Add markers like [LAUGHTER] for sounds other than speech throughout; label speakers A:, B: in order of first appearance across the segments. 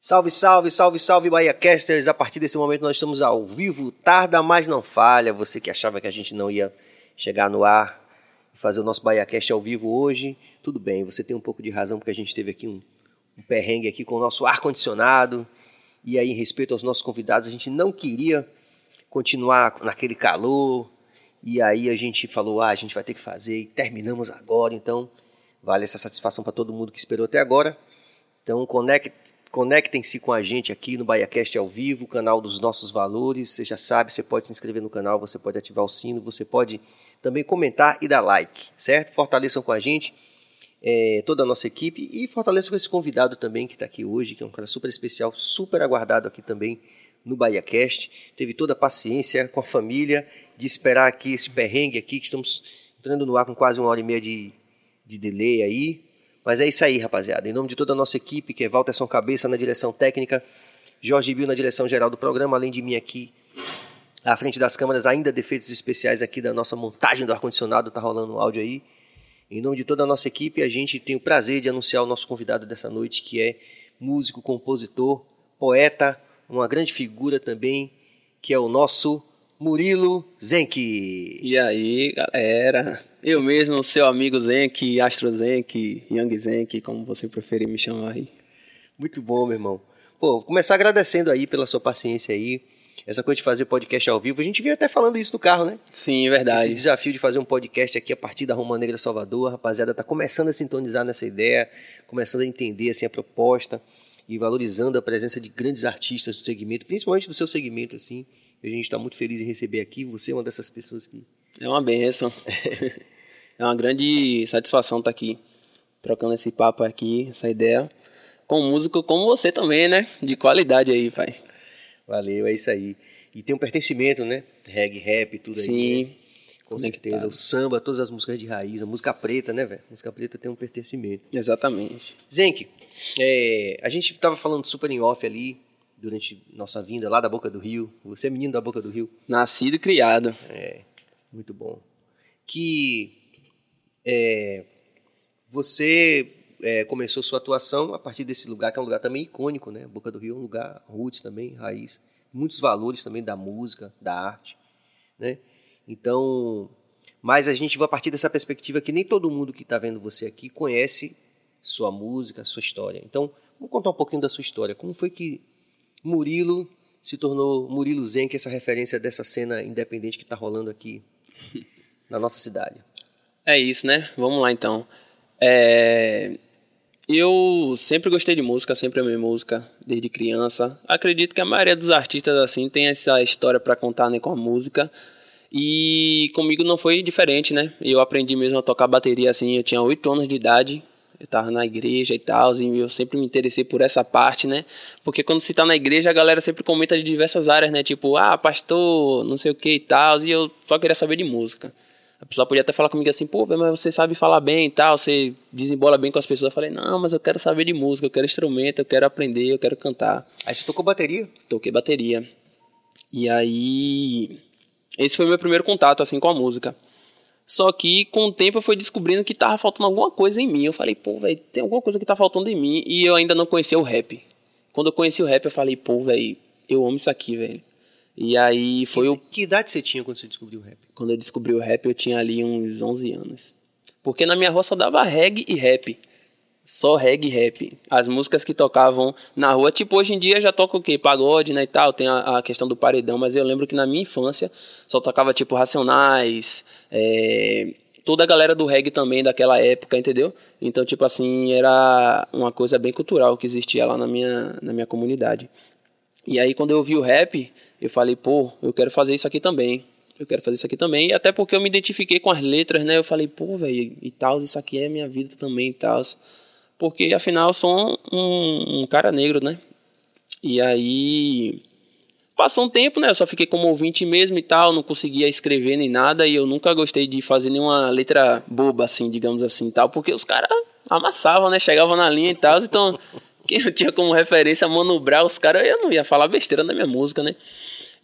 A: Salve, salve, salve, salve, Bahia Casters! A partir desse momento nós estamos ao vivo, tarda, mas não falha. Você que achava que a gente não ia chegar no ar e fazer o nosso Bahia Cast ao vivo hoje, tudo bem, você tem um pouco de razão porque a gente teve aqui um, um perrengue aqui com o nosso ar-condicionado e aí em respeito aos nossos convidados, a gente não queria continuar naquele calor e aí a gente falou, ah, a gente vai ter que fazer e terminamos agora, então vale essa satisfação para todo mundo que esperou até agora. Então conecte Conectem-se com a gente aqui no BahiaCast ao vivo, canal dos nossos valores. Você já sabe, você pode se inscrever no canal, você pode ativar o sino, você pode também comentar e dar like, certo? Fortaleçam com a gente é, toda a nossa equipe e fortaleçam com esse convidado também que está aqui hoje, que é um cara super especial, super aguardado aqui também no BahiaCast. Teve toda a paciência com a família de esperar aqui esse perrengue aqui, que estamos entrando no ar com quase uma hora e meia de, de delay aí. Mas é isso aí, rapaziada. Em nome de toda a nossa equipe, que é Walterson Cabeça na direção técnica, Jorge Bill na direção geral do programa, além de mim aqui à frente das câmeras, ainda defeitos especiais aqui da nossa montagem do ar-condicionado, tá rolando um áudio aí. Em nome de toda a nossa equipe, a gente tem o prazer de anunciar o nosso convidado dessa noite, que é músico, compositor, poeta, uma grande figura também, que é o nosso Murilo Zenk.
B: E aí, galera? Eu mesmo, seu amigo Zenk, Astro Zenk, Young Zenk, como você preferir me chamar aí.
A: Muito bom, meu irmão. Pô, começar agradecendo aí pela sua paciência aí. Essa coisa de fazer podcast ao vivo, a gente vinha até falando isso no carro, né?
B: Sim, é verdade.
A: Esse desafio de fazer um podcast aqui a partir da Roma Negra Salvador, a rapaziada tá começando a sintonizar nessa ideia, começando a entender assim a proposta e valorizando a presença de grandes artistas do segmento, principalmente do seu segmento assim. A gente está muito feliz em receber aqui. Você é uma dessas pessoas que
B: é uma benção. é uma grande satisfação estar aqui, trocando esse papo aqui, essa ideia, com um músico como você também, né? De qualidade aí, pai.
A: Valeu, é isso aí. E tem um pertencimento, né? Reggae, rap, tudo
B: Sim,
A: aí.
B: Sim.
A: Né? Com certeza. O samba, todas as músicas de raiz, a música preta, né, velho? Música preta tem um pertencimento.
B: Exatamente.
A: Zenk, é, a gente estava falando super em off ali, durante nossa vinda lá da Boca do Rio. Você é menino da Boca do Rio?
B: Nascido e criado.
A: É. Muito bom. Que é, você é, começou sua atuação a partir desse lugar, que é um lugar também icônico, né? Boca do Rio é um lugar roots também, raiz. Muitos valores também da música, da arte, né? Então, mas a gente vai a partir dessa perspectiva que nem todo mundo que está vendo você aqui conhece sua música, sua história. Então, vamos contar um pouquinho da sua história. Como foi que Murilo se tornou Murilo Zen, que é essa referência dessa cena independente que está rolando aqui [LAUGHS] na nossa cidade.
B: É isso, né? Vamos lá então. É... Eu sempre gostei de música, sempre amei música desde criança. Acredito que a maioria dos artistas assim tem essa história para contar né, com a música. E comigo não foi diferente, né? Eu aprendi mesmo a tocar bateria assim, eu tinha 8 anos de idade eu estava na igreja e tal, e eu sempre me interessei por essa parte, né? Porque quando se tá na igreja, a galera sempre comenta de diversas áreas, né? Tipo, ah, pastor, não sei o que e tal, e eu só queria saber de música. A pessoa podia até falar comigo assim, pô, mas você sabe falar bem e tal, você desembola bem com as pessoas. Eu falei, não, mas eu quero saber de música, eu quero instrumento, eu quero aprender, eu quero cantar.
A: Aí você tocou bateria?
B: Toquei bateria. E aí. Esse foi meu primeiro contato, assim, com a música. Só que com o tempo eu fui descobrindo que tava faltando alguma coisa em mim. Eu falei, pô, velho, tem alguma coisa que tá faltando em mim. E eu ainda não conhecia o rap. Quando eu conheci o rap, eu falei, pô, velho, eu amo isso aqui, velho. E aí foi
A: que,
B: o.
A: Que idade você tinha quando você descobriu o rap?
B: Quando eu descobri o rap, eu tinha ali uns 11 anos. Porque na minha rua só dava reggae e rap só reggae rap. As músicas que tocavam na rua, tipo, hoje em dia já toca o quê? Pagode, né, e tal, tem a, a questão do paredão, mas eu lembro que na minha infância só tocava, tipo, Racionais, é, toda a galera do reggae também daquela época, entendeu? Então, tipo assim, era uma coisa bem cultural que existia lá na minha, na minha comunidade. E aí, quando eu ouvi o rap, eu falei, pô, eu quero fazer isso aqui também. Eu quero fazer isso aqui também. Até porque eu me identifiquei com as letras, né? Eu falei, pô, velho, e tal, isso aqui é minha vida também e tal porque afinal sou um, um, cara negro, né? E aí passou um tempo, né? Eu só fiquei como ouvinte mesmo e tal, não conseguia escrever nem nada e eu nunca gostei de fazer nenhuma letra boba assim, digamos assim, tal, porque os caras amassavam, né? Chegavam na linha e tal, então [LAUGHS] quem eu tinha como referência Mano Brown, os caras eu não ia falar besteira na minha música, né?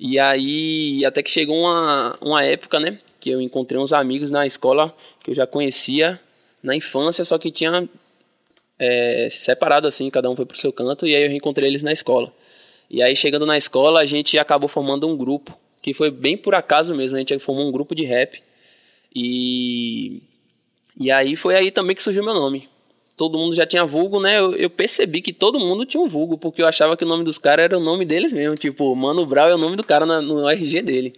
B: E aí até que chegou uma, uma época, né, que eu encontrei uns amigos na escola que eu já conhecia na infância, só que tinha é, separado assim, cada um foi pro seu canto, e aí eu reencontrei eles na escola. E aí, chegando na escola, a gente acabou formando um grupo, que foi bem por acaso mesmo, a gente formou um grupo de rap. E, e aí foi aí também que surgiu meu nome. Todo mundo já tinha vulgo, né? Eu, eu percebi que todo mundo tinha um vulgo, porque eu achava que o nome dos caras era o nome deles mesmo. Tipo, Mano Brown é o nome do cara na, no RG dele.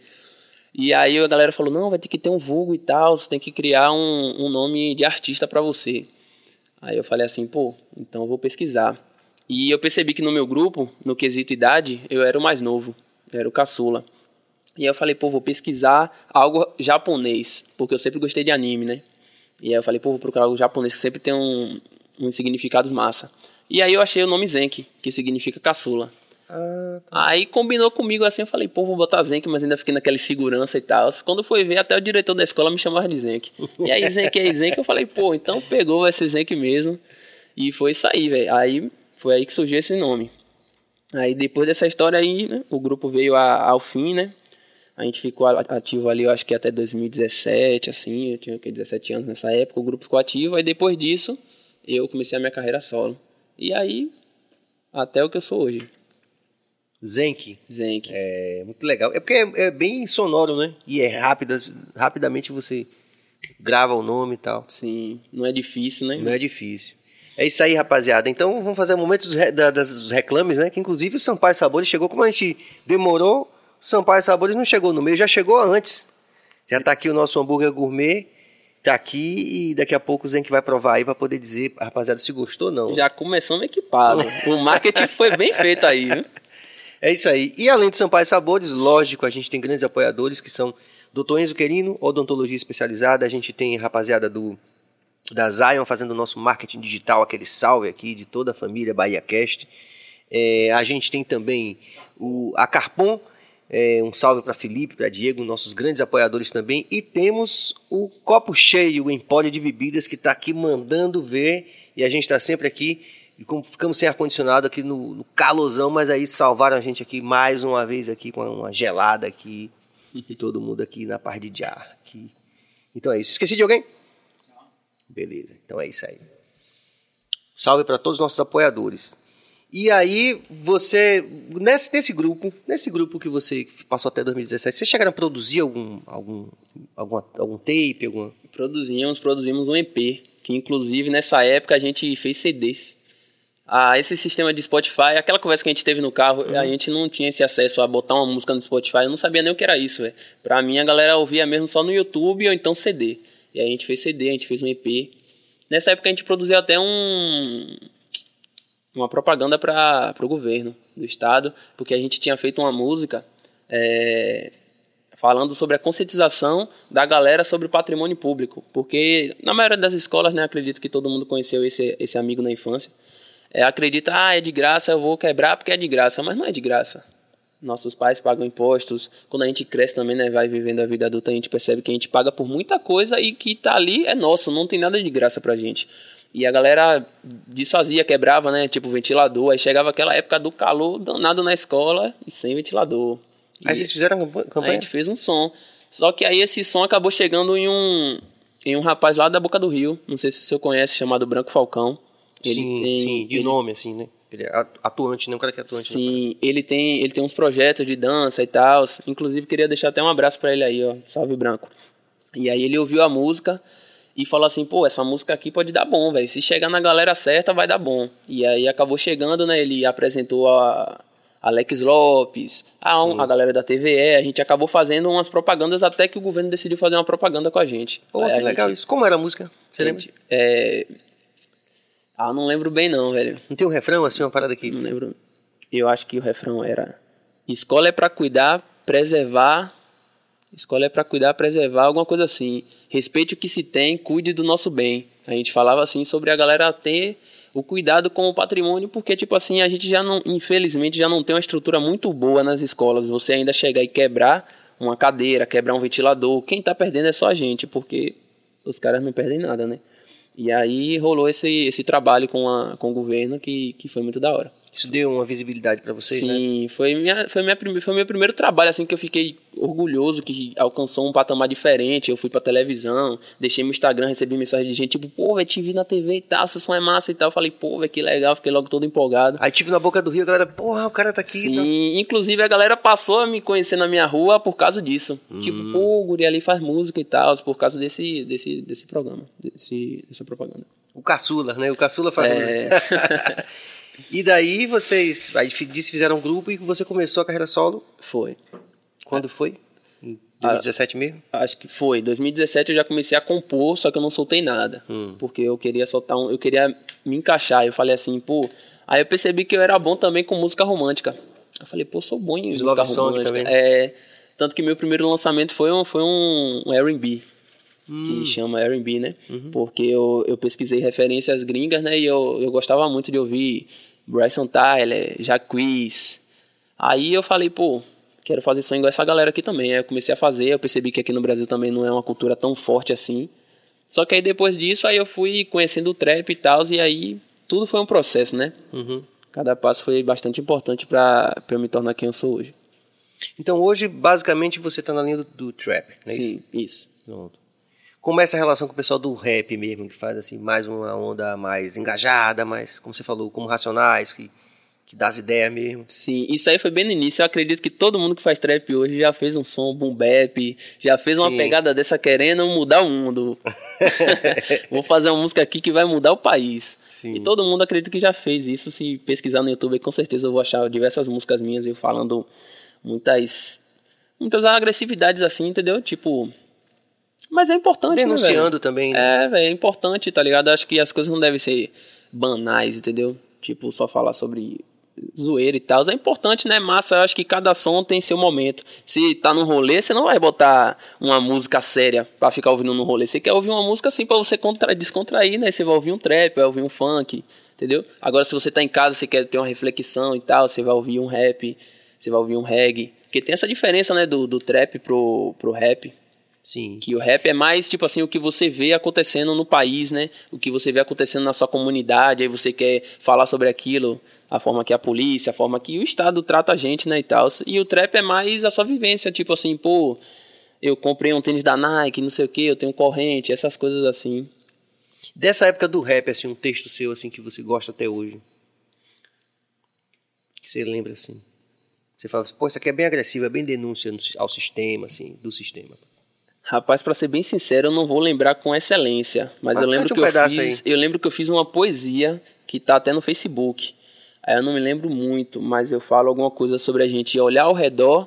B: E aí a galera falou: não, vai ter que ter um vulgo e tal, você tem que criar um, um nome de artista para você. Aí eu falei assim: pô, então eu vou pesquisar. E eu percebi que no meu grupo, no quesito idade, eu era o mais novo, eu era o caçula. E aí eu falei, pô, vou pesquisar algo japonês, porque eu sempre gostei de anime, né? E aí eu falei, pô, vou procurar algo japonês que sempre tem um, um significados massa. E aí eu achei o nome Zenki, que significa caçula. Ah, tá. Aí combinou comigo assim, eu falei, pô, vou botar Zenk, mas ainda fiquei naquela segurança e tal. Quando foi ver, até o diretor da escola me chamava de Zenk. E aí, Zenk, aí, Zenk, eu falei, pô, então pegou, vai ser Zenk mesmo. E foi isso aí, velho. Aí foi aí que surgiu esse nome. Aí depois dessa história aí, né, o grupo veio a, ao fim, né? A gente ficou ativo ali, eu acho que até 2017, assim, eu tinha 17 anos nessa época, o grupo ficou ativo, aí depois disso eu comecei a minha carreira solo. E aí, até o que eu sou hoje.
A: Zenk.
B: Zenk.
A: É muito legal. É porque é, é, bem sonoro, né? E é rápido, rapidamente você grava o nome e tal.
B: Sim, não é difícil, né?
A: Não é difícil. É isso aí, rapaziada. Então vamos fazer momentos dos reclames, né? Que inclusive o Sampaio Sabores chegou, como a gente demorou, Sampaio Sabores não chegou no meio, já chegou antes. Já tá aqui o nosso hambúrguer gourmet, tá aqui e daqui a pouco o Zenk vai provar aí para poder dizer, rapaziada, se gostou ou não.
B: Já começamos equipado. o marketing foi bem feito aí, viu? [LAUGHS]
A: É isso aí. E além de Sampaio Sabores, lógico, a gente tem grandes apoiadores que são Dr. Enzo Querino, odontologia especializada, a gente tem rapaziada do da Zion fazendo o nosso marketing digital, aquele salve aqui de toda a família Bahia Cast. É, a gente tem também o, a Carpon, é, um salve para Felipe, para Diego, nossos grandes apoiadores também. E temos o Copo Cheio, o Empório de Bebidas, que está aqui mandando ver. E a gente está sempre aqui e como ficamos sem ar-condicionado aqui no, no mas aí salvaram a gente aqui mais uma vez aqui com uma gelada aqui. E todo mundo aqui na parte de ar. Aqui. Então é isso. Esqueci de alguém? Beleza, então é isso aí. Salve para todos os nossos apoiadores. E aí, você, nesse, nesse grupo, nesse grupo que você passou até 2017, você chegaram a produzir algum, algum, algum, algum tape? Alguma...
B: Produzimos, produzimos um EP, que inclusive nessa época a gente fez CDs a esse sistema de Spotify, aquela conversa que a gente teve no carro, uhum. a gente não tinha esse acesso a botar uma música no Spotify, eu não sabia nem o que era isso, velho. Pra mim a galera ouvia mesmo só no YouTube ou então CD. E aí a gente fez CD, a gente fez um EP. Nessa época a gente produziu até um uma propaganda para o governo do estado, porque a gente tinha feito uma música é, falando sobre a conscientização da galera sobre o patrimônio público, porque na maioria das escolas, né, acredito que todo mundo conheceu esse, esse amigo na infância, é, acredita, ah, é de graça, eu vou quebrar porque é de graça, mas não é de graça. Nossos pais pagam impostos. Quando a gente cresce também, né, vai vivendo a vida adulta, a gente percebe que a gente paga por muita coisa e que tá ali é nosso, não tem nada de graça pra gente. E a galera desfazia, quebrava, né, tipo ventilador. Aí chegava aquela época do calor danado na escola e sem ventilador.
A: Aí vocês fizeram campanha?
B: A gente fez um som. Só que aí esse som acabou chegando em um, em um rapaz lá da Boca do Rio, não sei se você conhece, chamado Branco Falcão.
A: Ele sim, tem, sim, de ele, nome, assim, né? Ele é atuante, né? Um cara que é atuante.
B: Sim, né? ele tem, ele tem uns projetos de dança e tal. Inclusive, queria deixar até um abraço para ele aí, ó. Salve Branco. E aí ele ouviu a música e falou assim, pô, essa música aqui pode dar bom, velho. Se chegar na galera certa, vai dar bom. E aí acabou chegando, né? Ele apresentou a Alex Lopes, a, a galera da TVE. A gente acabou fazendo umas propagandas até que o governo decidiu fazer uma propaganda com a gente.
A: Pô, que legal gente, isso. Como era a música? Você
B: lembra? É, ah, não lembro bem não, velho.
A: Não tem um refrão assim, uma parada aqui?
B: Não lembro. Eu acho que o refrão era Escola é para cuidar, preservar. Escola é para cuidar, preservar, alguma coisa assim. Respeite o que se tem, cuide do nosso bem. A gente falava assim sobre a galera ter o cuidado com o patrimônio, porque tipo assim, a gente já não, infelizmente, já não tem uma estrutura muito boa nas escolas. Você ainda chegar e quebrar uma cadeira, quebrar um ventilador, quem tá perdendo é só a gente, porque os caras não perdem nada, né? E aí rolou esse, esse trabalho com, a, com o governo que, que foi muito da hora.
A: Isso deu uma visibilidade para vocês, né?
B: Sim, foi, minha, foi, minha, foi meu primeiro trabalho, assim, que eu fiquei orgulhoso, que alcançou um patamar diferente. Eu fui pra televisão, deixei meu Instagram, recebi mensagem de gente, tipo, pô, velho, te vi na TV e tal, seu som é massa e tal. Eu falei, pô, velho, que legal, fiquei logo todo empolgado.
A: Aí, tipo, na boca do Rio, a galera, porra, o cara tá aqui.
B: Sim,
A: tá-
B: inclusive a galera passou a me conhecer na minha rua por causa disso. Tipo, pô, o guri ali faz música e tal, por causa desse, desse, desse programa, desse, dessa propaganda.
A: O caçula, né? O caçula faz
B: É.
A: música. [LAUGHS] [LAUGHS] e daí vocês, aí disse fizeram um grupo e você começou a carreira solo.
B: Foi.
A: Quando foi? Em 2017 mesmo?
B: Acho que foi. 2017 eu já comecei a compor, só que eu não soltei nada.
A: Hum.
B: Porque eu queria soltar um. Eu queria me encaixar. Eu falei assim, pô. Aí eu percebi que eu era bom também com música romântica. Eu falei, pô, sou bom em
A: Os
B: música romântica.
A: também.
B: É. Tanto que meu primeiro lançamento foi um, foi um, um R&B.
A: Hum.
B: Que chama R&B, né?
A: Uhum.
B: Porque eu, eu pesquisei referências gringas, né? E eu, eu gostava muito de ouvir Bryson Tyler, Jacquees. Aí eu falei, pô, quero fazer som igual essa galera aqui também. Aí eu comecei a fazer, eu percebi que aqui no Brasil também não é uma cultura tão forte assim. Só que aí depois disso, aí eu fui conhecendo o trap e tal, e aí tudo foi um processo, né?
A: Uhum.
B: Cada passo foi bastante importante pra pra eu me tornar quem eu sou hoje.
A: Então hoje, basicamente, você tá na linha do, do trap, não é isso?
B: Sim, isso.
A: Pronto. Como é essa relação com o pessoal do rap mesmo, que faz assim, mais uma onda mais engajada, mais, como você falou, como racionais, que, que dá as ideias mesmo.
B: Sim, isso aí foi bem no início. Eu acredito que todo mundo que faz trap hoje já fez um som boom bap, já fez uma
A: Sim.
B: pegada dessa querendo mudar o mundo. [LAUGHS] Vou fazer uma música aqui que vai mudar o país.
A: Sim.
B: E todo mundo acredita que já fez isso. Se pesquisar no YouTube, com certeza eu vou achar diversas músicas minhas eu falando muitas muitas agressividades assim, entendeu? Tipo, mas é importante, né?
A: Denunciando também, né?
B: É, velho, é importante, tá ligado? Acho que as coisas não devem ser banais, entendeu? Tipo, só falar sobre zoeira e tal. É importante, né? Massa, eu acho que cada som tem seu momento. Se tá num rolê, você não vai botar uma música séria pra ficar ouvindo no rolê. Você quer ouvir uma música assim pra você contra- descontrair, né? Você vai ouvir um trap, vai ouvir um funk, entendeu? Agora, se você tá em casa, você quer ter uma reflexão e tal, você vai ouvir um rap, você vai ouvir um reggae. Porque tem essa diferença, né? Do, do trap pro, pro rap.
A: Sim.
B: Que o rap é mais, tipo assim, o que você vê acontecendo no país, né? O que você vê acontecendo na sua comunidade, aí você quer falar sobre aquilo, a forma que a polícia, a forma que o Estado trata a gente, né, e tal. E o trap é mais a sua vivência, tipo assim, pô, eu comprei um tênis da Nike, não sei o que, eu tenho corrente, essas coisas assim.
A: Dessa época do rap, assim, um texto seu, assim, que você gosta até hoje. Que você lembra, assim. Você fala, assim, pô, isso aqui é bem agressivo, é bem denúncia ao sistema, assim, do sistema.
B: Rapaz, pra ser bem sincero, eu não vou lembrar com excelência, mas
A: Mas
B: eu lembro
A: um
B: que eu fiz,
A: aí.
B: eu lembro que eu fiz uma poesia que tá até no Facebook. Aí eu não me lembro muito, mas eu falo alguma coisa sobre a gente olhar ao redor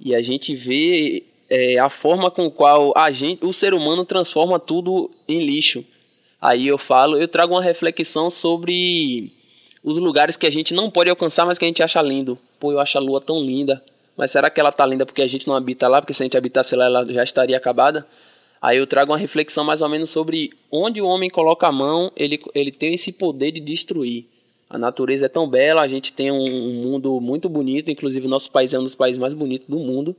B: e a gente ver é, a forma com qual a gente, o ser humano transforma tudo em lixo. Aí eu falo, eu trago uma reflexão sobre os lugares que a gente não pode alcançar, mas que a gente acha lindo. Pô, eu acho a lua tão linda. Mas será que ela tá linda porque a gente não habita lá? Porque se a gente habitasse lá, ela já estaria acabada? Aí eu trago uma reflexão mais ou menos sobre onde o homem coloca a mão, ele, ele tem esse poder de destruir. A natureza é tão bela, a gente tem um, um mundo muito bonito, inclusive nosso país é um dos países mais bonitos do mundo.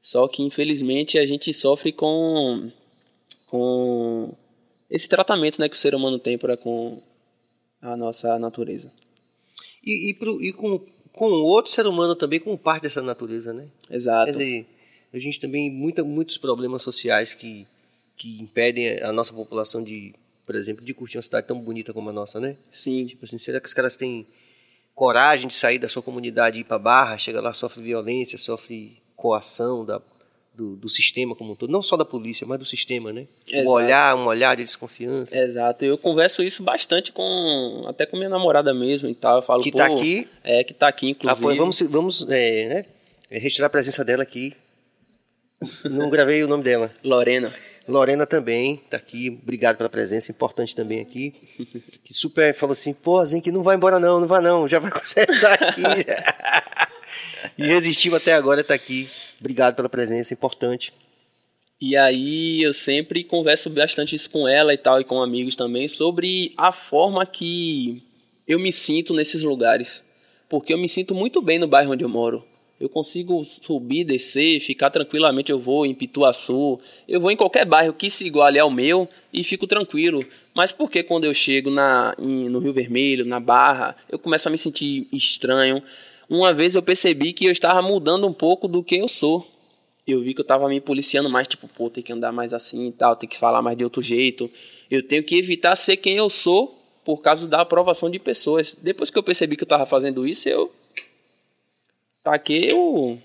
B: Só que infelizmente a gente sofre com com esse tratamento, né, que o ser humano tem para com a nossa natureza.
A: E, e, pro- e com, com outro ser humano também como parte dessa natureza, né?
B: Exato.
A: Quer dizer, a gente também muita, muitos problemas sociais que, que impedem a nossa população de, por exemplo, de curtir uma cidade tão bonita como a nossa, né?
B: Sim.
A: Tipo assim, será que os caras têm coragem de sair da sua comunidade e ir para barra, chega lá, sofre violência, sofre coação da, do, do sistema como um todo, não só da polícia, mas do sistema, né?
B: Exato.
A: Um olhar, um olhar de desconfiança.
B: Exato. Eu converso isso bastante com até com minha namorada mesmo e tal. Eu falo,
A: Que tá aqui.
B: É, que tá aqui,
A: Ah,
B: inclusive.
A: pô, vamos, vamos é, né, retirar a presença dela aqui. Não gravei o nome dela.
B: Lorena.
A: Lorena também tá aqui, obrigado pela presença, importante também aqui. Que super falou assim, pô, Zenk, não vai embora não, não vai não, já vai [LAUGHS] consertar aqui. [LAUGHS] e resistiu até agora, tá aqui. Obrigado pela presença, importante.
B: E aí eu sempre converso bastante isso com ela e tal, e com amigos também, sobre a forma que eu me sinto nesses lugares. Porque eu me sinto muito bem no bairro onde eu moro. Eu consigo subir, descer, ficar tranquilamente. Eu vou em Pituaçu, eu vou em qualquer bairro que se iguale ao meu e fico tranquilo. Mas por que quando eu chego na, em, no Rio Vermelho, na Barra, eu começo a me sentir estranho? Uma vez eu percebi que eu estava mudando um pouco do que eu sou. Eu vi que eu estava me policiando mais, tipo, pô, tem que andar mais assim e tal, tem que falar mais de outro jeito. Eu tenho que evitar ser quem eu sou por causa da aprovação de pessoas. Depois que eu percebi que eu estava fazendo isso, eu taquei o.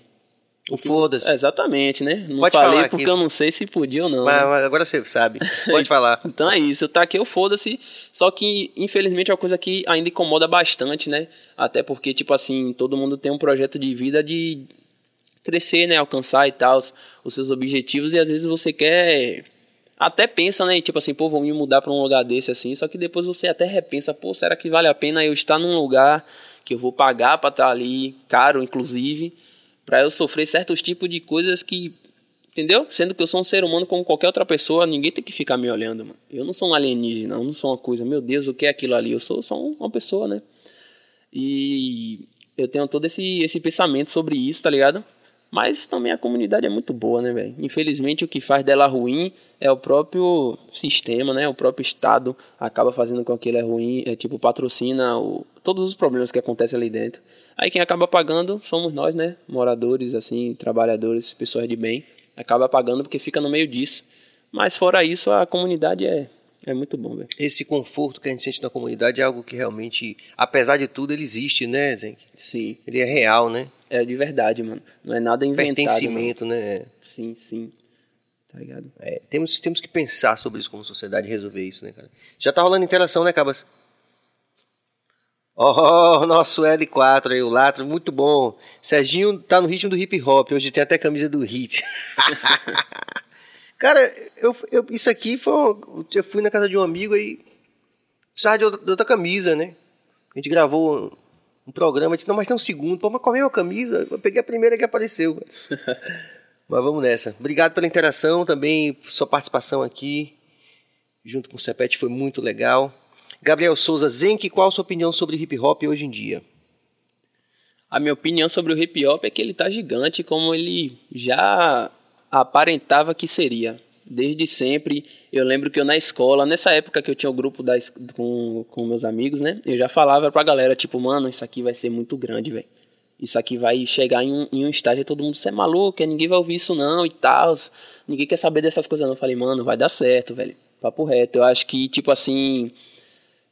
A: O foda-se.
B: É, exatamente, né? Não
A: Pode
B: falei
A: falar
B: porque
A: aqui.
B: eu não sei se podia ou não.
A: Mas,
B: né?
A: mas agora você sabe. [LAUGHS] Pode falar.
B: Então é isso, eu taquei o foda-se. Só que, infelizmente, é uma coisa que ainda incomoda bastante, né? Até porque, tipo assim, todo mundo tem um projeto de vida de crescer, né? Alcançar e tal, os seus objetivos. E às vezes você quer. Até pensa, né? Tipo assim, pô, vou me mudar pra um lugar desse assim. Só que depois você até repensa, pô, será que vale a pena eu estar num lugar que eu vou pagar pra estar ali, caro inclusive, pra eu sofrer certos tipos de coisas que Entendeu? Sendo que eu sou um ser humano como qualquer outra pessoa, ninguém tem que ficar me olhando, mano. Eu não sou um alienígena, eu não sou uma coisa, meu Deus, o que é aquilo ali? Eu sou só um- uma pessoa, né? E eu tenho todo esse, esse pensamento sobre isso, tá ligado? Mas também a comunidade é muito boa, né, velho? Infelizmente o que faz dela ruim é o próprio sistema, né? O próprio Estado acaba fazendo com que ele é ruim, é tipo, patrocina o, todos os problemas que acontecem ali dentro. Aí quem acaba pagando somos nós, né? Moradores, assim, trabalhadores, pessoas de bem. Acaba pagando porque fica no meio disso. Mas fora isso, a comunidade é, é muito bom, velho.
A: Esse conforto que a gente sente na comunidade é algo que realmente, apesar de tudo, ele existe, né, Zenk?
B: Sim,
A: Ele é real, né?
B: É de verdade, mano. Não é nada inventado. mano.
A: Pertencimento, né?
B: Sim, sim. Tá ligado?
A: É, temos, temos que pensar sobre isso como sociedade e resolver isso, né, cara? Já tá rolando interação, né, Cabas? Oh, nosso L4 aí, o Latro, muito bom. Serginho tá no ritmo do hip hop, hoje tem até camisa do hit. [LAUGHS] cara, eu, eu- isso aqui foi. Eu fui na casa de um amigo e precisava de outra, de outra camisa, né? A gente gravou um, programa, disse, não, mas tem um segundo. Pô, mas qual é a camisa? Eu peguei a primeira que apareceu. [LAUGHS] Mas vamos nessa. Obrigado pela interação também, por sua participação aqui, junto com o Cepete, foi muito legal. Gabriel Souza, Zenk, qual a sua opinião sobre hip hop hoje em dia?
B: A minha opinião sobre o hip hop é que ele tá gigante como ele já aparentava que seria. Desde sempre, eu lembro que eu na escola, nessa época que eu tinha o grupo da, com, com meus amigos, né? Eu já falava pra galera, tipo, mano, isso aqui vai ser muito grande, velho. Isso aqui vai chegar em um, em um estágio e todo mundo ser maluco, é, ninguém vai ouvir isso não e tal. Ninguém quer saber dessas coisas não. Eu falei, mano, vai dar certo, velho. Papo reto. Eu acho que, tipo assim,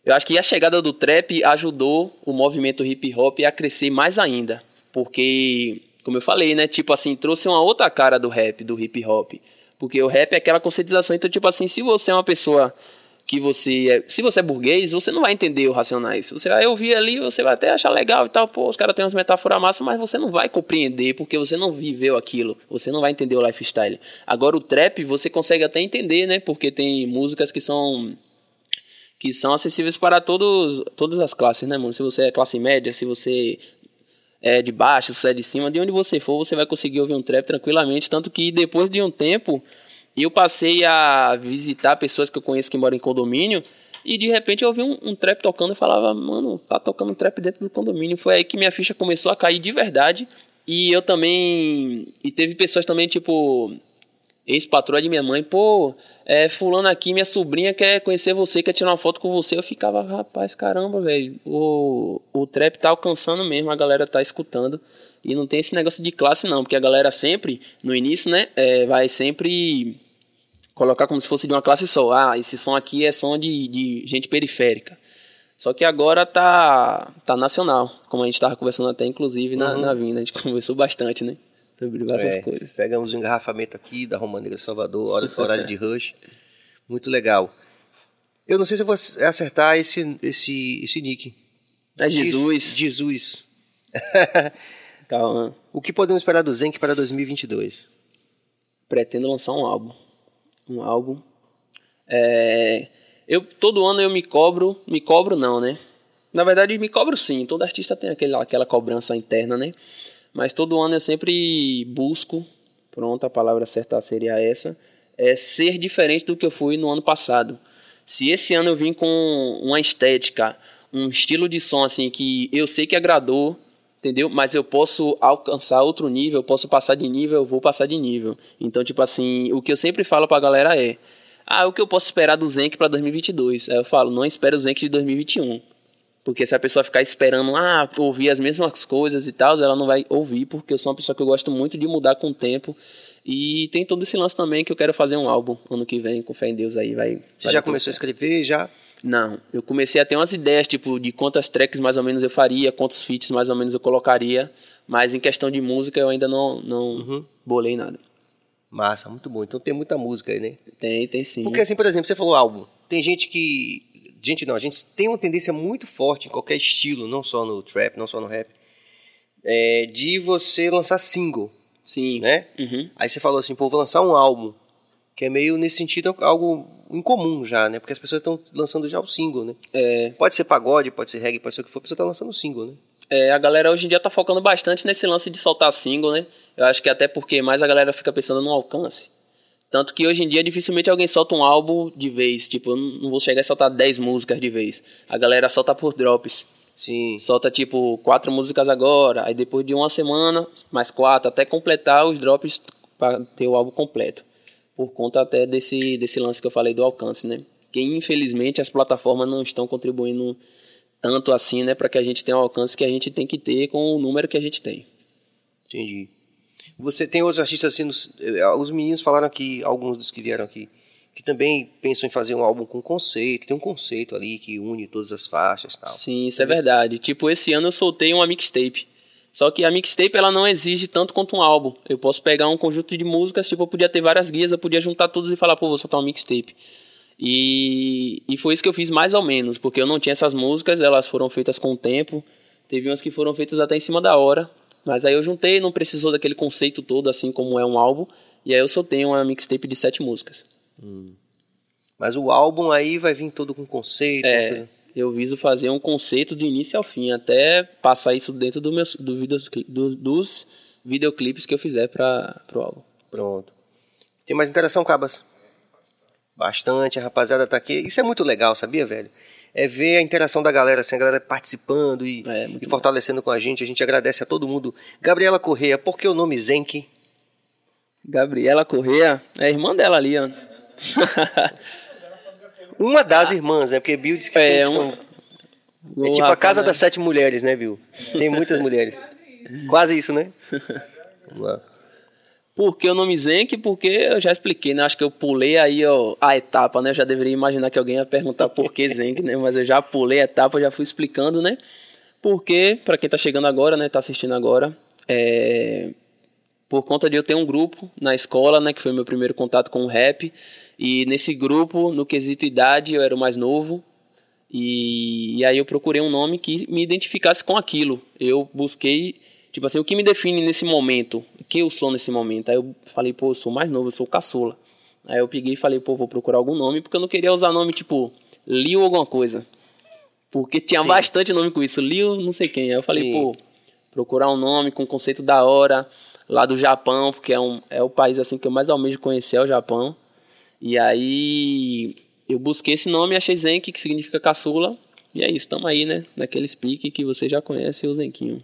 B: eu acho que a chegada do trap ajudou o movimento hip hop a crescer mais ainda. Porque, como eu falei, né? Tipo assim, trouxe uma outra cara do rap, do hip hop. Porque o rap é aquela conscientização. Então, tipo assim, se você é uma pessoa que você é. Se você é burguês, você não vai entender o Racionais. Você vai ouvir ali, você vai até achar legal e tal. Pô, os caras têm umas metáforas massas, mas você não vai compreender porque você não viveu aquilo. Você não vai entender o lifestyle. Agora, o trap você consegue até entender, né? Porque tem músicas que são que são acessíveis para todos, todas as classes, né, mano? Se você é classe média, se você é de baixo, se é de cima, de onde você for, você vai conseguir ouvir um trap tranquilamente. Tanto que depois de um tempo, eu passei a visitar pessoas que eu conheço que moram em condomínio. E de repente eu ouvi um, um trap tocando e falava, mano, tá tocando um trap dentro do condomínio. Foi aí que minha ficha começou a cair de verdade. E eu também. E teve pessoas também, tipo, ex-patroa de minha mãe, pô, é, fulano aqui, minha sobrinha quer conhecer você, quer tirar uma foto com você. Eu ficava, rapaz, caramba, velho, o, o trap tá alcançando mesmo, a galera tá escutando. E não tem esse negócio de classe não, porque a galera sempre, no início, né, é, vai sempre colocar como se fosse de uma classe só. Ah, esse som aqui é som de, de gente periférica. Só que agora tá, tá nacional, como a gente tava conversando até, inclusive, na, na vinda. A gente [LAUGHS] conversou bastante, né? Sobre diversas
A: É,
B: coisas.
A: Pegamos um engarrafamento aqui da Roma Negra Salvador, hora- horário de rush. Muito legal. Eu não sei se eu vou acertar esse, esse, esse nick.
B: É Jesus.
A: Jesus. [LAUGHS]
B: Calma.
A: O que podemos esperar do Zenk para 2022?
B: Pretendo lançar um álbum. Um álbum. É, eu, todo ano eu me cobro. Me cobro não, né? Na verdade, me cobro sim. Todo artista tem aquele, aquela cobrança interna, né? Mas todo ano eu sempre busco. Pronto, a palavra certa seria essa. É ser diferente do que eu fui no ano passado. Se esse ano eu vim com uma estética, um estilo de som assim que eu sei que agradou, entendeu? Mas eu posso alcançar outro nível, eu posso passar de nível, eu vou passar de nível. Então, tipo assim, o que eu sempre falo pra galera é: ah, o que eu posso esperar do Zenk para 2022? Aí eu falo: não espere o Zenk de 2021. Porque se a pessoa ficar esperando, ah, ouvir as mesmas coisas e tal, ela não vai ouvir, porque eu sou uma pessoa que eu gosto muito de mudar com o tempo. E tem todo esse lance também que eu quero fazer um álbum ano que vem, com fé em Deus aí, vai.
A: Você
B: vai
A: já começou a
B: certo.
A: escrever, já?
B: Não, eu comecei a ter umas ideias, tipo, de quantas tracks mais ou menos eu faria, quantos feats mais ou menos eu colocaria, mas em questão de música eu ainda não, não bolei nada.
A: Massa, muito bom. Então tem muita música aí, né?
B: Tem, tem sim.
A: Porque assim, por exemplo, você falou álbum. Tem gente que. Gente, não, a gente tem uma tendência muito forte em qualquer estilo, não só no trap, não só no rap, é, de você lançar single,
B: Sim.
A: né?
B: Uhum.
A: Aí você falou assim, pô, vou lançar um álbum. Que é meio, nesse sentido, algo incomum já, né? Porque as pessoas estão lançando já o single, né?
B: É,
A: Pode ser pagode, pode ser reggae, pode ser o que for, a pessoa tá lançando o single, né?
B: é, a galera hoje em dia tá focando bastante nesse lance de soltar single, né? Eu acho que até porque mais a galera fica pensando no alcance. Tanto que hoje em dia dificilmente alguém solta um álbum de vez. Tipo, eu não vou chegar a soltar 10 músicas de vez. A galera solta por drops.
A: Sim.
B: Solta tipo quatro músicas agora, aí depois de uma semana, mais quatro, até completar os drops para ter o álbum completo. Por conta até desse, desse lance que eu falei do alcance, né? Que infelizmente as plataformas não estão contribuindo tanto assim, né, para que a gente tenha o alcance que a gente tem que ter com o número que a gente tem.
A: Entendi. Você tem outros artistas assim, nos- eh, os meninos falaram aqui, alguns dos que vieram aqui, que também pensam em fazer um álbum com conceito, tem um conceito ali que une todas as faixas tal.
B: Sim, isso é verdade. Tipo, esse ano eu soltei uma mixtape. Só que a mixtape ela não exige tanto quanto um álbum. Eu posso pegar um conjunto de músicas, tipo, eu podia ter várias guias, eu podia juntar tudo e falar, pô, vou soltar uma mixtape. E, e foi isso que eu fiz mais ou menos, porque eu não tinha essas músicas, elas foram feitas com o tempo. Teve umas que foram feitas até em cima da hora. Mas aí eu juntei, não precisou daquele conceito todo, assim como é um álbum. E aí eu soltei uma mixtape de sete músicas.
A: Mas o álbum aí vai vir todo com conceito,
B: É, eu viso fazer um conceito do início ao fim, até passar isso dentro do meus, do videos, do, dos videoclipes que eu fizer para o álbum.
A: Pronto. Tem mais interação, Cabas? Bastante, a rapaziada tá aqui. Isso é muito legal, sabia, velho? É ver a interação da galera, assim, a galera participando e,
B: É,
A: e fortalecendo com a gente. A gente agradece a todo mundo. Gabriela Correia, por que o nome Zenk?
B: Gabriela Correa, é a irmã dela ali, ó. [LAUGHS]
A: Uma das irmãs, né? Porque Bill disse que
B: É,
A: são-
B: uma-
A: é tipo a casa
B: né?
A: das sete mulheres, né, Bill? Tem muitas mulheres. Quase isso, né? [LAUGHS] Vamos lá.
B: Por que o nome Zenk? Porque eu já expliquei, né? Acho que eu pulei aí ó, a etapa, né? Eu já deveria imaginar que alguém ia perguntar por que Zenk, né? Mas eu já pulei a etapa, já fui explicando, né? Porque, para quem tá chegando agora, né? Tá assistindo agora, é... por conta de eu ter um grupo na escola, né? Que foi meu primeiro contato com o rap. E nesse grupo, no quesito idade, eu era o mais novo. E, e aí eu procurei um nome que me identificasse com aquilo. Eu busquei, tipo assim, o que me define nesse momento, o que eu sou nesse momento. Aí eu falei, pô, eu sou mais novo, eu sou caçula. Aí eu peguei e falei, pô, vou procurar algum nome, porque eu não queria usar nome tipo Lil alguma coisa. Porque tinha
A: Sim.
B: bastante nome com isso, Lil não sei quem. Aí eu falei,
A: Sim.
B: pô, procurar um nome com conceito da hora, lá do Japão, porque é, um, é o país assim que eu mais almejo conhecer, é o Japão. E aí eu busquei esse nome, achei Zenki, que significa caçula. E é isso, estamos aí, né? Naquele speak que você já conhece, o Zenquinho.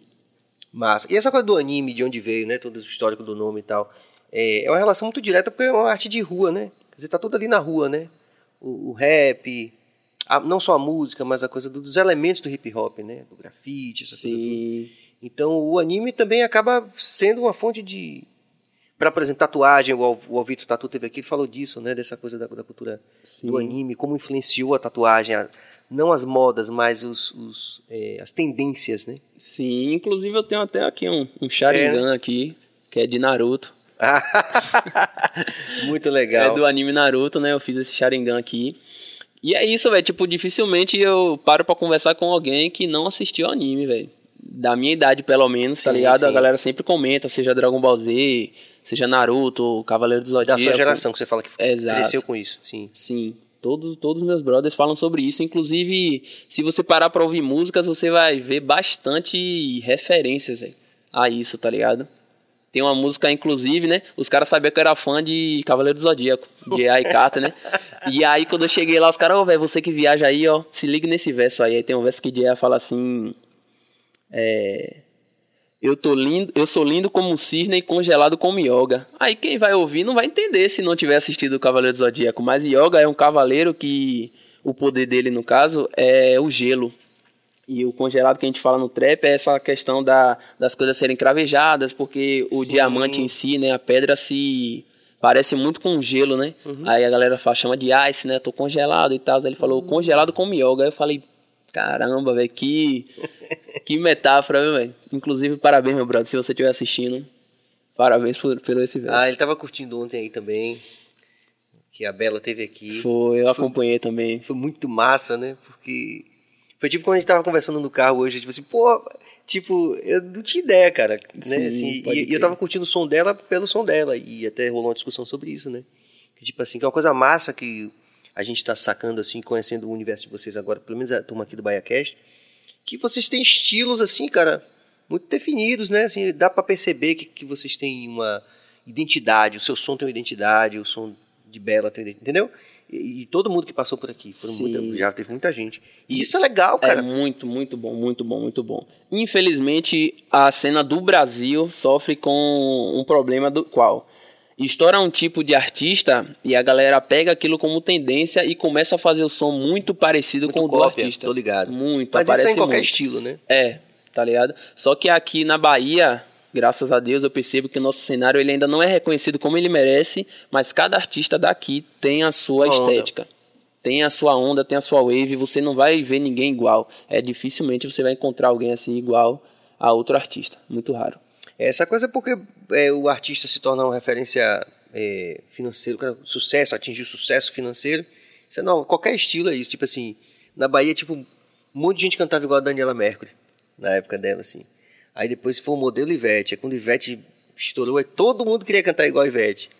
A: Massa. E essa coisa do anime, de onde veio, né? Todo o histórico do nome e tal. É, é uma relação muito direta porque é uma arte de rua, né? Quer dizer, tá tudo ali na rua, né? O, o rap, a- não só a música, mas a coisa do- dos elementos do hip hop, né? Do grafite, essa coisa toda.
B: Sim.
A: Então o anime também acaba sendo uma fonte de. Para, por exemplo, tatuagem, o, o Alvito Tatu teve aqui, ele falou disso, né? Dessa coisa da, da cultura
B: Sim.
A: do anime, como influenciou a tatuagem, a- não as modas, mas os, os, é, as tendências, né?
B: Sim, inclusive eu tenho até aqui um, um Sharingan aqui, que é de Naruto. [LAUGHS]
A: Muito legal.
B: É do anime Naruto, né? Eu fiz esse Sharingan aqui. E é isso, velho. Tipo, dificilmente eu paro pra conversar com alguém que não assistiu ao anime, velho. Da minha idade, pelo menos, tá
A: Sim,
B: ligado? A
A: sim.
B: galera sempre comenta, seja Dragon Ball Z, seja Naruto, Cavaleiro do
A: Da
B: Zodíaco.
A: sua geração, que você fala que
B: Exato.
A: cresceu com isso, sim.
B: Sim, todos, todos meus brothers falam sobre isso. Inclusive, se você parar pra ouvir músicas, você vai ver bastante referências véio, a isso, tá ligado? Tem uma música, inclusive, né? Os caras sabiam que eu era fã de Cavaleiro do Zodíaco, de [LAUGHS] Aikata, né? E aí, quando eu cheguei lá, os caras, ô, velho, você que viaja aí, ó, se liga nesse verso aí. Aí tem um verso que Jaya fala assim. É. Eu, tô lindo, eu sou lindo como um cisne e congelado como yoga. Aí quem vai ouvir não vai entender se não tiver assistido o Cavaleiro do Zodíaco. Mas yoga é um cavaleiro que o poder dele, no caso, é o gelo. E o congelado que a gente fala no trap é essa questão da, das coisas serem cravejadas, porque o Sim. diamante em si, né, a pedra se parece muito com gelo, né? Uhum. Aí a galera fala, chama de ice, né? Tô congelado e tal. Aí ele falou, congelado como yoga. Aí eu falei, caramba, velho, que que metáfora, velho. Inclusive, parabéns, meu brother, se você estiver assistindo. Parabéns por, pelo esse verso.
A: Ah, ele tava curtindo ontem aí também. Que a Bela teve aqui.
B: Foi, eu foi, acompanhei também.
A: Foi muito massa, né? Porque. Foi tipo quando a gente tava conversando no carro hoje, tipo assim, pô, tipo, eu não tinha ideia, cara. Né? Sim, assim, e, e, eu tava curtindo o som dela pelo som dela. E até rolou uma discussão sobre isso, né? Que, tipo assim, que é uma coisa massa que a gente tá sacando, assim, conhecendo o universo de vocês agora, pelo menos a turma aqui do BaiaCast que vocês têm estilos assim, cara, muito definidos, né? Assim, dá para perceber que, que vocês têm uma identidade, o seu som tem uma identidade, o som de Bela tem, entendeu? E, e todo mundo que passou por aqui, muita, já teve muita gente. E isso é legal, é cara.
B: É muito, muito bom, muito bom, muito bom. Infelizmente, a cena do Brasil sofre com um problema do qual estoura um tipo de artista e a galera pega aquilo como tendência e começa a fazer o som muito parecido muito com o do artista.
A: Tô ligado.
B: Muito,
A: Mas isso é em qualquer muito. estilo, né?
B: É, tá ligado? Só que aqui na Bahia, graças a Deus, eu percebo que o nosso cenário ele ainda não é reconhecido como ele merece, mas cada artista daqui tem a sua Uma estética. Onda. Tem a sua onda, tem a sua wave, você não vai ver ninguém igual. É dificilmente você vai encontrar alguém assim igual a outro artista, muito raro.
A: Essa coisa é porque é, o artista se torna uma referência é, financeira, sucesso, atingir sucesso financeiro. Isso é qualquer estilo é isso. Tipo assim, na Bahia, tipo, um monte de gente cantava igual a Daniela Mercury, na época dela, assim. Aí depois foi o modelo Ivete. Aí quando Ivete estourou, aí todo mundo queria cantar igual a Ivete.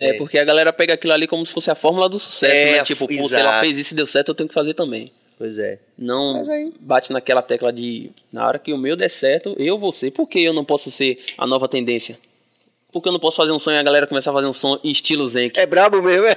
B: É, é, porque a galera pega aquilo ali como se fosse a fórmula do sucesso, é, né? Tipo, pô, se ela fez isso e deu certo, eu tenho que fazer também.
A: Pois é.
B: Não bate naquela tecla de na hora que o meu der certo, eu vou ser. Por que eu não posso ser a nova tendência? Porque eu não posso fazer um som e a galera começar a fazer um som estilo Zenk.
A: É brabo mesmo, é?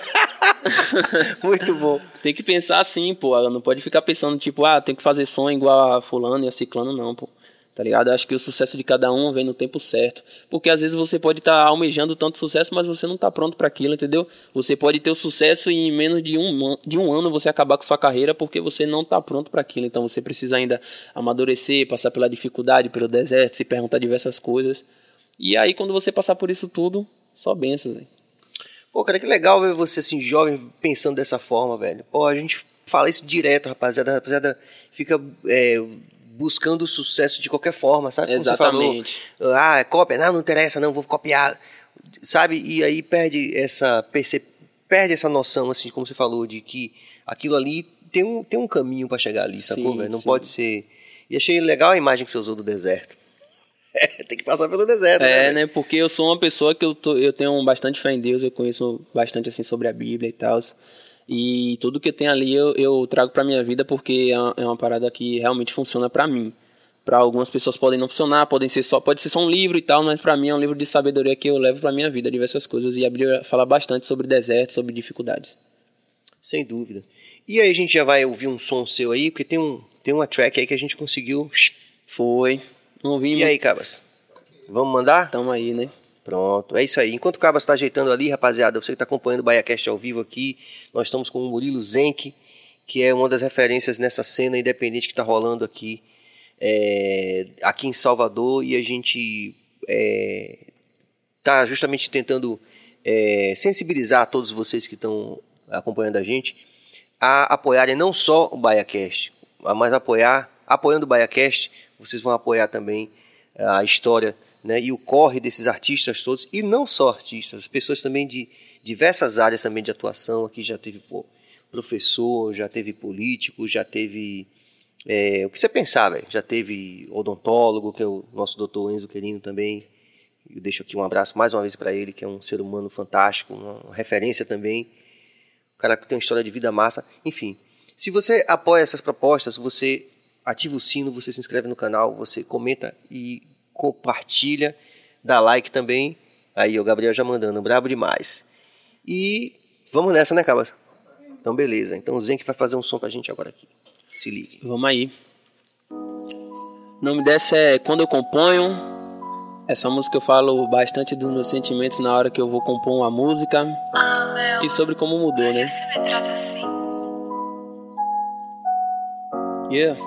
A: [LAUGHS] Muito bom.
B: Tem que pensar assim, pô. Não pode ficar pensando, tipo, ah, tem que fazer som igual a fulano e a ciclano, não, pô tá ligado? Acho que o sucesso de cada um vem no tempo certo. Porque às vezes você pode estar tá almejando tanto sucesso, mas você não está pronto para aquilo, entendeu? Você pode ter o sucesso e em menos de um, de um ano você acabar com sua carreira porque você não está pronto para aquilo. Então você precisa ainda amadurecer, passar pela dificuldade, pelo deserto, se perguntar diversas coisas. E aí quando você passar por isso tudo, só bençãos, velho.
A: Pô, cara, que legal ver você assim, jovem, pensando dessa forma, velho. Pô, a gente fala isso direto, rapaziada. A rapaziada fica é, buscando o sucesso de qualquer forma, sabe?
B: Como Exatamente.
A: Falou, ah, é cópia, não, não interessa, não, vou copiar, sabe? E aí perde essa perce... perde essa noção, assim, como você falou, de que aquilo ali tem um, tem um caminho para chegar ali, sim, sacou? Não sim. pode ser. E achei legal a imagem que você usou do deserto. [LAUGHS] É, tem que passar pelo deserto,
B: é, né? né? Porque eu sou uma pessoa que eu, tô, eu tenho bastante fé em Deus, eu conheço bastante assim sobre a Bíblia e tal. E tudo que tem ali eu, eu trago para minha vida porque é, é uma parada que realmente funciona para mim. Para algumas pessoas podem não funcionar, podem ser só, pode ser só um livro e tal, mas para mim é um livro de sabedoria que eu levo para minha vida, diversas coisas. E a Bíblia fala bastante sobre deserto, sobre dificuldades.
A: Sem dúvida. E aí a gente já vai ouvir um som seu aí, porque tem, um, tem uma track aí que a gente conseguiu.
B: Foi. Não ouvi.
A: E aí, Cabas? Vamos mandar?
B: Tamo aí, né?
A: Pronto, é isso aí. Enquanto o Cabas está ajeitando ali, rapaziada, você que está acompanhando o BaiaCast ao vivo aqui, nós estamos com o Murilo Zenck, que é uma das referências nessa cena independente que está rolando aqui, é, aqui em Salvador, e a gente está é, justamente tentando é, sensibilizar todos vocês que estão acompanhando a gente a apoiarem não só o BaiaCast, mas apoiar, apoiando o BaiaCast, vocês vão apoiar também a história né, e o corre desses artistas todos, e não só artistas, pessoas também de diversas áreas também de atuação, aqui já teve pô, professor, já teve político, já teve é, o que você pensar, já teve odontólogo, que é o nosso doutor Enzo Querino também, eu deixo aqui um abraço mais uma vez para ele, que é um ser humano fantástico, uma referência também, um cara que tem uma história de vida massa, enfim. Se você apoia essas propostas, você ativa o sino, você se inscreve no canal, você comenta e compartilha, dá like também. Aí o Gabriel já mandando, brabo demais. E vamos nessa, né, Cabas? Então beleza. Então o Zenk vai fazer um som pra gente agora aqui. Se ligue.
B: Vamos aí. O nome dessa é Quando eu componho Essa música eu falo bastante dos meus sentimentos na hora que eu vou compor uma música
C: Ah,
B: e sobre como mudou,
C: que
B: né?
C: você me trata assim?
B: Yeah.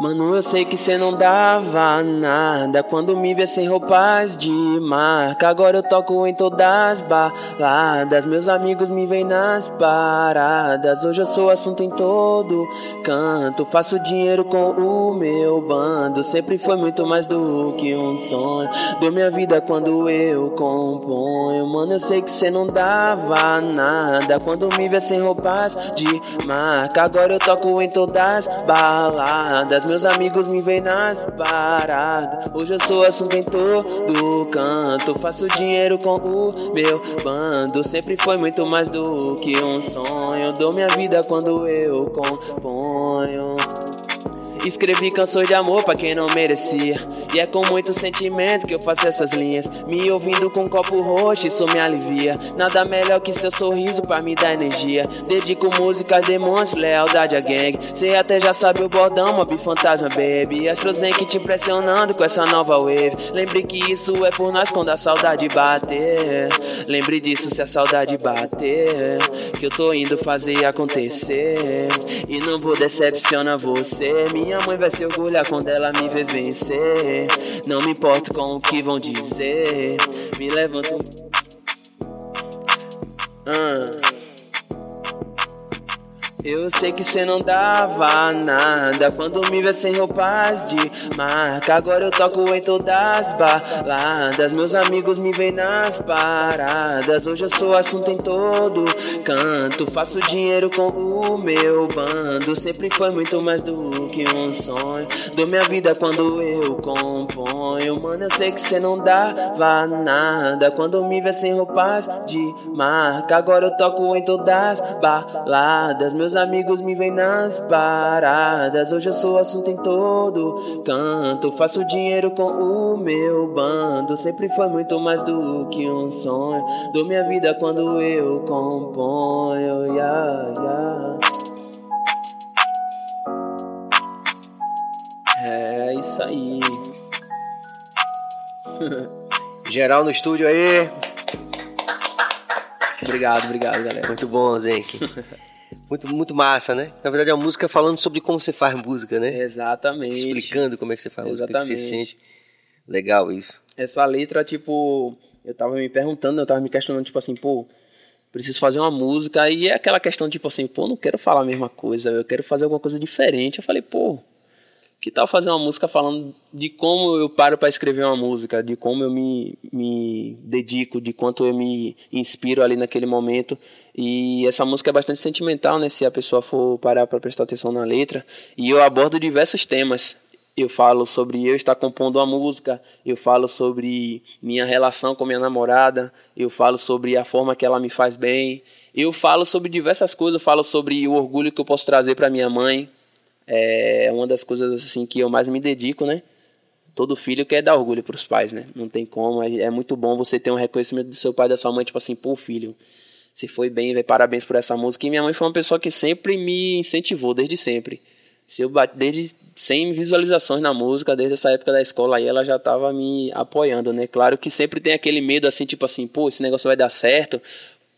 B: Mano, eu sei que cê não dava nada quando me via sem roupas de marca. Agora eu toco em todas as baladas. Meus amigos me veem nas paradas. Hoje eu sou assunto em todo canto. Faço dinheiro com o meu bando. Sempre foi muito mais do que um sonho. Dou minha vida quando eu componho. Mano, eu sei que cê não dava nada quando me via sem roupas de marca. Agora eu toco em todas as baladas. Meus amigos me veem nas paradas. Hoje eu sou assunto em todo canto. Faço dinheiro com o meu bando. Sempre foi muito mais do que um sonho. Dou minha vida quando eu componho. Escrevi canções de amor pra quem não merecia. E é com muito sentimento que eu faço essas linhas. Me ouvindo com um copo roxo, isso me alivia. Nada melhor que seu sorriso pra me dar energia. Dedico músicas, demonstro lealdade a gang. Cê até já sabe o bordão, mob fantasma, baby. Astrozen que te impressionando com essa nova wave. Lembre que isso é por nós quando a saudade bater. Lembre disso se a saudade bater. Que eu tô indo fazer acontecer. E não vou decepcionar você. Minha mãe vai se orgulhar quando ela me ver vencer. Não me importo com o que vão dizer. Me levanto. Ah. Eu sei que cê não dava nada quando me vê sem roupas de marca. Agora eu toco em todas as baladas. Meus amigos me veem nas paradas. Hoje eu sou assunto em todo canto. Faço dinheiro com o meu bando. Sempre foi muito mais do que um sonho. Dou minha vida quando eu componho. Mano, eu sei que cê não dava nada quando me vê sem roupas de marca. Agora eu toco em todas as baladas. Meus amigos me veem nas paradas. Hoje eu sou assunto em todo canto. Faço dinheiro com o meu bando. Sempre foi muito mais do que um sonho. Dou minha vida quando eu componho. Yeah, yeah. É isso aí. [LAUGHS]
A: Geral no estúdio aí.
B: Obrigado, obrigado, galera.
A: Muito bom, Zenk. [LAUGHS] Muito, muito massa, né? Na verdade, é uma música falando sobre como você faz música, né?
B: Exatamente.
A: Explicando como é que você faz música, o que você
B: Exatamente.
A: sente. Legal isso.
B: essa letra, tipo, eu tava me perguntando, eu tava me questionando, tipo assim, pô, preciso fazer uma música. E é aquela questão, tipo assim, pô, não quero falar a mesma coisa, eu quero fazer alguma coisa diferente. Eu falei, pô, que tal fazer uma música falando de como eu paro para escrever uma música, de como eu me, me dedico, de quanto eu me inspiro ali naquele momento. E essa música é bastante sentimental, né? Se a pessoa for parar para prestar atenção na letra. E eu abordo diversos temas. Eu falo sobre eu estar compondo uma música, eu falo sobre minha relação com minha namorada, eu falo sobre a forma que ela me faz bem, eu falo sobre diversas coisas, eu falo sobre o orgulho que eu posso trazer para minha mãe, é uma das coisas assim que eu mais me dedico, né? Todo filho quer dar orgulho para os pais, né? Não tem como. É, é muito bom você ter um reconhecimento do seu pai da sua mãe, tipo assim, pô, filho, se foi bem, velho, parabéns por essa música. E minha mãe foi uma pessoa que sempre me incentivou, desde sempre. Se eu bate, desde 100 visualizações na música, desde essa época da escola aí, ela já estava me apoiando, né? Claro que sempre tem aquele medo assim, tipo assim, pô, esse negócio vai dar certo.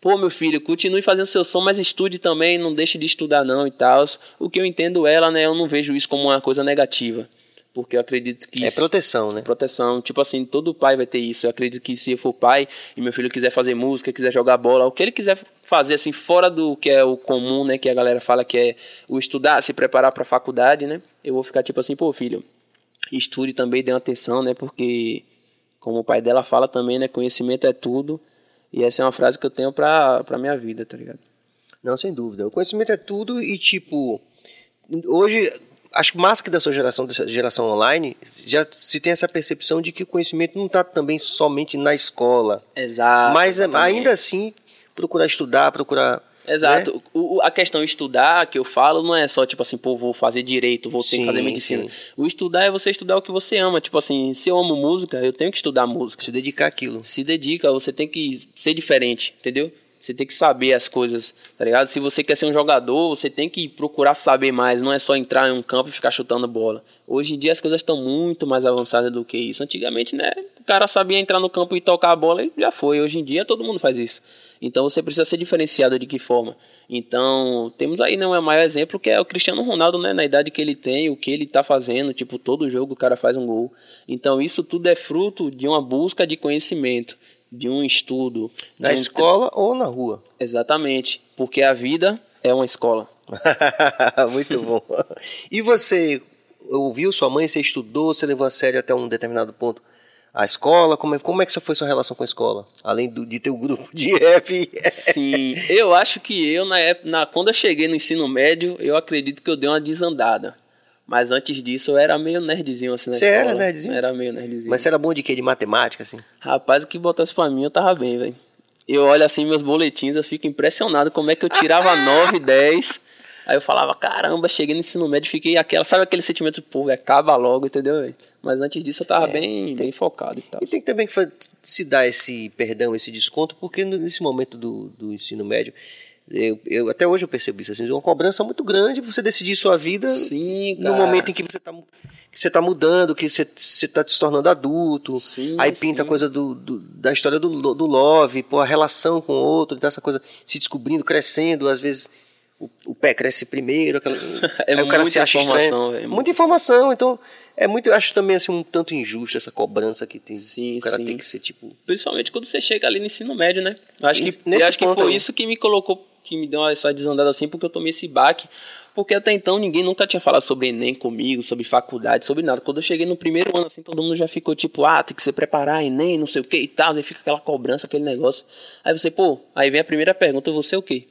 B: Pô, meu filho, continue fazendo seu som, mas estude também, não deixe de estudar não e tal. O que eu entendo ela, né, eu não vejo isso como uma coisa negativa. Porque eu acredito que
A: É
B: isso-
A: proteção, né?
B: proteção. Tipo assim, todo pai vai ter isso. Eu acredito que se eu for pai e meu filho quiser fazer música, quiser jogar bola, o que ele quiser fazer assim fora do que é o comum, né, que a galera fala que é o estudar, se preparar para faculdade, né? Eu vou ficar tipo assim, pô, filho, estude também, dê uma atenção, né? Porque como o pai dela fala também, né, conhecimento é tudo. E essa é uma frase que eu tenho pra, pra minha vida, tá ligado?
A: Não, sem dúvida. O conhecimento é tudo e, tipo, hoje, acho que mais que da sua geração, dessa geração online, já se tem essa percepção de que o conhecimento não está também somente na escola.
B: Exato.
A: Mas é,
B: exatamente.
A: ainda assim, procurar estudar, procurar.
B: Exato.
A: né?
B: O, o- a questão estudar que eu falo não é só tipo assim, pô, vou fazer direito, vou ter
A: Sim,
B: que fazer medicina.
A: sim.
B: O estudar é você estudar o que você ama. Tipo assim, se eu amo música, eu tenho que estudar música.
A: Se dedicar àquilo.
B: Se dedica, você tem que ser diferente, entendeu? Você tem que saber as coisas, tá ligado? Se você quer ser um jogador, você tem que procurar saber mais. Não é só entrar em um campo e ficar chutando bola. Hoje em dia as coisas estão muito mais avançadas do que isso. Antigamente, né? O cara sabia entrar no campo e tocar a bola e já foi. Hoje em dia todo mundo faz isso. Então você precisa ser diferenciado de que forma? Então, temos aí né, o maior exemplo que é o Cristiano Ronaldo, né? Na idade que ele tem, o que ele tá fazendo. Tipo, todo jogo o cara faz um gol. Então, isso tudo é fruto de uma busca de conhecimento de um estudo.
A: Na
B: um...
A: escola ou na rua?
B: Exatamente, porque a vida é uma escola. [LAUGHS]
A: Muito bom. E você ouviu sua mãe, você estudou, você levou a sério até um determinado ponto a escola? Como é, como é que foi sua relação com a escola? Além do, de ter o um grupo de [LAUGHS] rap?
B: Sim, eu acho que eu, na época, na, quando eu cheguei no ensino médio, eu acredito que eu dei uma desandada. Mas antes disso eu era meio nerdzinho assim na
A: Você
B: escola.
A: era nerdzinho?
B: Era meio nerdzinho.
A: Mas você era bom de quê? De matemática, assim?
B: Rapaz, o que botasse pra mim eu tava bem, velho. Eu olho assim meus boletins, eu fico impressionado como é que eu tirava [LAUGHS] 9, 10. Aí eu falava, caramba, cheguei no ensino médio, fiquei aquela, sabe aquele sentimento, pô, acaba logo, entendeu, véio? Mas antes disso eu tava é, bem, tem, bem focado e tal.
A: E tem também que se dar esse perdão, esse desconto, porque nesse momento do, do ensino médio, eu, eu, até hoje eu percebo isso, assim, uma cobrança muito grande você decidir sua vida
B: sim,
A: no momento em que você está que você tá mudando, que você, você tá se tornando adulto.
B: Sim,
A: aí pinta
B: sim.
A: a coisa do, do, da história do, do love, pô, a relação com o outro, então essa coisa se descobrindo, crescendo, às vezes o, o pé cresce primeiro, aquela, [LAUGHS]
B: é
A: aí o cara se acha
B: informação,
A: estranho. Muita informação, então é muito, eu acho também assim um tanto injusto essa cobrança que tem.
B: Sim,
A: o cara
B: sim.
A: tem que ser tipo.
B: Principalmente quando você chega ali no ensino médio, né? Eu acho que, eu acho que foi
A: aí.
B: isso que me colocou, que me deu essa desandada assim, porque eu tomei esse baque. Porque até então ninguém nunca tinha falado sobre Enem comigo, sobre faculdade, sobre nada. Quando eu cheguei no primeiro ano, assim, todo mundo já ficou tipo, ah, tem que se preparar, Enem, não sei o que e tal. Aí fica aquela cobrança, aquele negócio. Aí você, pô, aí vem a primeira pergunta, você o quê?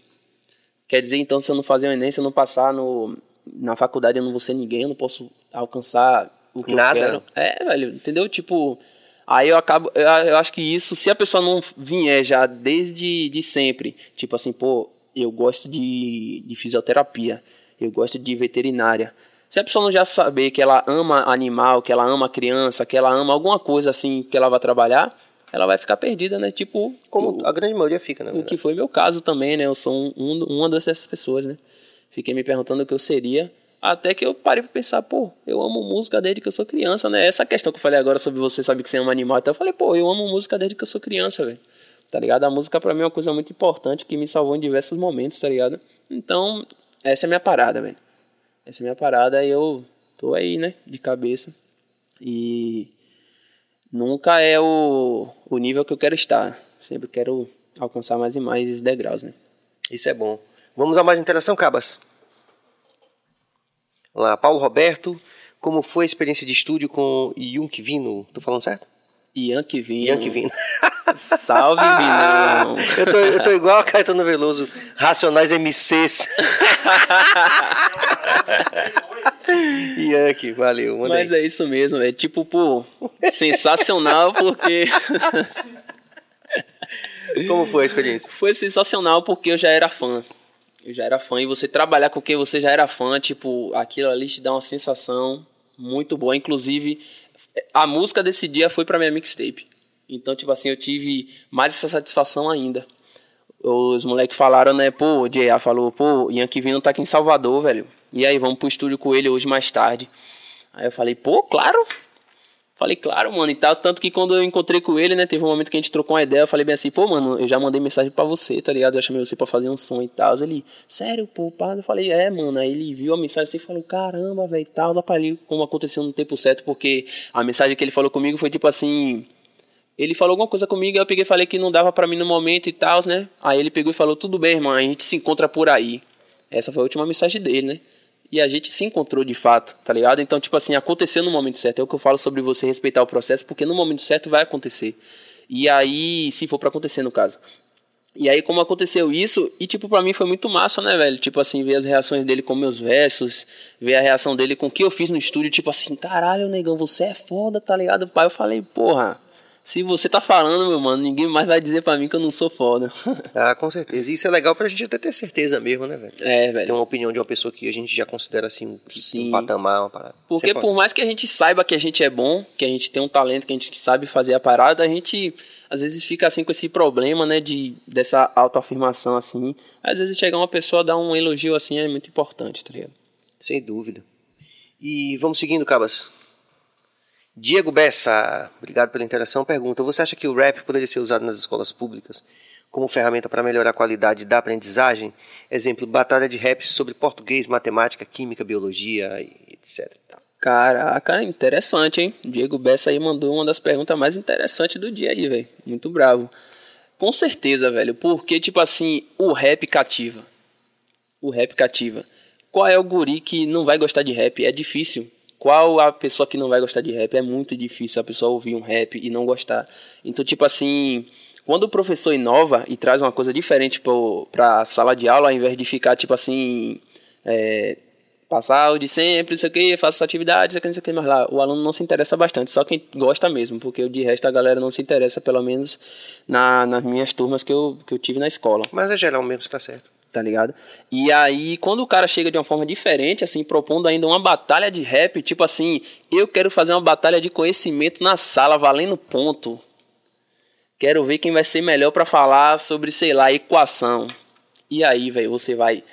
B: Quer dizer, então, se eu não fazer o Enem, se eu não passar no, na faculdade, eu não vou ser ninguém, eu não posso alcançar o que
A: Nada.
B: eu quero. É, velho, entendeu? Tipo, aí eu acabo, eu, eu acho que isso, se a pessoa não vier já desde de sempre, tipo assim, pô, eu gosto de, de fisioterapia, eu gosto de veterinária. Se a pessoa não já saber que ela ama animal, que ela ama criança, que ela ama alguma coisa assim que ela vai trabalhar, ela vai ficar perdida, né? Tipo,
A: Como
B: o-
A: a grande maioria fica, né?
B: o que foi meu caso também, né? Eu sou um, um- uma dessas pessoas, né? Fiquei me perguntando o que eu seria, até que eu parei pra pensar, pô, eu amo música desde que eu sou criança, né? Essa questão que eu falei agora sobre você sabe que você ama animal, até eu falei, pô, eu amo música desde que eu sou criança, velho. Tá ligado? A música pra mim é uma coisa muito importante que me salvou em diversos momentos, tá ligado? Então, essa é a minha parada, velho. Essa é a minha parada e eu tô aí, né? De cabeça. E nunca é o, o nível que eu quero estar. Sempre quero alcançar mais e mais degraus, né?
A: Isso é bom. Vamos a mais interação, Cabas? Vamos lá, Paulo Roberto, como foi a experiência de estúdio com Yunk Vino? Tô falando certo?
B: Ian.
A: Ian Vino. [LAUGHS]
B: Salve, [LAUGHS] Vinão.
A: Eu tô, eu tô igual a Caetano Veloso, Racionais MCs. [LAUGHS] Yankee, valeu. Manda
B: Mas é isso mesmo, é tipo, pô, sensacional porque.
A: Como foi a experiência?
B: Foi sensacional porque eu já era fã. Eu já era fã e você trabalhar com quem você já era fã, tipo, aquilo ali te dá uma sensação muito boa. Inclusive, a música desse dia foi pra minha mixtape. Então, tipo assim, eu tive mais essa satisfação ainda. Os moleques falaram, né, pô, o J.A. falou, pô, Yankee Vino tá aqui em Salvador, velho. E aí, vamos pro estúdio com ele hoje mais tarde. Aí eu falei, pô, claro. Falei, claro, mano, e tal. Tanto que quando eu encontrei com ele, né, teve um momento que a gente trocou uma ideia. Eu falei bem assim, pô, mano, eu já mandei mensagem pra você, tá ligado? Eu chamei você pra fazer um som e tal. Ele, sério, pô, pá. Eu falei, é, mano. Aí ele viu a mensagem assim e falou, caramba, velho, tal. Rapaz, ali, como aconteceu no tempo certo, porque a mensagem que ele falou comigo foi tipo assim. Ele falou alguma coisa comigo, eu peguei e falei que não dava pra mim no momento e tal, né? Aí ele pegou e falou, tudo bem, irmão, a gente se encontra por aí. Essa foi a última mensagem dele, né? E a gente se encontrou de fato, tá ligado? Então, tipo assim, aconteceu no momento certo. É o que eu falo sobre você respeitar o processo, porque no momento certo vai acontecer. E aí, se for pra acontecer, no caso. E aí, como aconteceu isso, e tipo, pra mim foi muito massa, né, velho? Tipo assim, ver as reações dele com meus versos, ver a reação dele com o que eu fiz no estúdio, tipo assim, caralho, negão, você é foda, tá ligado? Pai, eu falei, porra, Se você tá falando, meu mano, ninguém mais vai dizer pra mim que eu não sou foda. [LAUGHS]
A: Ah, com certeza. Isso é legal pra gente até ter certeza mesmo, né, velho?
B: É,
A: Ter
B: velho.
A: uma opinião de uma pessoa que a gente já considera assim um,
B: Sim.
A: um patamar, uma parada.
B: Porque
A: Sempre-
B: por mais que a gente saiba que a gente é bom, que a gente tem um talento, que a gente sabe fazer a parada, a gente às vezes fica assim com esse problema, né, de dessa autoafirmação assim. Às vezes chegar uma pessoa dar um elogio assim é muito importante, tá ligado?
A: Sem dúvida. E vamos seguindo, Cabas. Diego Bessa, obrigado pela interação. Pergunta: Você acha que o rap poderia ser usado nas escolas públicas como ferramenta para melhorar a qualidade da aprendizagem? Exemplo: batalha de rap sobre português, matemática, química, biologia, etc.
B: Caraca, interessante, hein? Diego Bessa aí mandou uma das perguntas mais interessantes do dia aí, velho. Muito bravo. Com certeza, velho. Porque, tipo assim, o rap cativa. O rap cativa. Qual é o guri que não vai gostar de rap? É difícil. Qual a pessoa que não vai gostar de rap? É muito difícil a pessoa ouvir um rap e não gostar. Então, tipo assim, quando o professor inova e traz uma coisa diferente pro- pra sala de aula, ao invés de ficar, tipo assim, é, passar o de sempre, não sei o que, essa atividade, não sei o que, não sei o que, mas lá o aluno não se interessa bastante, só quem gosta mesmo, porque de resto a galera não se interessa, pelo menos na, nas minhas turmas que eu, que eu tive na escola
A: Mas é geral mesmo, você tá certo.
B: Tá ligado? E aí, quando o cara chega de uma forma diferente, assim, propondo ainda uma batalha de rap, tipo assim, eu quero fazer uma batalha de conhecimento na sala, valendo ponto. Quero ver quem vai ser melhor pra falar sobre, sei lá, equação. E aí, velho, você vai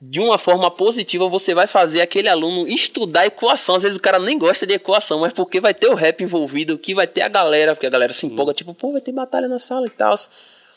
B: de uma forma positiva, você vai fazer aquele aluno estudar equação. Às vezes o cara nem gosta de equação, mas porque vai ter o rap envolvido, que vai ter a galera, porque a galera se empolga, tipo, pô, vai ter batalha na sala e tal.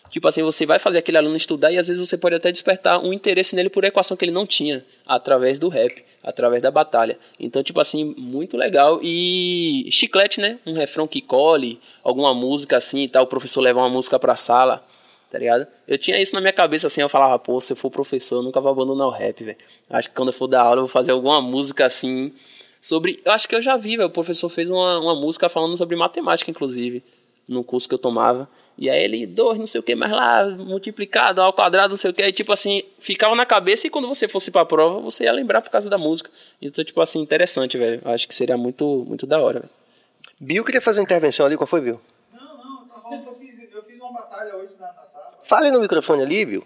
B: Tipo assim, você vai fazer aquele aluno estudar e às vezes você pode até despertar um interesse nele por equação que ele não tinha, através do rap, através da batalha. Então, tipo assim, muito legal. E chiclete, né? Um refrão que cole, alguma música assim e tal, o professor levar uma música pra sala, tá ligado? Eu tinha isso na minha cabeça assim, eu falava, pô, se eu for professor, eu nunca vou abandonar o rap, velho. Acho que quando eu for dar aula, eu vou fazer alguma música assim. Sobre. Eu acho que eu já vi, velho. O professor fez uma, uma música falando sobre matemática, inclusive, no curso que eu tomava. E aí ele, dois, não sei o que, mais lá, multiplicado ao quadrado, não sei o que. Aí, tipo assim, ficava na cabeça e quando você fosse pra prova, você ia lembrar por causa da música. Então, tipo assim, interessante, velho. Acho que seria muito, muito da hora, velho.
A: Bill queria fazer uma intervenção ali, qual foi, Bill?
C: Não, não, eu tava falando que eu fiz, eu fiz uma batalha hoje na, na sala.
A: Fale no microfone ali, Bill.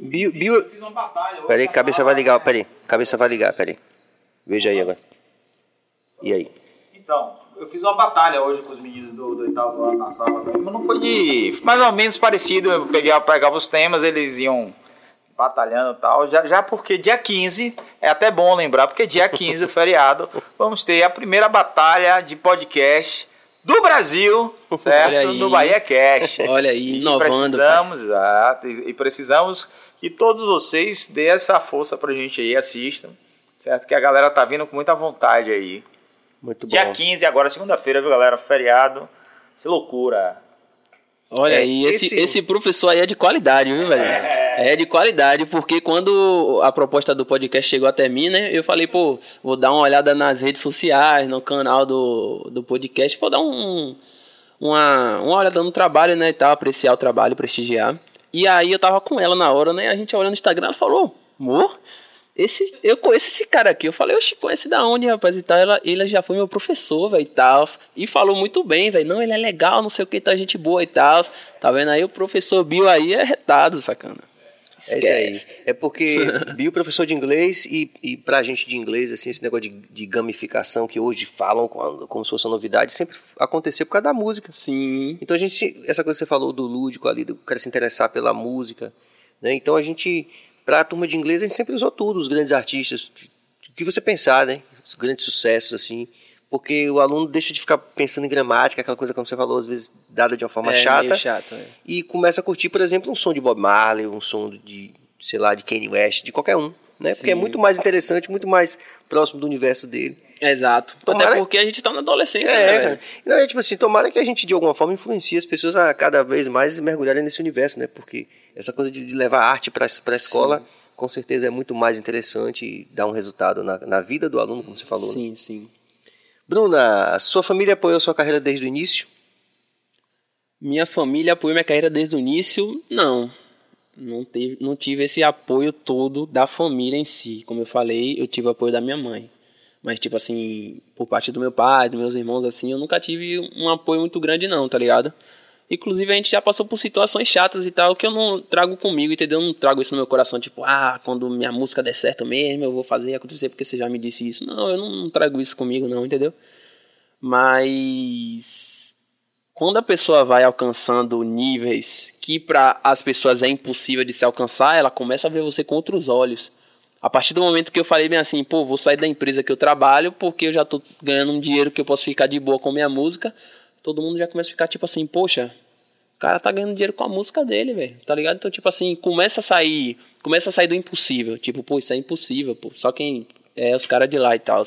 A: Bill, Bill...
C: Eu fiz uma batalha hoje.
A: Peraí, cabeça
C: sala.
A: vai ligar, peraí. Cabeça vai ligar, peraí. Veja aí agora. E aí?
C: Então, eu fiz uma batalha hoje com os meninos do, do oitavo ano na sala também, mas não foi de. Mais ou menos parecido. Eu peguei, pegava os temas, eles iam batalhando e tal. Já, já porque dia 15, é até bom lembrar, porque dia 15, o [LAUGHS] feriado, vamos ter a primeira batalha de podcast do Brasil, certo?
B: Olha aí.
C: No Bahia Cash. [LAUGHS]
B: Olha aí,
C: E
B: inovando.
C: precisamos, exato, e e precisamos que todos vocês dêem essa força pra gente aí, assistam, certo? Que a galera tá vindo com muita vontade aí.
A: Muito bom.
C: Dia 15 agora, segunda-feira, viu, galera? Feriado. Que loucura.
B: Olha
A: É,
B: aí, esse,
A: esse-
B: esse professor aí é de qualidade, viu, velho? É de qualidade, porque quando a proposta do podcast chegou até mim, né? Eu falei, pô, vou dar uma olhada nas redes sociais, no canal do, do podcast, vou dar um, uma, uma olhada no trabalho, né? E tal, apreciar o trabalho, prestigiar. E aí eu tava com ela na hora, né? A gente olhando no Instagram, ela falou, amor, esse, eu conheço esse cara aqui. Eu falei, oxe, conhece da onde, rapaz? E tal. Ela, ele já foi meu professor, velho, e tal. E falou muito bem, velho. Não, ele é legal, não sei o que, tá gente boa e tal. Tá vendo aí? O professor Bill aí é retado, sacana.
A: É isso aí.
B: Esquece.
A: É porque [LAUGHS] Bill, professor de inglês, e, e pra gente de inglês, assim, esse negócio de, de gamificação que hoje falam como, como se fosse uma novidade, sempre aconteceu por causa da música.
B: Sim.
A: Então a gente, essa coisa que você falou do lúdico ali, do cara se interessar pela música, né? Então a gente, pra turma de inglês, a gente sempre usou tudo, os grandes artistas, o que você pensar, né? Os grandes sucessos, assim, porque o aluno deixa de ficar pensando em gramática, aquela coisa, como você falou, às vezes dada de uma forma
B: é
A: chata,
B: chato, é.
A: e começa a curtir, por exemplo, um som de Bob Marley, um som de, sei lá, de Kanye West, de qualquer um, né? Porque é muito mais interessante, muito mais próximo do universo dele.
B: Exato.
A: Tomara-
B: Até porque a gente tá na adolescência, né,
A: É, cara. Não, é tipo assim, tomara que a gente de alguma forma influencie as pessoas a cada vez mais mergulharem nesse universo, né? Porque essa coisa de, de levar arte para a escola, com certeza é muito mais interessante e dá um resultado na, na vida do aluno, como você falou. né?
B: Sim, sim.
A: Bruna, sua família apoiou sua carreira desde o início?
B: Minha família apoiou minha carreira desde o início? Não. Não, teve, não tive esse apoio todo da família em si. Como eu falei, eu tive apoio da minha mãe. Mas, tipo assim, por parte do meu pai, dos meus irmãos, assim, eu nunca tive um apoio muito grande, não, tá ligado? Inclusive, a gente já passou por situações chatas e tal, que eu não trago comigo, entendeu? Eu não trago isso no meu coração, tipo, ah, quando minha música der certo mesmo, eu vou fazer acontecer porque você já me disse isso. Não, eu não, trago isso comigo, não, entendeu? Mas. Quando a pessoa vai alcançando níveis que para as pessoas é impossível de se alcançar, ela começa a ver você com outros olhos. A partir do momento que eu falei bem assim, pô, vou sair da empresa que eu trabalho porque eu já tô ganhando um dinheiro que eu posso ficar de boa com minha música, todo mundo já começa a ficar tipo assim, poxa, cara tá ganhando dinheiro com a música dele, velho, tá ligado? Então, tipo assim, começa a sair, começa a sair do impossível, tipo, pô, isso é impossível, pô, só quem é os caras de lá e tal.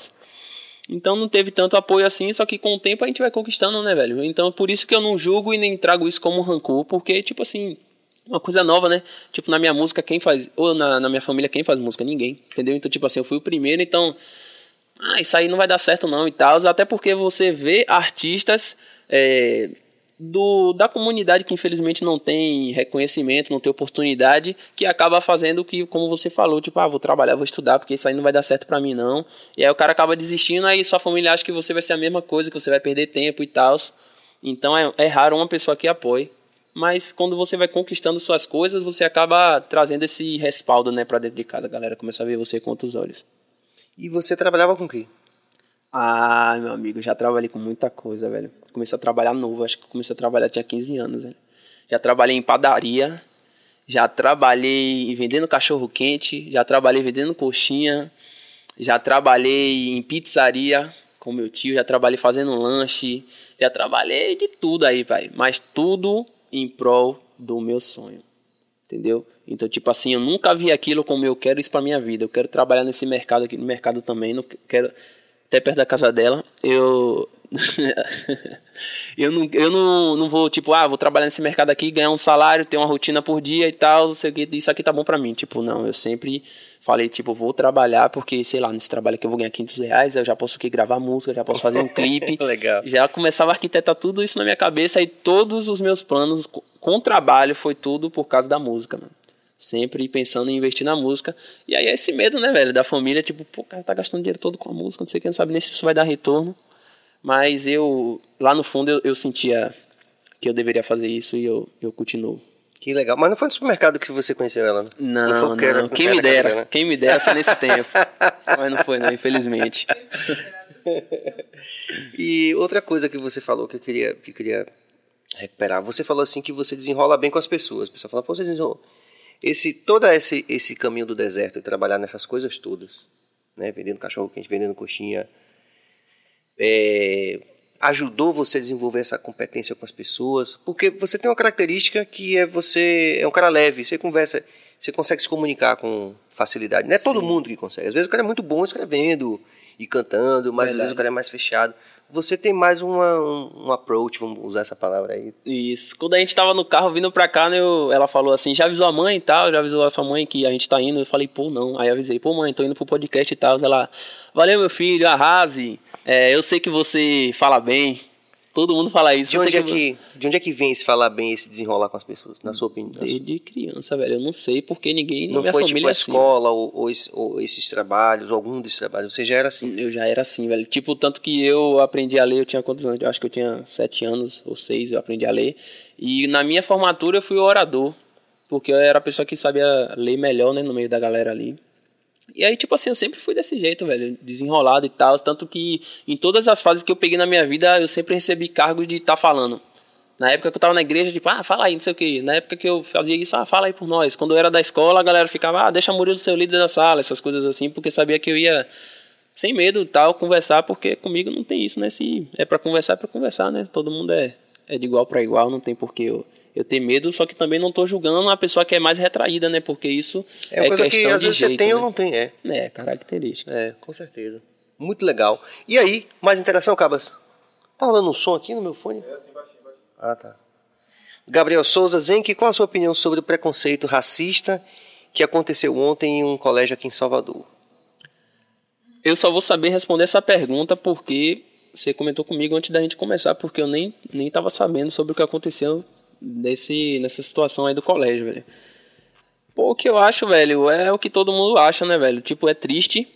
B: Então não teve tanto apoio assim, só que com o tempo a gente vai conquistando, né, velho? Então por isso que eu não julgo e nem trago isso como rancor, porque, tipo assim, uma coisa nova, né? Tipo, na minha música, quem faz. Ou na, na minha família, quem faz música? Ninguém. Entendeu? Então, tipo assim, eu fui o primeiro, então. Ah, isso aí não vai dar certo, não e tal. Até porque você vê artistas. É, do, da comunidade que infelizmente não tem reconhecimento, não tem oportunidade, que acaba fazendo que, como você falou, tipo, ah, vou trabalhar, vou estudar, porque isso aí não vai dar certo para mim, não. E aí o cara acaba desistindo, aí sua família acha que você vai ser a mesma coisa, que você vai perder tempo e tal. Então é, é raro uma pessoa que apoie mas quando você vai conquistando suas coisas, você acaba trazendo esse respaldo, né, para dentro de casa. A galera começa a ver você com outros olhos.
A: E você trabalhava com quê?
B: Ah, meu amigo, já trabalhei com muita coisa, velho. Comecei a trabalhar novo, acho que comecei a trabalhar tinha 15 anos, velho. Já trabalhei em padaria, já trabalhei vendendo cachorro quente, já trabalhei vendendo coxinha, já trabalhei em pizzaria com meu tio, já trabalhei fazendo lanche, já trabalhei de tudo aí, pai. Mas tudo em prol do meu sonho. Entendeu? Então, tipo assim, eu nunca vi aquilo como eu quero isso para minha vida. Eu quero trabalhar nesse mercado aqui, no mercado também, não quero até perto da casa dela. Eu [LAUGHS] eu não, eu não, não vou, tipo, ah, vou trabalhar nesse mercado aqui, ganhar um salário, ter uma rotina por dia e tal, não sei o que, isso aqui tá bom pra mim. Tipo, não, eu sempre falei, tipo, vou trabalhar porque, sei lá, nesse trabalho aqui eu vou ganhar 500 reais, eu já posso aqui gravar música, já posso fazer um [LAUGHS] clipe.
A: Legal.
B: Já começava a arquitetar tudo isso na minha cabeça e todos os meus planos com trabalho foi tudo por causa da música, mano. Sempre pensando em investir na música. E aí é esse medo, né, velho, da família, tipo, pô, o cara tá gastando dinheiro todo com a música, não sei o que, não sabe nem se isso vai dar retorno. Mas eu, lá no fundo, eu, eu sentia que eu deveria fazer isso e eu, eu continuo.
A: Que legal. Mas não foi no supermercado que você conheceu ela, né?
B: Não, não. não. Quem me dera, né? quem me dera só nesse tempo. Mas não foi, não, infelizmente. [LAUGHS]
A: e outra coisa que você falou que eu queria, que eu queria recuperar. Você falou assim que você desenrola bem com as pessoas. A pessoa fala, pô, você desenrola. Esse, todo esse, esse caminho do deserto e trabalhar nessas coisas todas, né? Vendendo cachorro quente, vendendo coxinha, é, ajudou você a desenvolver essa competência com as pessoas? Porque você tem uma característica que é você é um cara leve, você conversa, você consegue se comunicar com facilidade. Não é Sim. todo mundo que consegue. Às vezes o cara é muito bom escrevendo e cantando, mas Verdade. às vezes o cara é mais fechado. Você tem mais uma, um, um, approach, vamos usar essa palavra aí.
B: Isso. Quando a gente tava no carro vindo pra cá, né, eu, ela falou assim: já avisou a mãe e tal, já avisou a sua mãe que a gente tá indo. Eu falei, pô, não. Aí avisei, pô, mãe, tô indo pro podcast e tal. Ela, valeu, meu filho, arrase. É, eu sei que você fala bem. Todo mundo fala isso.
A: De onde, é que, que, de onde é que vem esse falar bem, esse desenrolar com as pessoas, na sua opinião?
B: Desde criança, velho. Eu não sei porque ninguém
A: não
B: minha
A: foi
B: família
A: tipo a
B: é assim.
A: escola ou, ou, ou, esses trabalhos, ou algum desses trabalhos. Você já era assim?
B: Eu já era assim, velho. Tipo, tanto que eu aprendi a ler, eu tinha quantos anos? Eu acho que eu tinha sete anos ou seis, eu aprendi a ler. E na minha formatura eu fui orador. Porque eu era a pessoa que sabia ler melhor, né, no meio da galera ali. E aí, tipo assim, eu sempre fui desse jeito, velho, desenrolado e tal. Tanto que em todas as fases que eu peguei na minha vida, eu sempre recebi cargo de estar tá falando. Na época que eu tava na igreja, tipo, ah, fala aí, não sei o quê. Na época que eu fazia isso, ah, fala aí por nós. Quando eu era da escola, a galera ficava, ah, deixa Murilo ser o líder da sala, essas coisas assim, porque sabia que eu ia, sem medo tal, conversar, porque comigo não tem isso, né? Se é para conversar, é pra conversar, né? Todo mundo é, é de igual para igual, não tem por que eu eu ter medo, só que também não estou julgando a pessoa que é mais retraída, né? Porque isso é, uma é coisa questão que às de vezes jeito, você
A: tem
B: né?
A: ou não tem, é.
B: É, característica.
A: É, com certeza. Muito legal. E aí, mais interação, Cabas? Tá rolando um som aqui no meu fone? É, assim, baixinho, baixinho. Ah, tá. Gabriel Souza, Zenk, qual a sua opinião sobre o preconceito racista que aconteceu ontem em um colégio aqui em Salvador?
B: Eu só vou saber responder essa pergunta porque você comentou comigo antes da gente começar, porque eu nem nem estava sabendo sobre o que aconteceu nessa situação aí do colégio, velho. Pô, o que eu acho, velho, é o que todo mundo acha, né, velho? Tipo, é triste.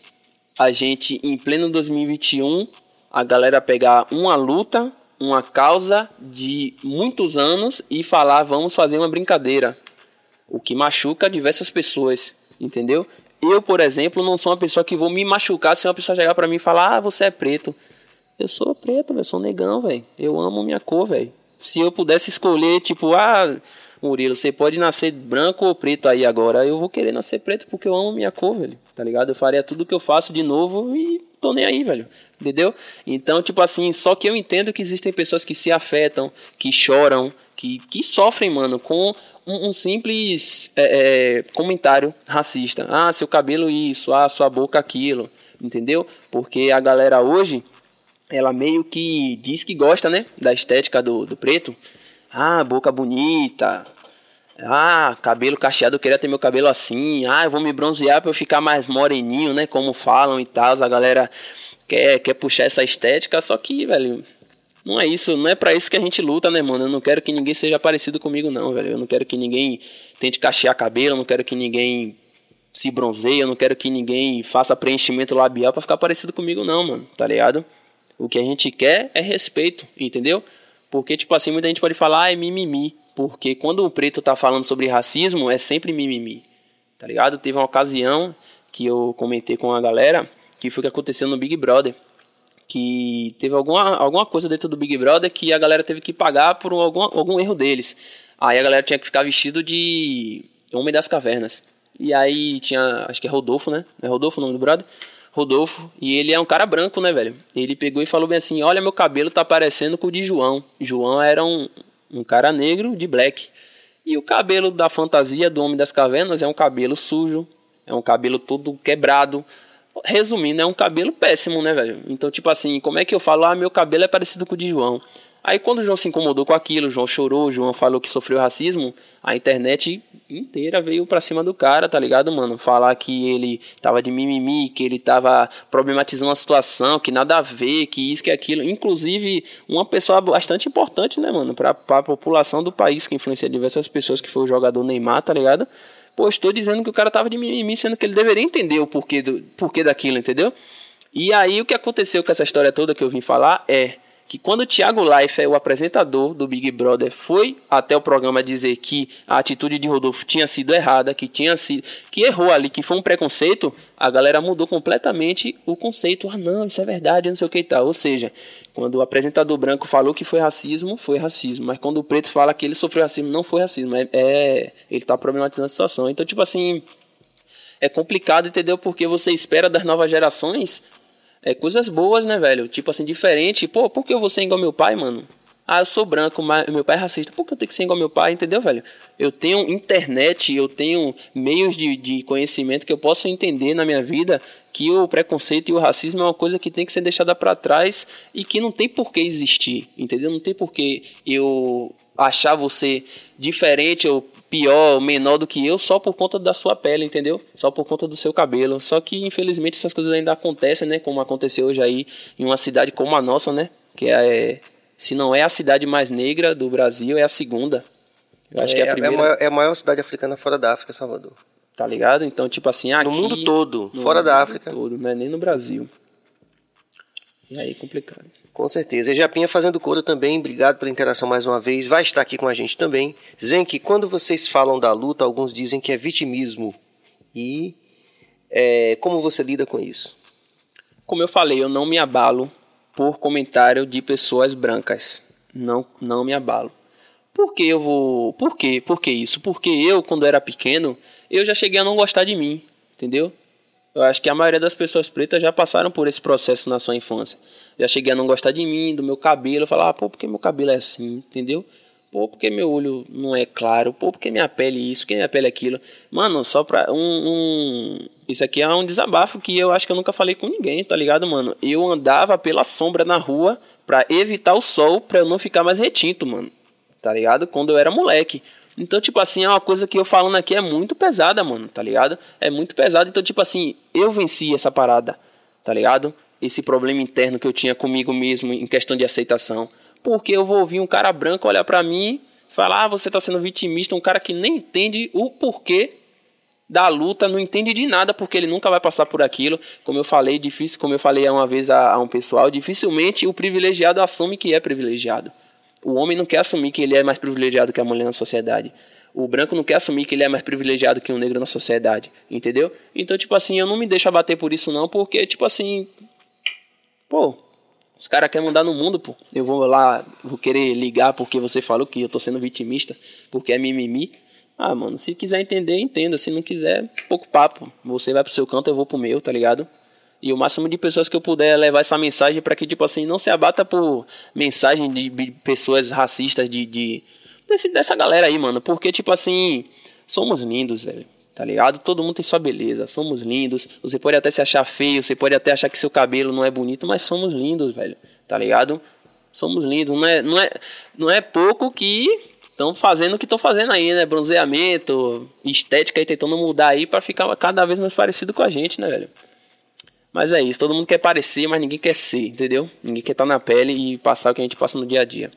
B: a gente, em pleno 2021, a galera pegar uma luta, uma causa de muitos anos e falar, vamos fazer uma brincadeira. O que machuca diversas pessoas, entendeu? Eu, por exemplo, não sou uma pessoa que vou me machucar se uma pessoa chegar para mim e falar, ah, você é preto. Eu sou preto, eu sou negão, velho. Eu amo minha cor, velho. Se eu pudesse escolher, tipo, ah, Murilo, você pode nascer branco ou preto aí agora. Eu vou querer nascer preto porque eu amo minha cor, velho. Tá ligado? Eu faria tudo que eu faço de novo e tô nem aí, velho. Entendeu? Então, tipo assim, só que eu entendo que existem pessoas que se afetam, que choram, que, que sofrem, mano, com um, um simples é, é, comentário racista. Ah, seu cabelo isso, ah, sua boca aquilo. Entendeu? Porque a galera hoje ela meio que diz que gosta, né, da estética do, do preto. Ah, boca bonita. Ah, cabelo cacheado, eu queria ter meu cabelo assim. Ah, eu vou me bronzear para eu ficar mais moreninho, né, como falam e tal. A galera quer, quer puxar essa estética, só que, velho, não é isso, não é para isso que a gente luta, né, mano? Eu não quero que ninguém seja parecido comigo, não, velho. Eu não quero que ninguém tente cachear cabelo, eu não quero que ninguém se bronzeie, eu não quero que ninguém faça preenchimento labial para ficar parecido comigo, não, mano, tá ligado? O que a gente quer é respeito, entendeu? Porque, tipo assim, muita gente pode falar, ah, é mimimi. Porque quando o preto tá falando sobre racismo, é sempre mimimi. Tá ligado? Teve uma ocasião que eu comentei com a galera que foi o que aconteceu no Big Brother. Que teve alguma, alguma coisa dentro do Big Brother que a galera teve que pagar por algum, algum erro deles. Aí a galera tinha que ficar vestido de Homem das Cavernas. E aí tinha, acho que é Rodolfo, né? É Rodolfo o nome do brother? Rodolfo, e ele é um cara branco, né, velho? Ele pegou e falou bem assim: Olha, meu cabelo tá parecendo com o de João. João era um, um cara negro de black. E o cabelo da fantasia do Homem das Cavernas é um cabelo sujo, é um cabelo todo quebrado. Resumindo, é um cabelo péssimo, né, velho? Então, tipo assim, como é que eu falo? Ah, meu cabelo é parecido com o de João. Aí quando o João se incomodou com aquilo, o João chorou, o João falou que sofreu racismo, a internet inteira veio pra cima do cara, tá ligado, mano? Falar que ele tava de mimimi, que ele tava problematizando a situação, que nada a ver, que isso, que aquilo. Inclusive, uma pessoa bastante importante, né, mano, pra, pra população do país, que influencia diversas pessoas, que foi o jogador Neymar, tá ligado? Postou dizendo que o cara tava de mimimi, sendo que ele deveria entender o porquê, do, porquê daquilo, entendeu? E aí o que aconteceu com essa história toda que eu vim falar é que quando o Thiago Leifert, o apresentador do Big Brother, foi até o programa dizer que a atitude de Rodolfo tinha sido errada, que tinha sido, que errou ali, que foi um preconceito, a galera mudou completamente o conceito. Ah, não, isso é verdade, não sei o que e tal. Ou seja, quando o apresentador branco falou que foi racismo, foi racismo. Mas quando o preto fala que ele sofreu racismo, não foi racismo. É, é ele está problematizando a situação. Então, tipo assim, é complicado, entendeu? Porque você espera das novas gerações é, coisas boas, né, velho? Tipo assim, diferente. Pô, por que eu vou ser igual meu pai, mano? Ah, eu sou branco, mas meu pai é racista. Por que eu tenho que ser igual meu pai, entendeu, velho? Eu tenho internet, eu tenho meios de, de conhecimento que eu posso entender na minha vida que o preconceito e o racismo é uma coisa que tem que ser deixada para trás e que não tem por que existir, entendeu? Não tem por que eu achar você diferente ou pior, ou menor do que eu só por conta da sua pele, entendeu? Só por conta do seu cabelo. Só que infelizmente essas coisas ainda acontecem, né? Como aconteceu hoje aí em uma cidade como a nossa, né? Que é, se não é a cidade mais negra do Brasil, é a segunda.
A: Eu acho é, que é a primeira. É a, maior, é a maior cidade africana fora da África, Salvador.
B: Tá ligado? Então, tipo assim, aqui...
A: No mundo todo, fora da África.
B: Todo, não é nem no Brasil. E aí, complicado.
A: Com certeza. E Japinha fazendo coro também, obrigado pela interação mais uma vez. Vai estar aqui com a gente também. Zenk, quando vocês falam da luta, alguns dizem que é vitimismo. E é, como você lida com isso?
B: Como eu falei, eu não me abalo por comentário de pessoas brancas. Não, não me abalo. Por que eu vou. Por quê? Por que isso? Porque eu, quando era pequeno, eu já cheguei a não gostar de mim. Entendeu? Eu acho que a maioria das pessoas pretas já passaram por esse processo na sua infância. Já cheguei a não gostar de mim, do meu cabelo, falar, ah, pô, porque meu cabelo é assim, entendeu? Pô, porque meu olho não é claro? Pô, porque minha pele isso, que minha pele aquilo? Mano, só pra um, um, Isso aqui é um desabafo que eu acho que eu nunca falei com ninguém, tá ligado, mano? Eu andava pela sombra na rua pra evitar o sol, pra eu não ficar mais retinto, mano. Tá ligado? Quando eu era moleque. Então, tipo assim, é uma coisa que eu falando aqui é muito pesada, mano, tá ligado? É muito pesado. Então, tipo assim, eu venci essa parada, tá ligado? Esse problema interno que eu tinha comigo mesmo em questão de aceitação. Porque eu vou ouvir um cara branco olhar para mim falar, ah, você tá sendo vitimista, um cara que nem entende o porquê da luta não entende de nada porque ele nunca vai passar por aquilo. Como eu falei, difícil, como eu falei uma vez a, a um pessoal, dificilmente o privilegiado assume que é privilegiado. O homem não quer assumir que ele é mais privilegiado que a mulher na sociedade. O branco não quer assumir que ele é mais privilegiado que o negro na sociedade, entendeu? Então, tipo assim, eu não me deixo abater por isso não, porque, tipo assim, pô, os caras querem mandar no mundo, pô. Eu vou lá, vou querer ligar porque você falou que eu tô sendo vitimista, porque é mimimi. Ah, mano, se quiser entender, entenda. Se não quiser, pouco papo. Você vai pro seu canto, eu vou pro meu, tá ligado? E o máximo de pessoas que eu puder levar essa mensagem para que, tipo assim, não se abata por mensagem de pessoas racistas, de, de desse, dessa galera aí, mano. Porque, tipo assim, somos lindos, velho. Tá ligado? Todo mundo tem sua beleza. Somos lindos. Você pode até se achar feio, você pode até achar que seu cabelo não é bonito, mas somos lindos, velho. Tá ligado? Somos lindos. Não é, não é, não é pouco que estão fazendo o que estão fazendo aí, né? Bronzeamento, estética aí, tentando mudar aí para ficar cada vez mais parecido com a gente, né, velho? Mas é isso, todo mundo quer parecer, mas ninguém quer ser, entendeu? Ninguém quer estar tá na pele e passar o que a gente passa no dia a dia.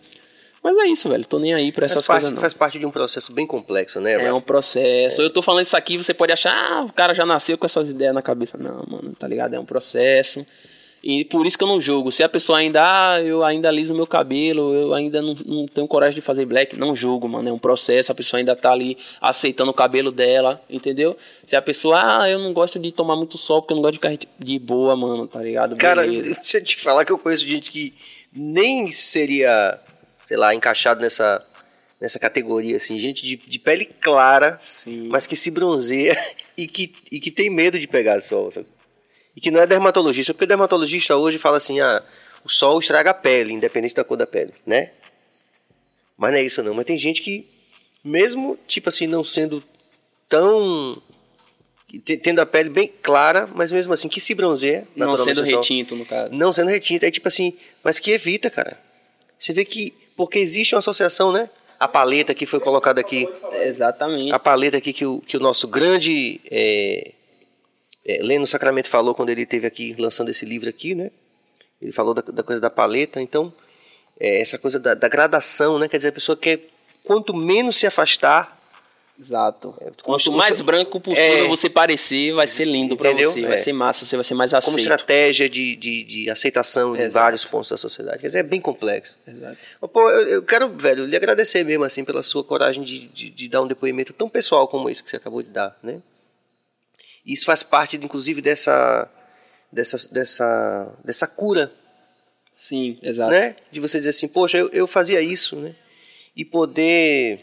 B: Mas é isso, velho. Tô nem aí pra essas
A: faz parte,
B: coisas, não.
A: Faz parte de um processo bem complexo, né?
B: É um processo. É. Eu tô falando isso aqui, você pode achar, ah, o cara já nasceu com essas ideias na cabeça. Não, mano, tá ligado? É um processo. E por isso que eu não julgo. Se a pessoa ainda, ah, eu ainda aliso meu cabelo, eu ainda não, não tenho coragem de fazer black, não julgo, mano. É um processo, a pessoa ainda tá ali aceitando o cabelo dela, entendeu? Se a pessoa, ah, eu não gosto de tomar muito sol porque eu não gosto de ficar de boa, mano, tá ligado?
A: Cara, Beleza. [LAUGHS] eu te falar que eu conheço gente que nem seria, sei lá, encaixado nessa, nessa categoria, assim, gente de, de pele clara, Sim. mas que se bronzeia [LAUGHS] e que, e que tem medo de pegar sol, sabe? E que não é dermatologista, porque o dermatologista hoje fala assim: ah, o sol estraga a pele, independente da cor da pele, né? Mas não é isso não. Mas tem gente que, mesmo, tipo assim, não sendo tão. tendo a pele bem clara, mas mesmo assim, que se bronzeia.
B: Não sendo retinto, no caso.
A: Não sendo retinto. É tipo assim, mas que evita, cara. Você vê que. Porque existe uma associação, né? A paleta que foi colocada aqui.
B: Exatamente.
A: A paleta aqui que o, que o nosso grande. É, é, Leno Sacramento falou quando ele esteve aqui lançando esse livro aqui, né? Ele falou da, da coisa da paleta, então é, essa coisa da, da, gradação, né? Quer dizer, a pessoa quer quanto menos se afastar.
B: Exato. É, quanto mais você, branco possível é, você parecer, vai ser lindo para você, vai é. ser massa, você vai ser mais aceito.
A: Como estratégia de, de, de aceitação Exato. em vários pontos da sociedade. Quer dizer, é bem complexo.
B: Exato.
A: Pô, eu, eu, quero, velho, lhe agradecer mesmo, assim, pela sua coragem de, de, de dar um depoimento tão pessoal como esse que você acabou de dar, né? Isso faz parte, inclusive, dessa, dessa, dessa, dessa cura.
B: Sim, exato.
A: Né? De você dizer assim, poxa, eu, eu fazia isso, né? E poder,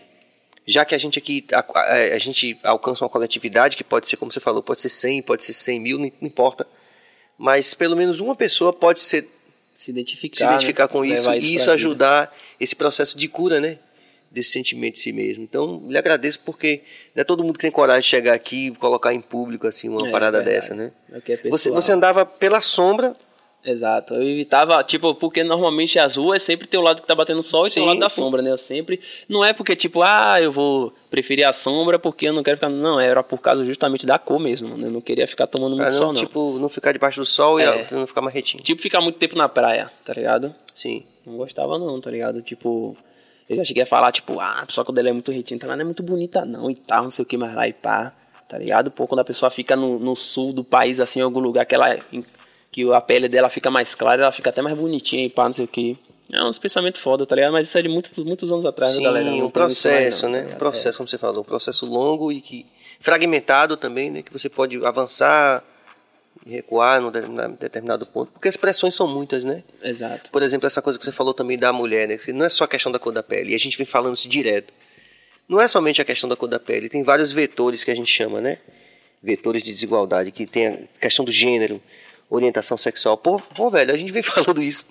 A: já que a gente aqui, a, a, gente alcança uma coletividade, que pode ser, como você falou, pode ser 100, pode ser 100 mil, não, não importa. Mas pelo menos uma pessoa pode ser
B: se identificar,
A: se identificar né? com isso, isso e isso ajudar esse processo de cura, né? Desse sentimento de si mesmo. Então, lhe agradeço porque não é todo mundo que tem coragem de chegar aqui e colocar em público assim uma é, parada dessa, né?
B: É
A: você, você andava pela sombra.
B: Exato. Eu evitava, tipo, porque normalmente as ruas sempre tem o lado que tá batendo sol e sim, tem o lado da sim. sombra, né? Eu sempre. Não é porque, tipo, ah, eu vou preferir a sombra porque eu não quero ficar. Não, era por causa justamente da cor mesmo, mano. Eu não queria ficar tomando muito não, sol, não.
A: Tipo, não ficar debaixo do sol é. e não ficar mais retinho.
B: Tipo, ficar muito tempo na praia, tá ligado?
A: Sim.
B: Não gostava, não, tá ligado? Tipo. Eu já cheguei a falar, tipo, ah, a pessoa quando ela é muito retinta, ela não é muito bonita não e tal, não sei o que mais lá e pá, tá ligado? Pô, quando a pessoa fica no, no sul do país, assim, em algum lugar que ela que a pele dela fica mais clara, ela fica até mais bonitinha e pá, não sei o que. É uns pensamentos foda, tá ligado? Mas isso é de muitos, muitos anos atrás,
A: Sim,
B: né, galera?
A: um processo, não, né? Tá um processo, é. como você falou, um processo longo e que fragmentado também, né? Que você pode avançar recuar num determinado ponto, porque as pressões são muitas, né?
B: Exato.
A: Por exemplo, essa coisa que você falou também da mulher, né? Não é só a questão da cor da pele, e a gente vem falando isso direto. Não é somente a questão da cor da pele, tem vários vetores que a gente chama, né? Vetores de desigualdade, que tem a questão do gênero, orientação sexual. Pô, pô velho, a gente vem [LAUGHS] falando isso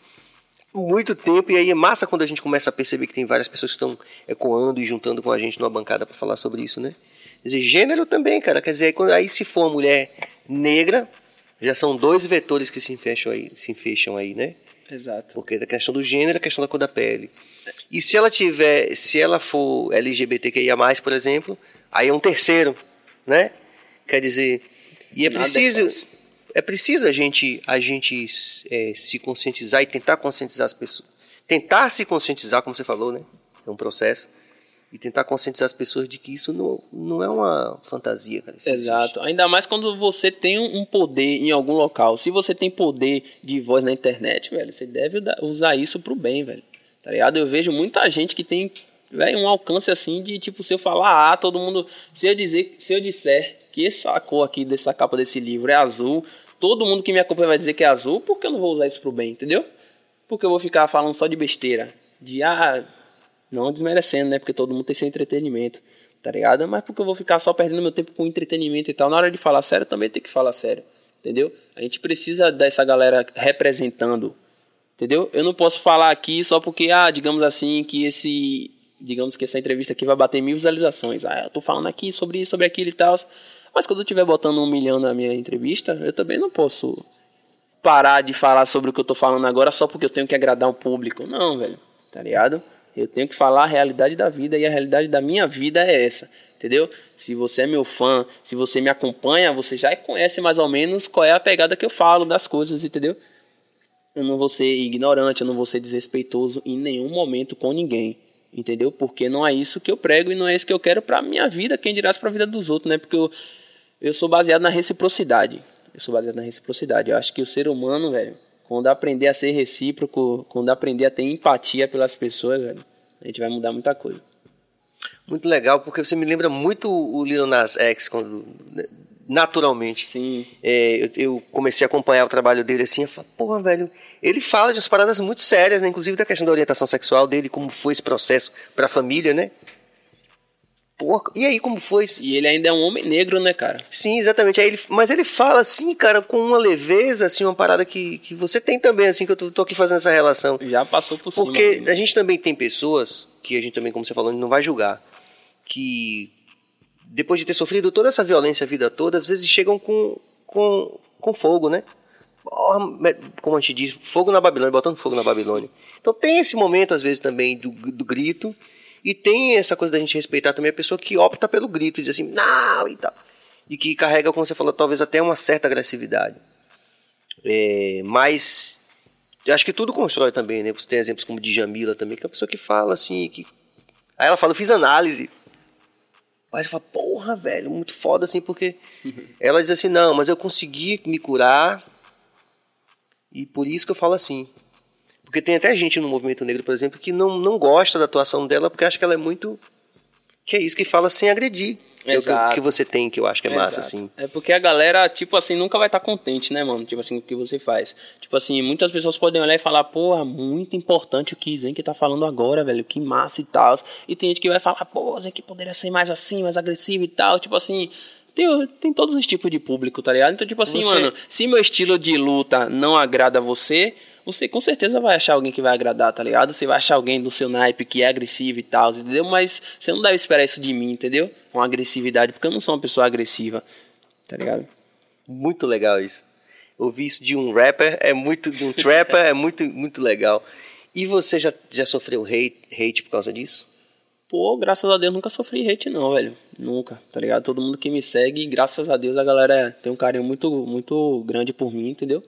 A: muito tempo e aí é massa quando a gente começa a perceber que tem várias pessoas que estão ecoando e juntando com a gente numa bancada para falar sobre isso, né? Quer dizer, gênero também, cara. Quer dizer, quando, aí se for uma mulher negra, já são dois vetores que se fecham aí, se fecham aí, né?
B: Exato.
A: Porque a questão do gênero e a questão da cor da pele. E se ela tiver, se ela for LGBTQIA+, por exemplo, aí é um terceiro, né? Quer dizer, e é preciso é preciso a gente a gente é, se conscientizar e tentar conscientizar as pessoas, tentar se conscientizar, como você falou, né? É um processo e tentar conscientizar as pessoas de que isso não, não é uma fantasia, cara.
B: Exato. Ainda mais quando você tem um poder em algum local. Se você tem poder de voz na internet, velho, você deve usar isso pro bem, velho. Tá ligado? Eu vejo muita gente que tem velho, um alcance assim de tipo, se eu falar ah, todo mundo. Se eu dizer, se eu disser que essa cor aqui dessa capa desse livro é azul, todo mundo que me acompanha vai dizer que é azul, porque eu não vou usar isso pro bem, entendeu? Porque eu vou ficar falando só de besteira. De ah, não desmerecendo, né? Porque todo mundo tem seu entretenimento, tá ligado? Mas porque eu vou ficar só perdendo meu tempo com entretenimento e tal. Na hora de falar sério, também tem que falar sério, entendeu? A gente precisa dessa galera representando, entendeu? Eu não posso falar aqui só porque, ah, digamos assim, que esse. Digamos que essa entrevista aqui vai bater mil visualizações. Ah, eu tô falando aqui sobre isso, sobre aquilo e tal. Mas quando eu estiver botando um milhão na minha entrevista, eu também não posso parar de falar sobre o que eu tô falando agora só porque eu tenho que agradar o público. Não, velho. Tá ligado? Eu tenho que falar a realidade da vida e a realidade da minha vida é essa, entendeu? Se você é meu fã, se você me acompanha, você já conhece mais ou menos qual é a pegada que eu falo das coisas, entendeu? Eu não vou ser ignorante, eu não vou ser desrespeitoso em nenhum momento com ninguém, entendeu? Porque não é isso que eu prego e não é isso que eu quero para minha vida, quem dirá para a vida dos outros, né? Porque eu, eu sou baseado na reciprocidade. Eu sou baseado na reciprocidade. Eu acho que o ser humano, velho, quando aprender a ser recíproco, quando aprender a ter empatia pelas pessoas, velho, a gente vai mudar muita coisa.
A: Muito legal, porque você me lembra muito o Lil Nas X, quando, né, naturalmente.
B: Sim.
A: É, eu, eu, comecei a acompanhar o trabalho dele assim, eu falei, porra, velho, ele fala de umas paradas muito sérias, né? Inclusive da questão da orientação sexual dele, como foi esse processo para a família, né? Porra, e aí, como foi?
B: E ele ainda é um homem negro, né, cara?
A: Sim, exatamente. Aí ele, mas ele fala assim, cara, com uma leveza, assim, uma parada que, que você tem também, assim, que eu tô, tô aqui fazendo essa relação.
B: Já passou por
A: cima. Porque a gente também tem pessoas, que a gente também, como você falou, não vai julgar, que depois de ter sofrido toda essa violência a vida toda, às vezes chegam com, com, com fogo, né? Como a gente diz, fogo na Babilônia, botando fogo na Babilônia. Então tem esse momento, às vezes, também do, do grito, e tem essa coisa da gente respeitar também a pessoa que opta pelo grito diz assim, não, e tal. E que carrega, como você falou, talvez até uma certa agressividade. É, mas eu acho que tudo constrói também, né? Você tem exemplos como de Jamila também, que é uma pessoa que fala assim, que. Aí ela fala, eu fiz análise. Mas eu falo, porra, velho, muito foda assim, porque [LAUGHS] ela diz assim, não, mas eu consegui me curar e por isso que eu falo assim. Porque tem até gente no movimento negro, por exemplo, que não, não gosta da atuação dela porque acha que ela é muito. Que é isso que fala sem agredir. Que é o que, que você tem, que eu acho que é Exato. massa, assim.
B: É porque a galera, tipo assim, nunca vai estar tá contente, né, mano? Tipo assim, o que você faz. Tipo assim, muitas pessoas podem olhar e falar, porra, muito importante o que Zen que tá falando agora, velho, que massa e tal. E tem gente que vai falar, pô, Zen que poderia ser mais assim, mais agressivo e tal. Tipo assim, tem, tem todos os tipos de público, tá ligado? Então, tipo assim, você... mano, se meu estilo de luta não agrada você, você com certeza vai achar alguém que vai agradar, tá ligado? Você vai achar alguém do seu naipe que é agressivo e tal, entendeu? Mas você não deve esperar isso de mim, entendeu? Com agressividade, porque eu não sou uma pessoa agressiva, tá ligado?
A: Muito legal isso. Ouvir isso de um rapper é muito, de um trapper é muito, muito legal. E você já, já sofreu hate, hate por causa disso?
B: Pô, graças a Deus nunca sofri hate não, velho. Nunca, tá ligado? Todo mundo que me segue, graças a Deus a galera tem um carinho muito, muito grande por mim, entendeu?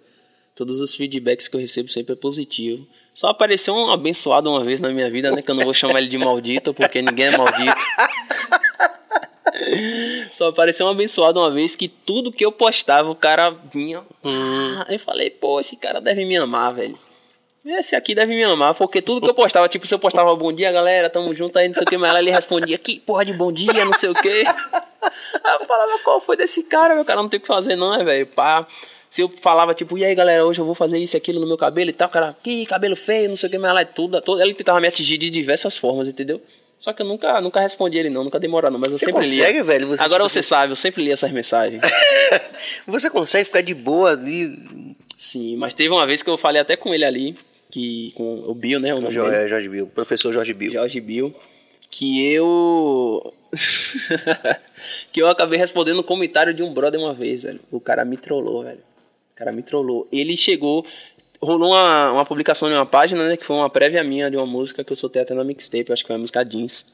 B: Todos os feedbacks que eu recebo sempre é positivo. Só apareceu um abençoado uma vez na minha vida, né? Que eu não vou chamar ele de maldito, porque ninguém é maldito. [LAUGHS] Só apareceu um abençoado uma vez que tudo que eu postava, o cara vinha. Hum. Eu falei, pô, esse cara deve me amar, velho. Esse aqui deve me amar, porque tudo que eu postava, tipo, se eu postava bom dia, galera, tamo junto aí, não sei o que, mas ele respondia, que porra de bom dia, não sei o que. [LAUGHS] Aí eu falava, qual foi desse cara, meu cara, não tem o que fazer não, é, velho, pá. Se eu falava, tipo, e aí galera, hoje eu vou fazer isso e aquilo no meu cabelo e tal, cara, que cabelo feio, não sei o que, mas lá tudo, tudo. Ele tentava me atingir de diversas formas, entendeu? Só que eu nunca, nunca respondi ele não, nunca demorou não, mas eu
A: você
B: sempre
A: consegue,
B: lia.
A: velho? Você,
B: Agora
A: tipo,
B: você sabe, eu sempre li essas mensagens. [LAUGHS]
A: você consegue ficar de boa ali?
B: Sim, mas teve uma vez que eu falei até com ele ali, que com o Bill, né? O
A: nome Jorge, é, Jorge Bill, professor Jorge Bill.
B: Jorge Bill, que eu [LAUGHS] que eu acabei respondendo um comentário de um brother uma vez, velho. O cara me trollou, velho cara me trollou. Ele chegou, rolou uma, uma publicação em uma página, né, que foi uma prévia minha de uma música que eu soltei até na mixtape, acho que foi a música Jeans.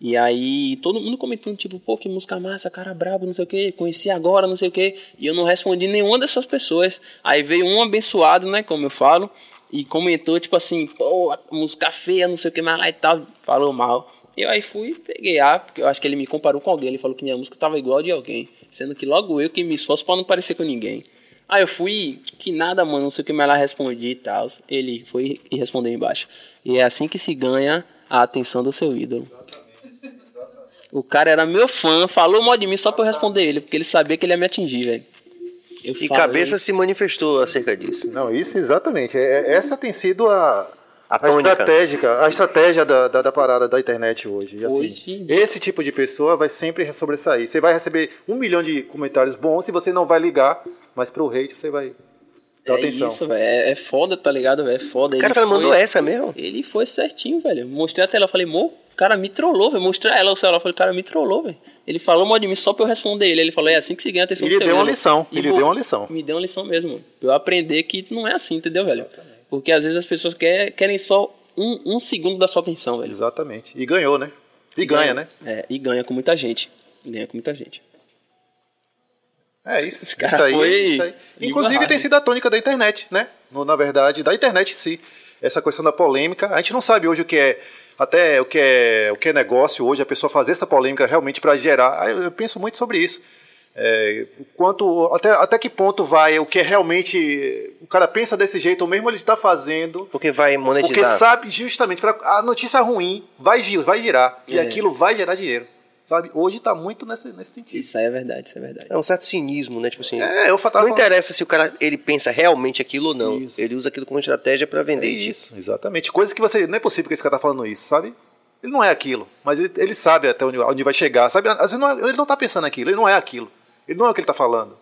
B: E aí todo mundo comentando, tipo, pô, que música massa, cara brabo, não sei o que, conheci agora, não sei o que. E eu não respondi nenhuma dessas pessoas. Aí veio um abençoado, né, como eu falo, e comentou, tipo assim, pô, música feia, não sei o que mais lá e tal, falou mal. Eu aí fui, peguei A, porque eu acho que ele me comparou com alguém. Ele falou que minha música tava igual a de alguém. Sendo que logo eu que me esforço pra não parecer com ninguém. Aí eu fui, que nada, mano, não sei o que mais lá respondi e tal. Ele foi e respondeu embaixo. E é assim que se ganha a atenção do seu ídolo. O cara era meu fã, falou mal de mim só pra eu responder ele, porque ele sabia que ele ia me atingir, velho. Eu
A: E
B: falei-
A: cabeça se manifestou acerca disso.
D: Não, isso exatamente. É- é- essa tem sido a,
A: A
D: a, estratégica, a estratégia da, da, da parada da internet hoje. E, assim,
B: Hoje-
D: Esse tipo de pessoa vai sempre sobressair. Você vai receber um milhão de comentários bons e você não vai ligar, mas pro hate você vai dar
B: É
D: atenção.
B: isso, velho. É, é foda, tá ligado, velho? É foda.
A: O cara, cara mandou
B: foi-
A: essa mesmo?
B: Ele foi certinho, velho. Mostrei a tela, eu falei, mo, o cara me trollou, velho. Mostrei ela o celular, eu falei, o cara me trollou, velho. Ele falou mal de mim só pra eu responder ele. Ele falou, é assim que se ganha atenção
D: Ele
B: do seu
D: deu uma lição,
B: E,
D: ele deu uma lição.
B: Me deu uma lição mesmo, mano. Pra eu aprender que não é assim, entendeu, velho? Porque às vezes as pessoas quer, querem só um, um segundo da sua atenção, velho.
D: Exatamente. E ganhou, né? E ganha, né?
B: É, e ganha com muita gente. Ganha com muita gente.
D: É isso.
B: Esse cara
D: isso aí,
B: foi
D: isso aí. Inclusive tem sido a tônica da internet, né? No- na verdade, da internet em si. Essa questão da polêmica. A gente não sabe hoje o que é. Até o que é, o que é negócio hoje, a pessoa fazer essa polêmica realmente para gerar. Eu penso muito sobre isso. É, quanto, até, até que ponto vai o que é realmente. O cara pensa desse jeito, ou mesmo ele está fazendo.
A: Porque vai
D: Porque
A: monetizar.
D: sabe justamente, pra, a notícia ruim vai, vai girar. E
B: É.
D: aquilo vai gerar dinheiro. Sabe? Hoje está muito nesse, nesse sentido.
B: Isso aí é verdade, isso é verdade.
A: É um certo cinismo, né? Tipo assim.
D: É, eu
A: não
D: falando-
A: interessa se o cara ele pensa realmente aquilo ou não.
D: Isso.
A: Ele usa aquilo como estratégia pra
D: É
A: vender.
D: isso, exatamente. Coisa que você. Não é possível que esse cara tá falando isso, sabe? Ele não é aquilo, mas ele, ele sabe até onde, onde vai chegar, sabe? Às vezes não é- ele não tá pensando aquilo, ele não é aquilo. Ele não é o que ele tá falando.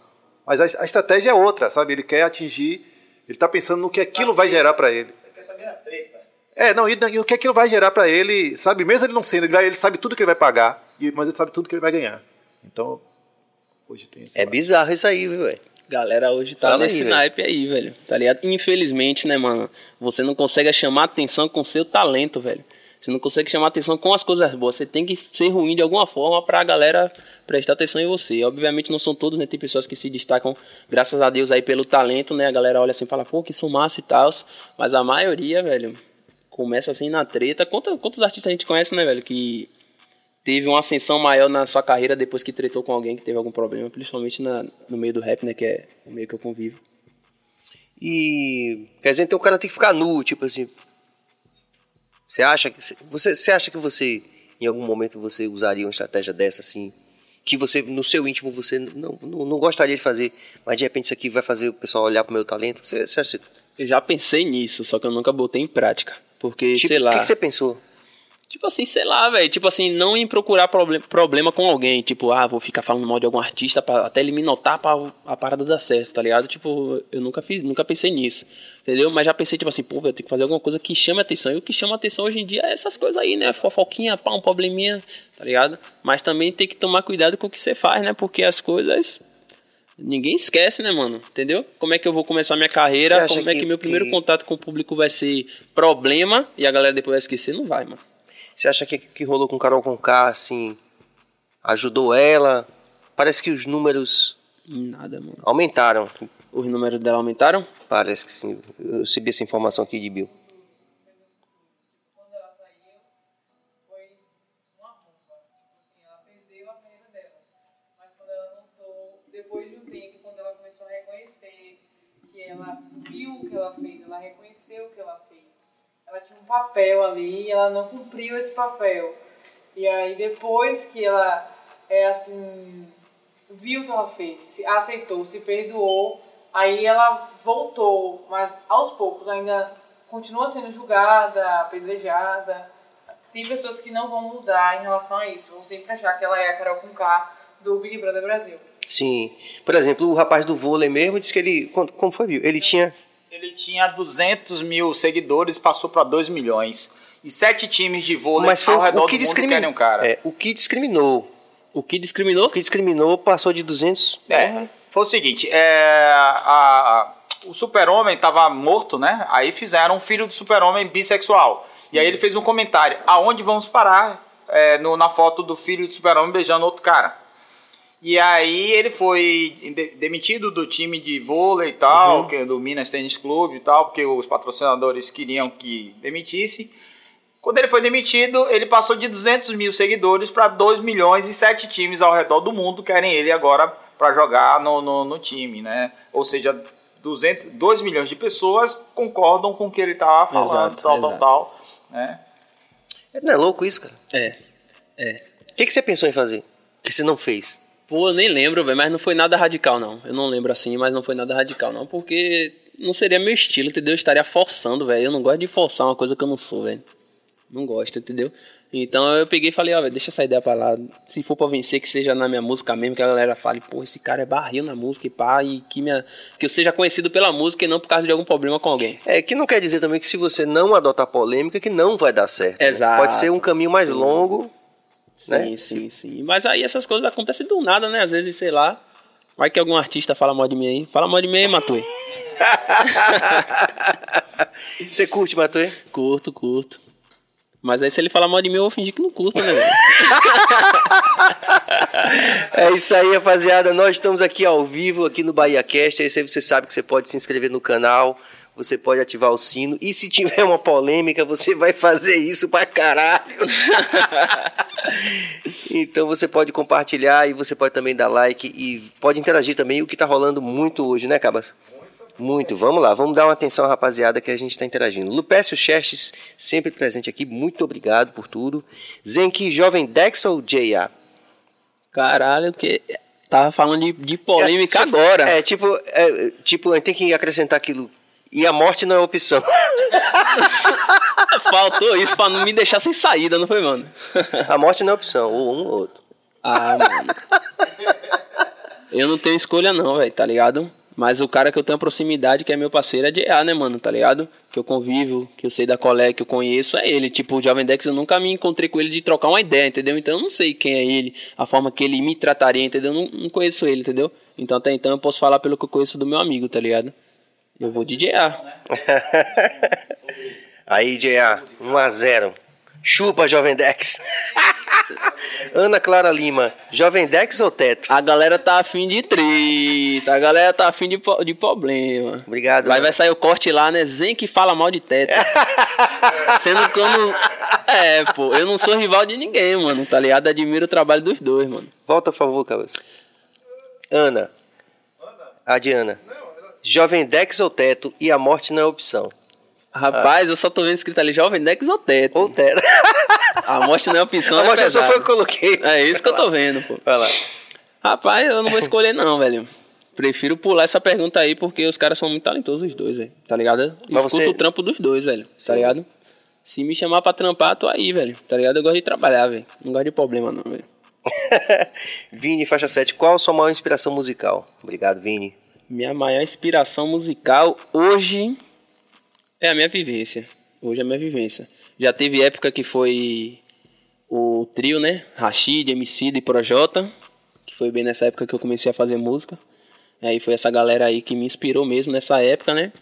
D: Mas a, a estratégia é outra, sabe? Ele quer atingir, ele tá pensando no que aquilo vai gerar para ele.
C: Quer saber a treta?
D: É, não, e, e o que aquilo vai gerar para ele, sabe? Mesmo ele não sendo, ele, vai- ele sabe tudo que ele vai pagar, e- mas ele sabe tudo que ele vai ganhar. Então, hoje tem esse
A: É
D: lado.
A: bizarro isso aí, viu, velho?
B: Galera hoje tá
A: Fala aí,
B: nesse
A: velho.
B: naipe aí, velho. Tá ligado? Infelizmente, né, mano? Você não consegue chamar atenção com seu talento, velho. Você não consegue chamar atenção com as coisas boas. Você tem que ser ruim de alguma forma pra galera prestar atenção em você. Obviamente não são todos, né? Tem pessoas que se destacam, graças a Deus, aí pelo talento, né? A galera olha assim e fala, pô, que são massa e tal. Mas a maioria, velho, começa assim na treta. Quantos, quantos artistas a gente conhece, né, velho? Que teve uma ascensão maior na sua carreira depois que tretou com alguém que teve algum problema, principalmente na, no meio do rap, né? Que é o meio que eu convivo.
A: E quer dizer, então o cara tem que ficar nu, tipo assim. Você acha que você, você acha que você em algum momento você usaria uma estratégia dessa assim, que você no seu íntimo você não, não, não gostaria de fazer, mas de repente isso aqui vai fazer o pessoal olhar pro meu talento? Você, você acha
B: Eu já pensei nisso, só que eu nunca botei em prática. Porque,
A: tipo,
B: sei
A: o
B: lá.
A: que, que você pensou?
B: Tipo assim, sei lá, velho. Tipo assim, não em procurar proble- problema com alguém. Tipo, ah, vou ficar falando mal de algum artista pra, até ele me notar pra a parada dar certo, tá ligado? Tipo, eu nunca fiz, nunca pensei nisso. Entendeu? Mas já pensei, tipo assim, pô, velho, tem que fazer alguma coisa que chame atenção. E o que chama atenção hoje em dia é essas coisas aí, né? Fofoquinha, pá, um probleminha, tá ligado? Mas também tem que tomar cuidado com o que você faz, né? Porque as coisas. Ninguém esquece, né, mano? Entendeu? Como é que eu vou começar minha carreira? Como é
A: que-
B: que meu primeiro
A: que-
B: contato com o público vai ser problema e a galera depois vai esquecer? Não vai, mano.
A: Você acha que que rolou com Carol Conká assim ajudou ela? Parece que os números
B: Nada, mano.
A: aumentaram.
B: Os números dela aumentaram?
A: Parece que sim. Eu recebi essa informação aqui de Bill.
E: quando ela saiu, foi uma bomba. Ela perdeu a carreira dela. Mas quando ela voltou, depois de tempo, quando ela começou a reconhecer que ela viu o que ela fez, ela reconheceu o que ela fez. Ela tinha um papel ali e ela não cumpriu esse papel. E aí depois que ela é assim viu o que ela fez, se aceitou, se perdoou, aí ela voltou, mas aos poucos ainda continua sendo julgada, apedrejada. Tem pessoas que não vão mudar em relação a isso, vão sempre achar que ela é a Carol Conká do Big Brother Brasil.
A: Sim. Por exemplo, o rapaz do vôlei mesmo disse que ele. Como foi, Bill? Ele tinha.
C: Ele tinha 200 mil seguidores, passou para 2 milhões. E sete times de vôlei
A: Mas foi
C: ao redor
A: o que
C: do mundo
A: discriminou.
C: querem um cara.
A: É, o que discriminou.
B: O que discriminou?
A: O que discriminou passou de 200.
C: É, foi o seguinte, é, a- a- o super-homem estava morto, né? Aí fizeram um filho do super-homem bissexual. E aí ele fez um comentário, aonde vamos parar? É, no- na foto do filho do super-homem beijando outro cara. E aí ele foi de- demitido do time de vôlei e tal, que é do Minas Tênis Clube e tal, porque os patrocinadores queriam que demitisse. Quando ele foi demitido, ele passou de 200 mil seguidores para 2 milhões e 7 times ao redor do mundo querem ele agora para jogar no, no, no time, né? Ou seja, 200, 2 milhões de pessoas concordam com o que ele estava falando,
B: Exato,
C: tal,
B: exato.
C: tal, tal, né?
A: Não é louco isso, cara?
B: É. É.
A: O que, que você pensou em fazer? Que você não fez?
B: Pô, eu nem lembro, velho, mas não foi nada radical, não. Eu não lembro assim, mas não foi nada radical, não, porque não seria meu estilo, entendeu? Eu estaria forçando, velho. Eu não gosto de forçar uma coisa que eu não sou, velho. Não gosto, entendeu? Então eu peguei e falei, ó, velho, deixa essa ideia pra lá. Se for pra vencer, que seja na minha música mesmo, que a galera fale, pô, esse cara é barril na música e pá, e que, minha... que eu seja conhecido pela música e não por causa de algum problema com alguém.
A: É, que não quer dizer também que se você não adotar polêmica, que não vai dar certo. né?
B: Exato.
A: Pode ser um caminho mais longo.
B: Sim,
A: Né?
B: sim, sim. Mas aí essas coisas acontecem do nada, né? Às vezes, sei lá. Vai que algum artista fala mal de mim aí. Fala mal de mim aí, Matui. [LAUGHS]
A: Você curte, Matuê?
B: Curto, curto. Mas aí se ele falar mal de mim, eu vou fingir que não curto, né? [LAUGHS]
A: É isso aí, rapaziada. Nós estamos aqui ao vivo, aqui no Bahia Cast. Aí você sabe que você pode se inscrever no canal, você pode ativar o sino. E se tiver uma polêmica, você vai fazer isso pra caralho. [LAUGHS] então você pode compartilhar e você pode também dar like e pode interagir também. O que tá rolando muito hoje, né, Cabas? Muito. Vamos lá, vamos dar uma atenção, rapaziada, que a gente está interagindo. Lupécio Chestes, sempre presente aqui. Muito obrigado por tudo. Zenki, Jovem Dex ou J.A.?
B: Caralho, que tava falando de, de polêmica
A: É,
B: agora.
A: É, tipo, é, tipo, tem que acrescentar aquilo. E a morte não é opção. [LAUGHS]
B: Faltou isso pra não me deixar sem saída, não foi, mano?
A: A morte não é opção, ou um ou outro.
B: ah, mano. Eu não tenho escolha não, velho, tá ligado? Mas o cara que eu tenho proximidade, que é meu parceiro, é de A, né, mano, tá ligado? Que eu convivo, que eu sei da colega, que eu conheço, é ele. Tipo, o Jovem Dex, eu nunca me encontrei com ele de trocar uma ideia, entendeu? Então eu não sei quem é ele, a forma que ele me trataria, entendeu? Eu não, não conheço ele, entendeu? Então até então eu posso falar pelo que eu conheço do meu amigo, tá ligado? Eu vou de A. [LAUGHS]
A: Aí, J.A., 1 a 0 Chupa, Jovem Dex. [LAUGHS] Ana Clara Lima, Jovem Dex ou Teto?
B: A galera tá afim de treta, a galera tá afim de, de problema.
A: Obrigado.
B: Vai, vai sair o corte lá, né? Zen que fala mal de teto. [LAUGHS] Sendo que eu não. É, pô, eu não sou rival de ninguém, mano, tá ligado? Admiro o trabalho dos dois, mano.
A: Volta, por favor, cabeça. Ana. A Diana. Jovem Dex ou Teto e a morte não é opção.
B: Rapaz, eu só tô vendo escrito ali Jovem Dex ou teto.
A: Ou Teto. [LAUGHS]
B: A morte não é opção,
A: a
B: é
A: morte é
B: pesado.
A: foi o que eu coloquei.
B: É isso que eu tô vendo, pô.
A: Vai lá.
B: Rapaz, eu não vou escolher não, velho. Prefiro pular essa pergunta aí porque os caras são muito talentosos os dois, velho. Tá ligado?
A: Mas
B: escuto
A: você-
B: o trampo dos dois, velho. Tá ligado? Se me chamar pra trampar, tô aí, velho. Tá ligado? Eu gosto de trabalhar, velho. Não gosto de problema não, velho. [LAUGHS]
A: Vini, faixa 7. Qual a sua maior inspiração musical? Obrigado, Vini.
B: Minha maior inspiração musical hoje é a minha vivência. Hoje é a minha vivência. Já teve época que foi o trio, né? Rashid, MC e Projota, que foi bem nessa época que eu comecei a fazer música. Aí foi essa galera aí que me inspirou mesmo nessa época, né?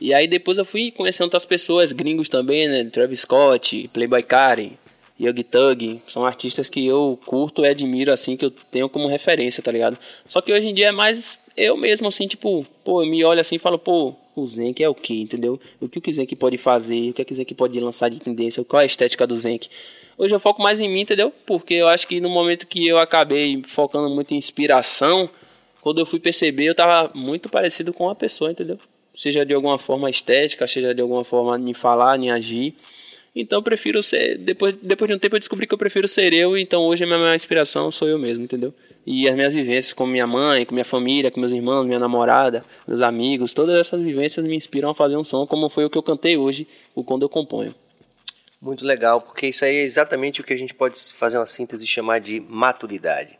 B: E aí depois eu fui conhecendo outras pessoas, gringos também, né? Travis Scott, Playboy Cardi, Yogi Thug, são artistas que eu curto e admiro, assim, que eu tenho como referência, tá ligado? Só que hoje em dia é mais eu mesmo, assim, tipo, pô, eu me olho assim e falo, pô, o Zenk é o que, entendeu? O que o Zenk pode fazer, o que o Zenk pode lançar de tendência, qual é a estética do Zenk. Hoje eu foco mais em mim, entendeu? Porque eu acho que no momento que eu acabei focando muito em inspiração, quando eu fui perceber, eu tava muito parecido com uma pessoa, entendeu? Seja de alguma forma estética, seja de alguma forma em falar, em agir. Então eu prefiro ser. Depois, depois de um tempo eu descobri que eu prefiro ser eu, então hoje a minha maior inspiração sou eu mesmo, entendeu? E as minhas vivências com minha mãe, com minha família, com meus irmãos, minha namorada, meus amigos, todas essas vivências me inspiram a fazer um som como foi o que eu cantei hoje, o quando eu componho.
A: Muito legal, porque isso aí é exatamente o que a gente pode fazer uma síntese e chamar de maturidade.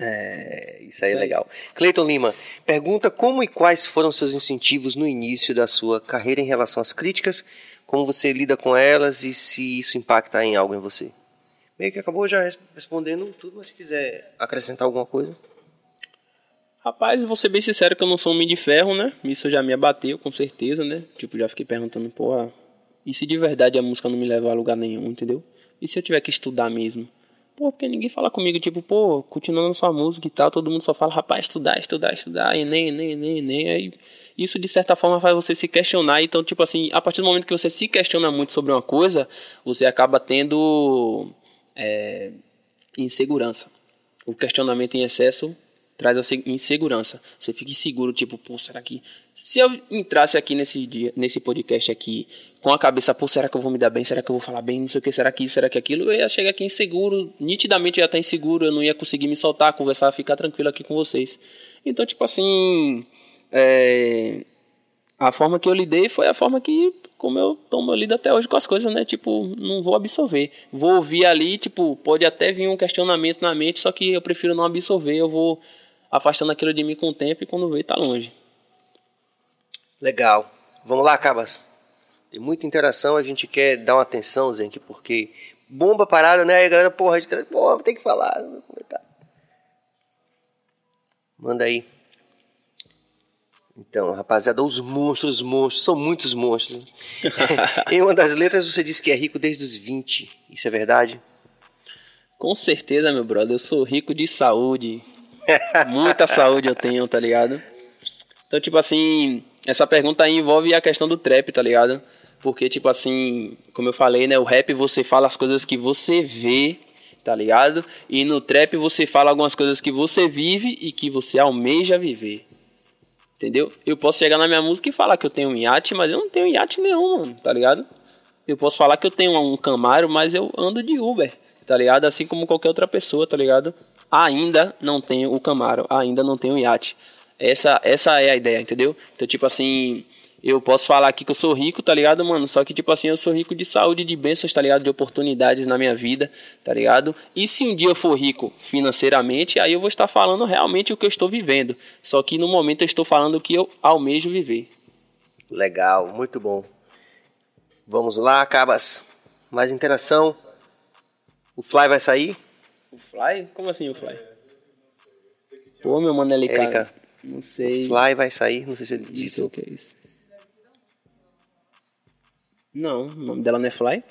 A: É, isso aí é
B: Isso aí.
A: legal. Cleiton Lima, pergunta como e quais foram seus incentivos no início da sua carreira em relação às críticas, como você lida com elas e se isso impacta em algo em você. Meio que acabou já res- respondendo tudo, mas se quiser acrescentar alguma coisa.
B: Rapaz, vou ser bem sincero que eu não sou um homem de ferro, né? Isso já me abateu, com certeza, né? Tipo, já fiquei perguntando, pô, e se de verdade a música não me levar a lugar nenhum, entendeu? E se eu tiver que estudar mesmo? Pô, porque ninguém fala comigo, tipo, pô, continuando sua música e tal, todo mundo só fala, rapaz, estudar, estudar, estudar, e nem, nem, nem, nem. Aí isso de certa forma faz você se questionar. Então, tipo assim, a partir do momento que você se questiona muito sobre uma coisa, você acaba tendo é, insegurança. O questionamento em excesso traz a insegurança. Você fica inseguro, tipo, pô, será que. Se eu entrasse aqui nesse dia, nesse podcast aqui, com a cabeça, pô, será que eu vou me dar bem? Será que eu vou falar bem? Não sei o que, será que isso, será que aquilo? Eu ia chegar aqui inseguro, nitidamente eu ia estar inseguro, eu não ia conseguir me soltar, conversar, ficar tranquilo aqui com vocês. Então, tipo assim. É, a forma que eu lidei foi a forma que, como eu tomo, eu lido até hoje com as coisas, né? Tipo, não vou absorver. Vou ouvir ali, tipo, pode até vir um questionamento na mente, só que eu prefiro não absorver, eu vou afastando aquilo de mim com o tempo e quando vê, tá longe.
A: Legal. Vamos lá, Cabas. Tem muita interação, a gente quer dar uma atenção, Zenk, porque bomba parada, né? Aí a galera, porra, a gente, porra, tem que falar. Manda aí. Então, rapaziada, os monstros, os monstros, são muitos monstros. [LAUGHS] em uma das letras você disse que é rico desde os 20. Isso é verdade?
B: Com certeza, meu brother. Eu sou rico de saúde. [LAUGHS] Muita saúde eu tenho, tá ligado? Então, tipo assim, essa pergunta aí envolve a questão do trap, tá ligado? Porque, tipo assim, como eu falei, né? O rap você fala as coisas que você vê, tá ligado? E no trap você fala algumas coisas que você vive e que você almeja viver. Entendeu? Eu posso chegar na minha música e falar que eu tenho um iate, mas eu não tenho iate nenhum, mano, tá ligado? Eu posso falar que eu tenho um Camaro, mas eu ando de Uber, tá ligado? Assim como qualquer outra pessoa, tá ligado? Ainda não tenho o Camaro, ainda não tenho iate. Essa, essa é a ideia, entendeu? Então, tipo assim, eu posso falar aqui que eu sou rico, tá ligado, mano? Só que, tipo assim, eu sou rico de saúde, de bênçãos, tá ligado? De oportunidades na minha vida, tá ligado? E se um dia eu for rico financeiramente, aí eu vou estar falando realmente o que eu estou vivendo. Só que no momento eu estou falando o que eu almejo viver.
A: Legal, muito bom. Vamos lá, Cabas. Mais interação. O Fly vai sair?
B: O Fly? Como assim o Fly? Pô, meu mano, cara. Não sei.
A: O Fly vai sair, não sei se ele disse.
B: o que é isso. Não, o nome dela não é Fly.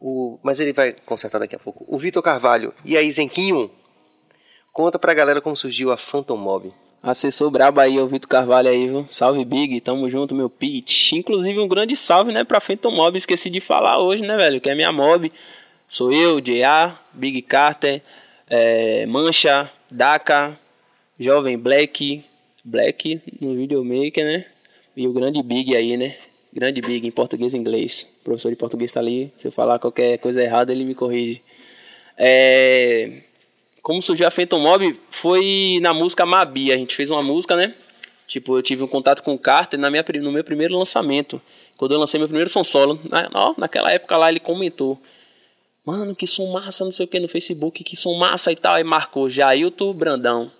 A: O, mas ele vai consertar daqui a pouco. O Vitor Carvalho. E aí, Zenquinho? Conta pra galera como surgiu a Phantom Mob.
B: Assessor brabo aí, o Vitor Carvalho aí, viu? Salve, Big. Tamo junto, meu pitch. Inclusive, um grande salve, né, pra Phantom Mob. Esqueci de falar hoje, né, velho? Que é minha mob. Sou eu, J.A., Big Carter, é, Mancha, Daka, Jovem Black, Black no Videomaker, né? E o grande Big aí, né? Grande Big em português e inglês. O professor de português está ali. Se eu falar qualquer coisa errada, ele me corrige. É... Como surgiu a Phantom Mob foi na música Mabi. A gente fez uma música, né? Tipo, eu tive um contato com o Carter na minha, no meu primeiro lançamento. Quando eu lancei meu primeiro som solo. Na, ó, naquela época lá ele comentou. Mano, que som massa, não sei o que, no Facebook, que som massa e tal. Aí marcou Jailton Brandão.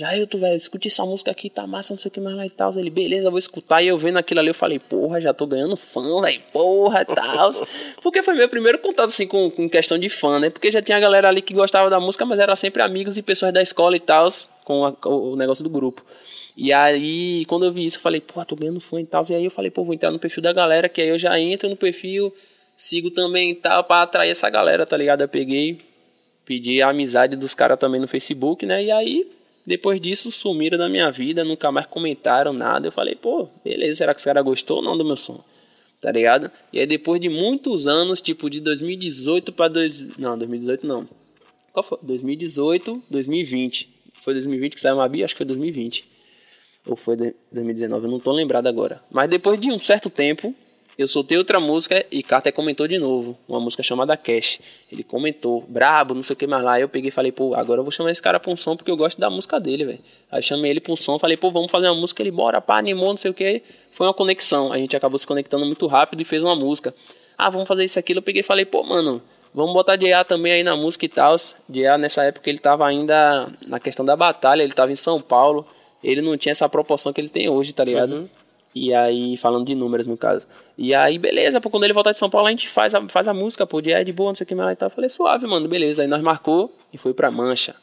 B: Jailton, velho, escute essa música aqui, tá massa, não sei o que mais lá e tal. Ele, beleza, vou escutar. E eu vendo aquilo ali, eu falei, porra, já tô ganhando fã, velho, porra e tal. [LAUGHS] Porque foi meu primeiro contato, assim, com, com questão de fã, né? Porque já tinha a galera ali que gostava da música, mas era sempre amigos e pessoas da escola e tal, com a, o negócio do grupo. E aí, quando eu vi isso, eu falei, porra, tô ganhando fã e tal. E aí eu falei, pô, vou entrar no perfil da galera, que aí eu já entro no perfil, sigo também e tal, pra atrair essa galera, tá ligado? Eu peguei, pedi a amizade dos caras também no Facebook, né? E aí depois disso, sumiram da minha vida, nunca mais comentaram nada. Eu falei, pô, beleza, será que os caras gostou ou não do meu som? Tá ligado? E aí, depois de muitos anos, tipo de 2018 para. Dois... Não, 2018 não. Qual foi? 2018, 2020. Foi 2020 que saiu uma Bia? Acho que foi 2020. Ou foi 2019, eu não tô lembrado agora. Mas depois de um certo tempo, eu soltei outra música e Carter comentou de novo. Uma música chamada Cash. Ele comentou, brabo, não sei o que mais lá. Eu peguei e falei, pô, agora eu vou chamar esse cara pra um som porque eu gosto da música dele, velho. Aí chamei ele pra um som, falei, pô, vamos fazer uma música. Ele, bora, pá, animou, não sei o que. Foi uma conexão. A gente acabou se conectando muito rápido e fez uma música. Ah, vamos fazer isso aqui. Eu peguei e falei, pô, mano, vamos botar J.A. também aí na música e tal. J.A. nessa época ele tava ainda na questão da batalha, ele tava em São Paulo. Ele não tinha essa proporção que ele tem hoje, tá ligado? Uhum. E aí, falando de números no caso. E aí, beleza, pô, quando ele voltar de São Paulo, a gente faz a, faz a música, pô, de, é de boa, não sei o que mais e tal. Eu falei, suave, mano, beleza. Aí nós marcou e foi pra Mancha.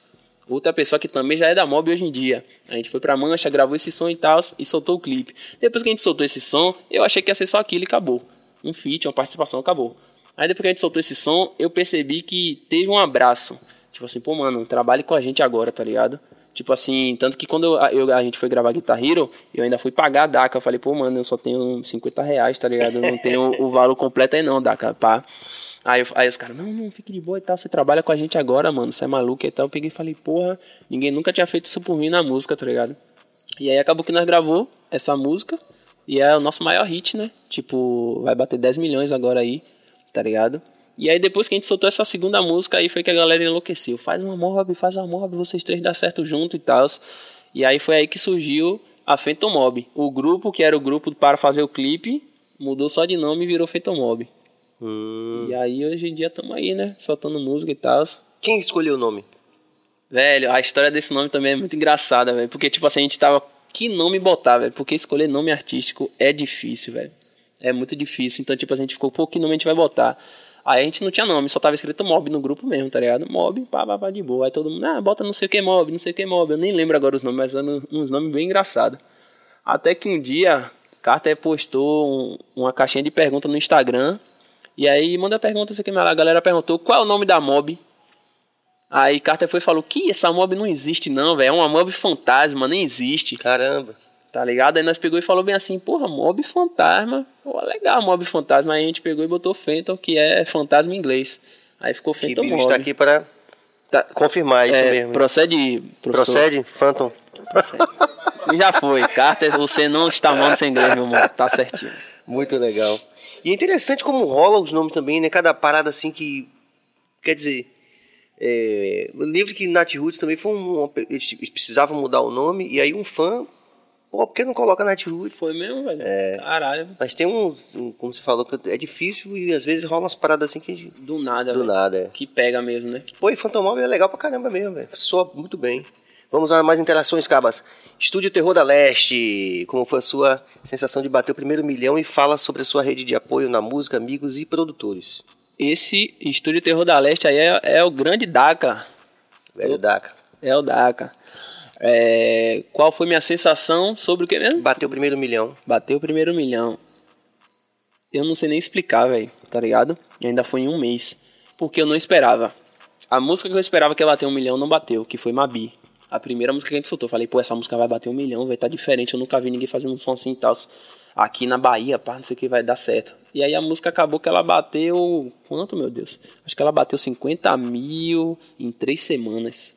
B: Outra pessoa que também já é da Mob hoje em dia. A gente foi pra Mancha, gravou esse som e tal, e soltou o clipe. Depois que a gente soltou esse som, eu achei que ia ser só aquilo e acabou. Um feat, uma participação, acabou. Aí depois que a gente soltou esse som, eu percebi que teve um abraço. Tipo assim, pô, mano, trabalhe com a gente agora, tá ligado? Tipo assim, tanto que quando eu, eu- a gente foi gravar Guitar Hero, eu ainda fui pagar a DACA. Eu falei, pô, mano, eu só tenho 50 reais, tá ligado? Eu não tenho o valor completo aí não, DACA, pá. Aí, aí os caras, não, não, fique de boa e tal, você trabalha com a gente agora, mano, você é maluco e tal. Eu peguei e falei, porra, ninguém nunca tinha feito isso por mim na música, tá ligado? E aí acabou que nós gravou essa música e é o nosso maior hit, né? Tipo, vai bater 10 milhões agora aí, tá ligado? E aí depois que a gente soltou essa segunda música aí foi que a galera enlouqueceu. Faz uma mob, faz uma mob, vocês três dá certo junto e tal. E aí foi aí que surgiu a Phantom Mob. O grupo, que era o grupo para fazer o clipe, mudou só de nome e virou Phantom Mob.
A: Hum.
B: E aí hoje em dia estamos aí, né? Soltando música e tal.
A: Quem escolheu o nome?
B: Velho, a história desse nome também é muito engraçada, velho. Porque, tipo assim, a gente tava. Que nome botar, velho? Porque escolher nome artístico é difícil, velho. É muito difícil. Então, tipo, a gente ficou, pô, que nome a gente vai botar? Aí a gente não tinha nome, só tava escrito mob no grupo mesmo, tá ligado? Mob, pá, pá, pá, de boa. Aí todo mundo, ah, bota não sei o que mob, não sei o que mob. Eu nem lembro agora os nomes, mas eram uns nomes bem engraçados. Até que um dia, Carter postou um- uma caixinha de pergunta no Instagram. E aí manda pergunta, sei que, a galera perguntou qual é o nome da mob. Aí Carter foi e falou que essa mob não existe não, velho. É uma mob fantasma, nem existe.
A: Caramba.
B: Tá ligado? Aí nós pegou e falou bem assim, porra, mob fantasma. Pô, legal, mob fantasma. Aí a gente pegou e botou Phantom, que é fantasma em inglês. Aí ficou Phantom
A: Bibi
B: Mob.
A: está aqui para
B: Tá-
A: confirmar isso
B: é,
A: mesmo.
B: Procede, professor.
A: Procede, Phantom.
B: E já foi. Carter, você não está mal no seu inglês, meu irmão. Tá certinho.
A: Muito legal. E é interessante como rola os nomes também, né? Cada parada assim que. Quer dizer. É, eu lembro que Nat Roots também foi um. eles precisavam mudar o nome, e aí um fã. Pô, por que não coloca Nat Roots?
B: Foi mesmo, velho?
A: É.
B: Caralho.
A: Mas tem uns. um- como você falou, que é difícil e às vezes rola umas paradas assim que. a gente-
B: Do nada,
A: Do
B: velho.
A: nada, é.
B: Que pega mesmo, né?
A: Pô, e Mob é legal pra caramba mesmo, velho. Soa muito bem. Vamos a mais interações, Cabas. Estúdio Terror da Leste. Como foi a sua sensação de bater o primeiro milhão e fala sobre a sua rede de apoio na música, amigos e produtores?
B: Esse Estúdio Terror da Leste aí é, é o grande DACA.
A: Velho Daca.
B: É o DACA. É, qual foi minha sensação sobre o que mesmo?
A: Bateu o primeiro milhão.
B: Bateu o primeiro milhão. Eu não sei nem explicar, velho, tá ligado? E ainda foi em um mês. Porque eu não esperava. A música que eu esperava que ia bater um milhão não bateu, que foi Mabi. A primeira música que a gente soltou. Falei, pô, essa música vai bater um milhão, vai tá diferente. Eu nunca vi ninguém fazendo um som assim e tal. Aqui na Bahia, pá, não sei o que vai dar certo. E aí a música acabou que ela bateu. Quanto, meu Deus? Acho que ela bateu 50 mil em três semanas.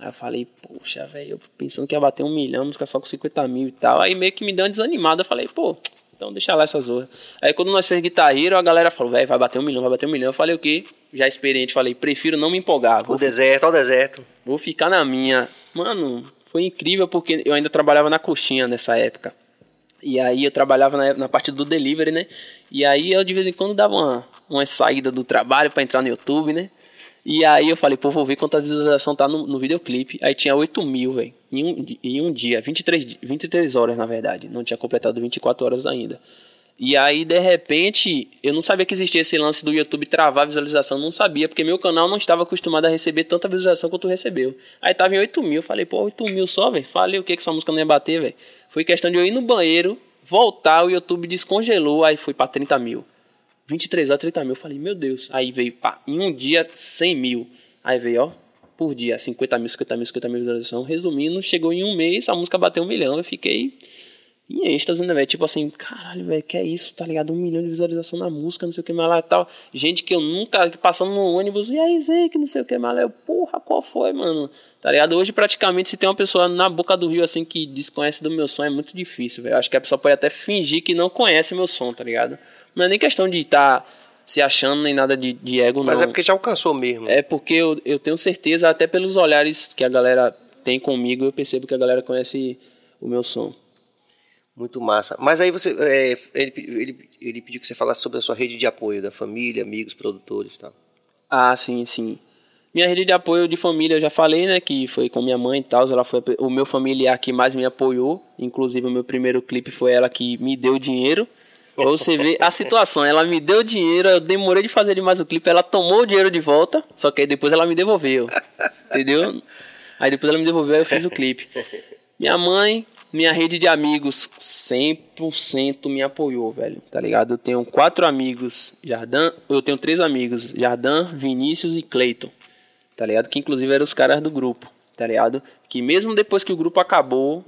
B: Aí eu falei, poxa, velho, eu pensando que ia bater um milhão, música só com 50 mil e tal. Aí meio que me deu uma desanimada. Eu falei, pô, então deixa lá essa zorra. Aí quando nós fez Guitar Hero, a galera falou, velho, vai bater um milhão, vai bater um milhão. Eu falei o quê? Já experiente, falei, prefiro não me empolgar.
A: O
B: Vou,
A: deserto, ao deserto.
B: vou ficar na minha. Mano, foi incrível porque eu ainda trabalhava na coxinha nessa época. E aí eu trabalhava na, na parte do delivery, né? E aí eu de vez em quando dava uma, uma saída do trabalho pra entrar no YouTube, né? E aí eu falei, pô, vou ver quanta visualização tá no, no videoclipe. Aí tinha 8 mil, velho. Em um, em um dia, 23, di- 23 horas, na verdade. Não tinha completado 24 horas ainda. E aí, de repente, eu não sabia que existia esse lance do YouTube travar a visualização. Não sabia, porque meu canal não estava acostumado a receber tanta visualização quanto recebeu. Aí tava em 8 mil. Falei, pô, 8 mil só, velho. Falei o que que essa música não ia bater, velho. Foi questão de eu ir no banheiro, voltar, o YouTube descongelou, aí foi pra 30 mil. 23 horas, 30 mil. Eu falei, meu Deus. Aí veio, pá, em um dia, 100 mil. Aí veio, ó, por dia, 50 mil, 50 mil, 50 mil visualização. Resumindo, chegou em um mês, a música bateu um milhão. Eu fiquei em êxtase, né, velho? Tipo assim, caralho, velho, que é isso, tá ligado? Um milhão de visualização na música, não sei o que mais lá e tal. Gente que eu nunca, passando no ônibus, e aí, Zé, que não sei o que mais lá. Eu, porra, qual foi, mano? Tá ligado? Hoje, praticamente, se tem uma pessoa na boca do rio, assim, que desconhece do meu som, é muito difícil, velho. Acho que a pessoa pode até fingir que não conhece meu som, tá ligado? Não é nem questão de estar se achando, nem nada de, de ego,
A: Mas
B: não.
A: é porque já alcançou mesmo.
B: É porque eu, eu tenho certeza, até pelos olhares que a galera tem comigo, eu percebo que a galera conhece o meu som.
A: Muito massa. Mas aí você. é, ele, ele, ele pediu que você falasse sobre a sua rede de apoio, da família, amigos, produtores e tal.
B: Ah, sim, sim. Minha rede de apoio de família, eu já falei, né? Que foi com minha mãe e tal. Ela foi o meu familiar que mais me apoiou. Inclusive, o meu primeiro clipe foi ela que me deu dinheiro. Você ver a situação. Ela me deu dinheiro, eu demorei de fazer demais o clipe. Ela tomou o dinheiro de volta, só que aí depois ela me devolveu. Entendeu? Aí depois ela me devolveu, aí eu fiz o clipe. Minha mãe, minha rede de amigos 100% me apoiou, velho. Tá ligado? Eu tenho quatro amigos, Jardim, eu tenho três amigos, Jardim, Vinícius e Cleiton. Tá ligado? Que inclusive eram os caras do grupo, tá ligado? Que mesmo depois que o grupo acabou,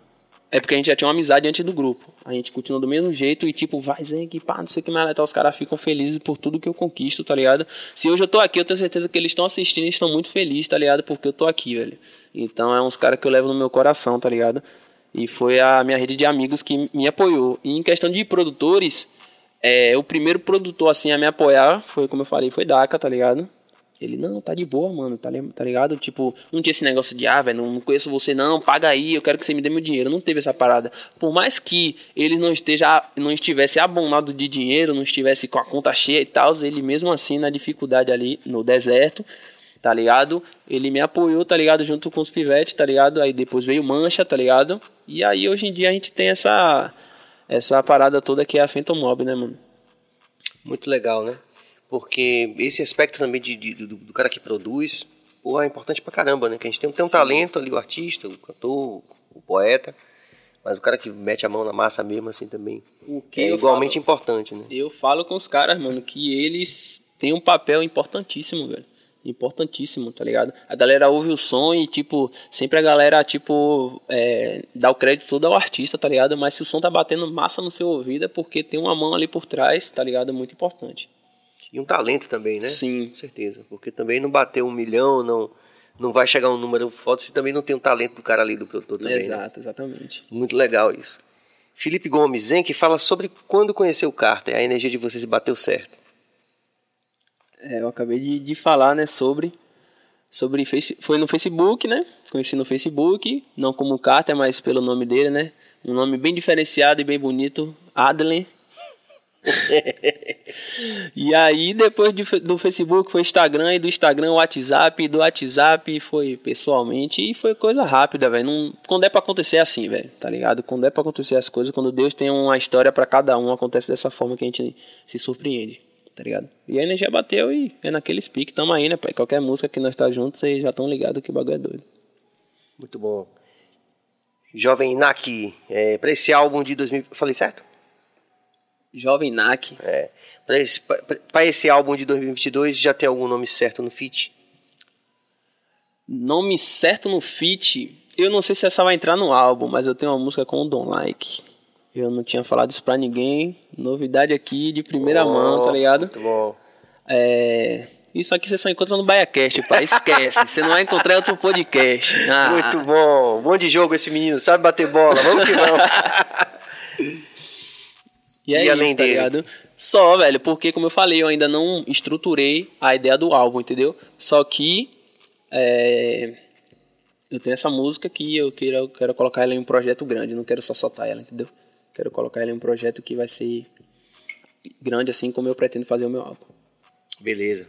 B: é porque a gente já tinha uma amizade antes do grupo. A gente continua do mesmo jeito e tipo, vai, Zé, que pá, não sei o que mais, então os caras ficam felizes por tudo que eu conquisto, tá ligado? Se hoje eu tô aqui, eu tenho certeza que eles estão assistindo e estão muito felizes, tá ligado? Porque eu tô aqui, velho. Então é uns caras que eu levo no meu coração, tá ligado? E foi a minha rede de amigos que me apoiou. E em questão de produtores, é, o primeiro produtor assim a me apoiar foi, como eu falei, foi Daka, tá ligado? Ele, não, tá de boa, mano, tá, tá ligado? Tipo, não tinha esse negócio de, ah, velho, não, não conheço você, não, paga aí, eu quero que você me dê meu dinheiro. Não teve essa parada. Por mais que ele não esteja, não estivesse abonado de dinheiro, não estivesse com a conta cheia e tal, ele mesmo assim, na dificuldade ali no deserto, tá ligado? Ele me apoiou, tá ligado? Junto com os pivetes, tá ligado? Aí depois veio Mancha, tá ligado? E aí hoje em dia a gente tem essa, essa parada toda que é a Phantom Mob, né, mano?
A: Muito legal, né? Porque esse aspecto também de, de- do, do cara que produz, pô, é importante pra caramba, né? Que a gente tem, tem um talento ali, o artista, o cantor, o poeta, mas o cara que mete a mão na massa mesmo, assim, também
B: O que
A: é igualmente
B: falo-
A: importante, né?
B: Eu falo com os caras, mano, que eles têm um papel importantíssimo, velho. Importantíssimo, tá ligado? A galera ouve o som e, tipo, sempre a galera, tipo, é, dá o crédito todo ao artista, tá ligado? Mas se o som tá batendo massa no seu ouvido é porque tem uma mão ali por trás, tá ligado? É muito importante.
A: E um talento também, né?
B: Sim.
A: Com certeza. Porque também não bater um milhão, não, não vai chegar um número foda se também não tem um talento do cara ali, do produtor também, né?
B: Exato, exatamente.
A: Muito legal isso. Felipe Gomes, Zen, que fala sobre quando conheceu o Carter, a energia de vocês bateu certo.
B: É, eu acabei de, de falar, né, sobre. sobre face, foi no Facebook, né? Conheci no Facebook, não como Carter, mas pelo nome dele, né? Um nome bem diferenciado e bem bonito, Adlen. [LAUGHS] e aí, depois de- do Facebook foi Instagram, e do Instagram WhatsApp, e do WhatsApp foi pessoalmente, e foi coisa rápida, velho. Quando é pra acontecer é assim, velho, tá ligado? Quando é pra acontecer as coisas, quando Deus tem uma história pra cada um, acontece dessa forma que a gente se surpreende, tá ligado? E a energia bateu e é naquele speak, tamo aí, né, pai? Qualquer música que nós tá juntos, vocês já estão ligados que o bagulho é doido.
A: Muito bom. Jovem Naki, é, para esse álbum de 2000. Falei certo?
B: Jovem Nak,
A: É. Para esse, pra- pra esse álbum de 2022, já tem algum nome certo no feat?
B: nome certo no feat, eu não sei se essa vai entrar no álbum, mas eu tenho uma música com o Don Like. Eu não tinha falado isso pra ninguém. Novidade aqui de primeira mão, tá ligado?
A: Muito bom.
B: É. Isso aqui você só encontra no BaiaCast, pai. Esquece. Você não vai encontrar outro podcast. Ah,
A: Muito bom. Bom de jogo esse menino, sabe bater bola. Vamos que vamos. [LAUGHS]
B: E é
A: E
B: isso, tá ligado? Só, velho, porque como eu falei, eu ainda não estruturei a ideia do álbum, entendeu? Só que é, eu tenho essa música que eu quero, eu quero colocar ela em um projeto grande, não quero só soltar ela, entendeu? Quero colocar ela em um projeto que vai ser grande assim como eu pretendo fazer o meu álbum.
A: Beleza.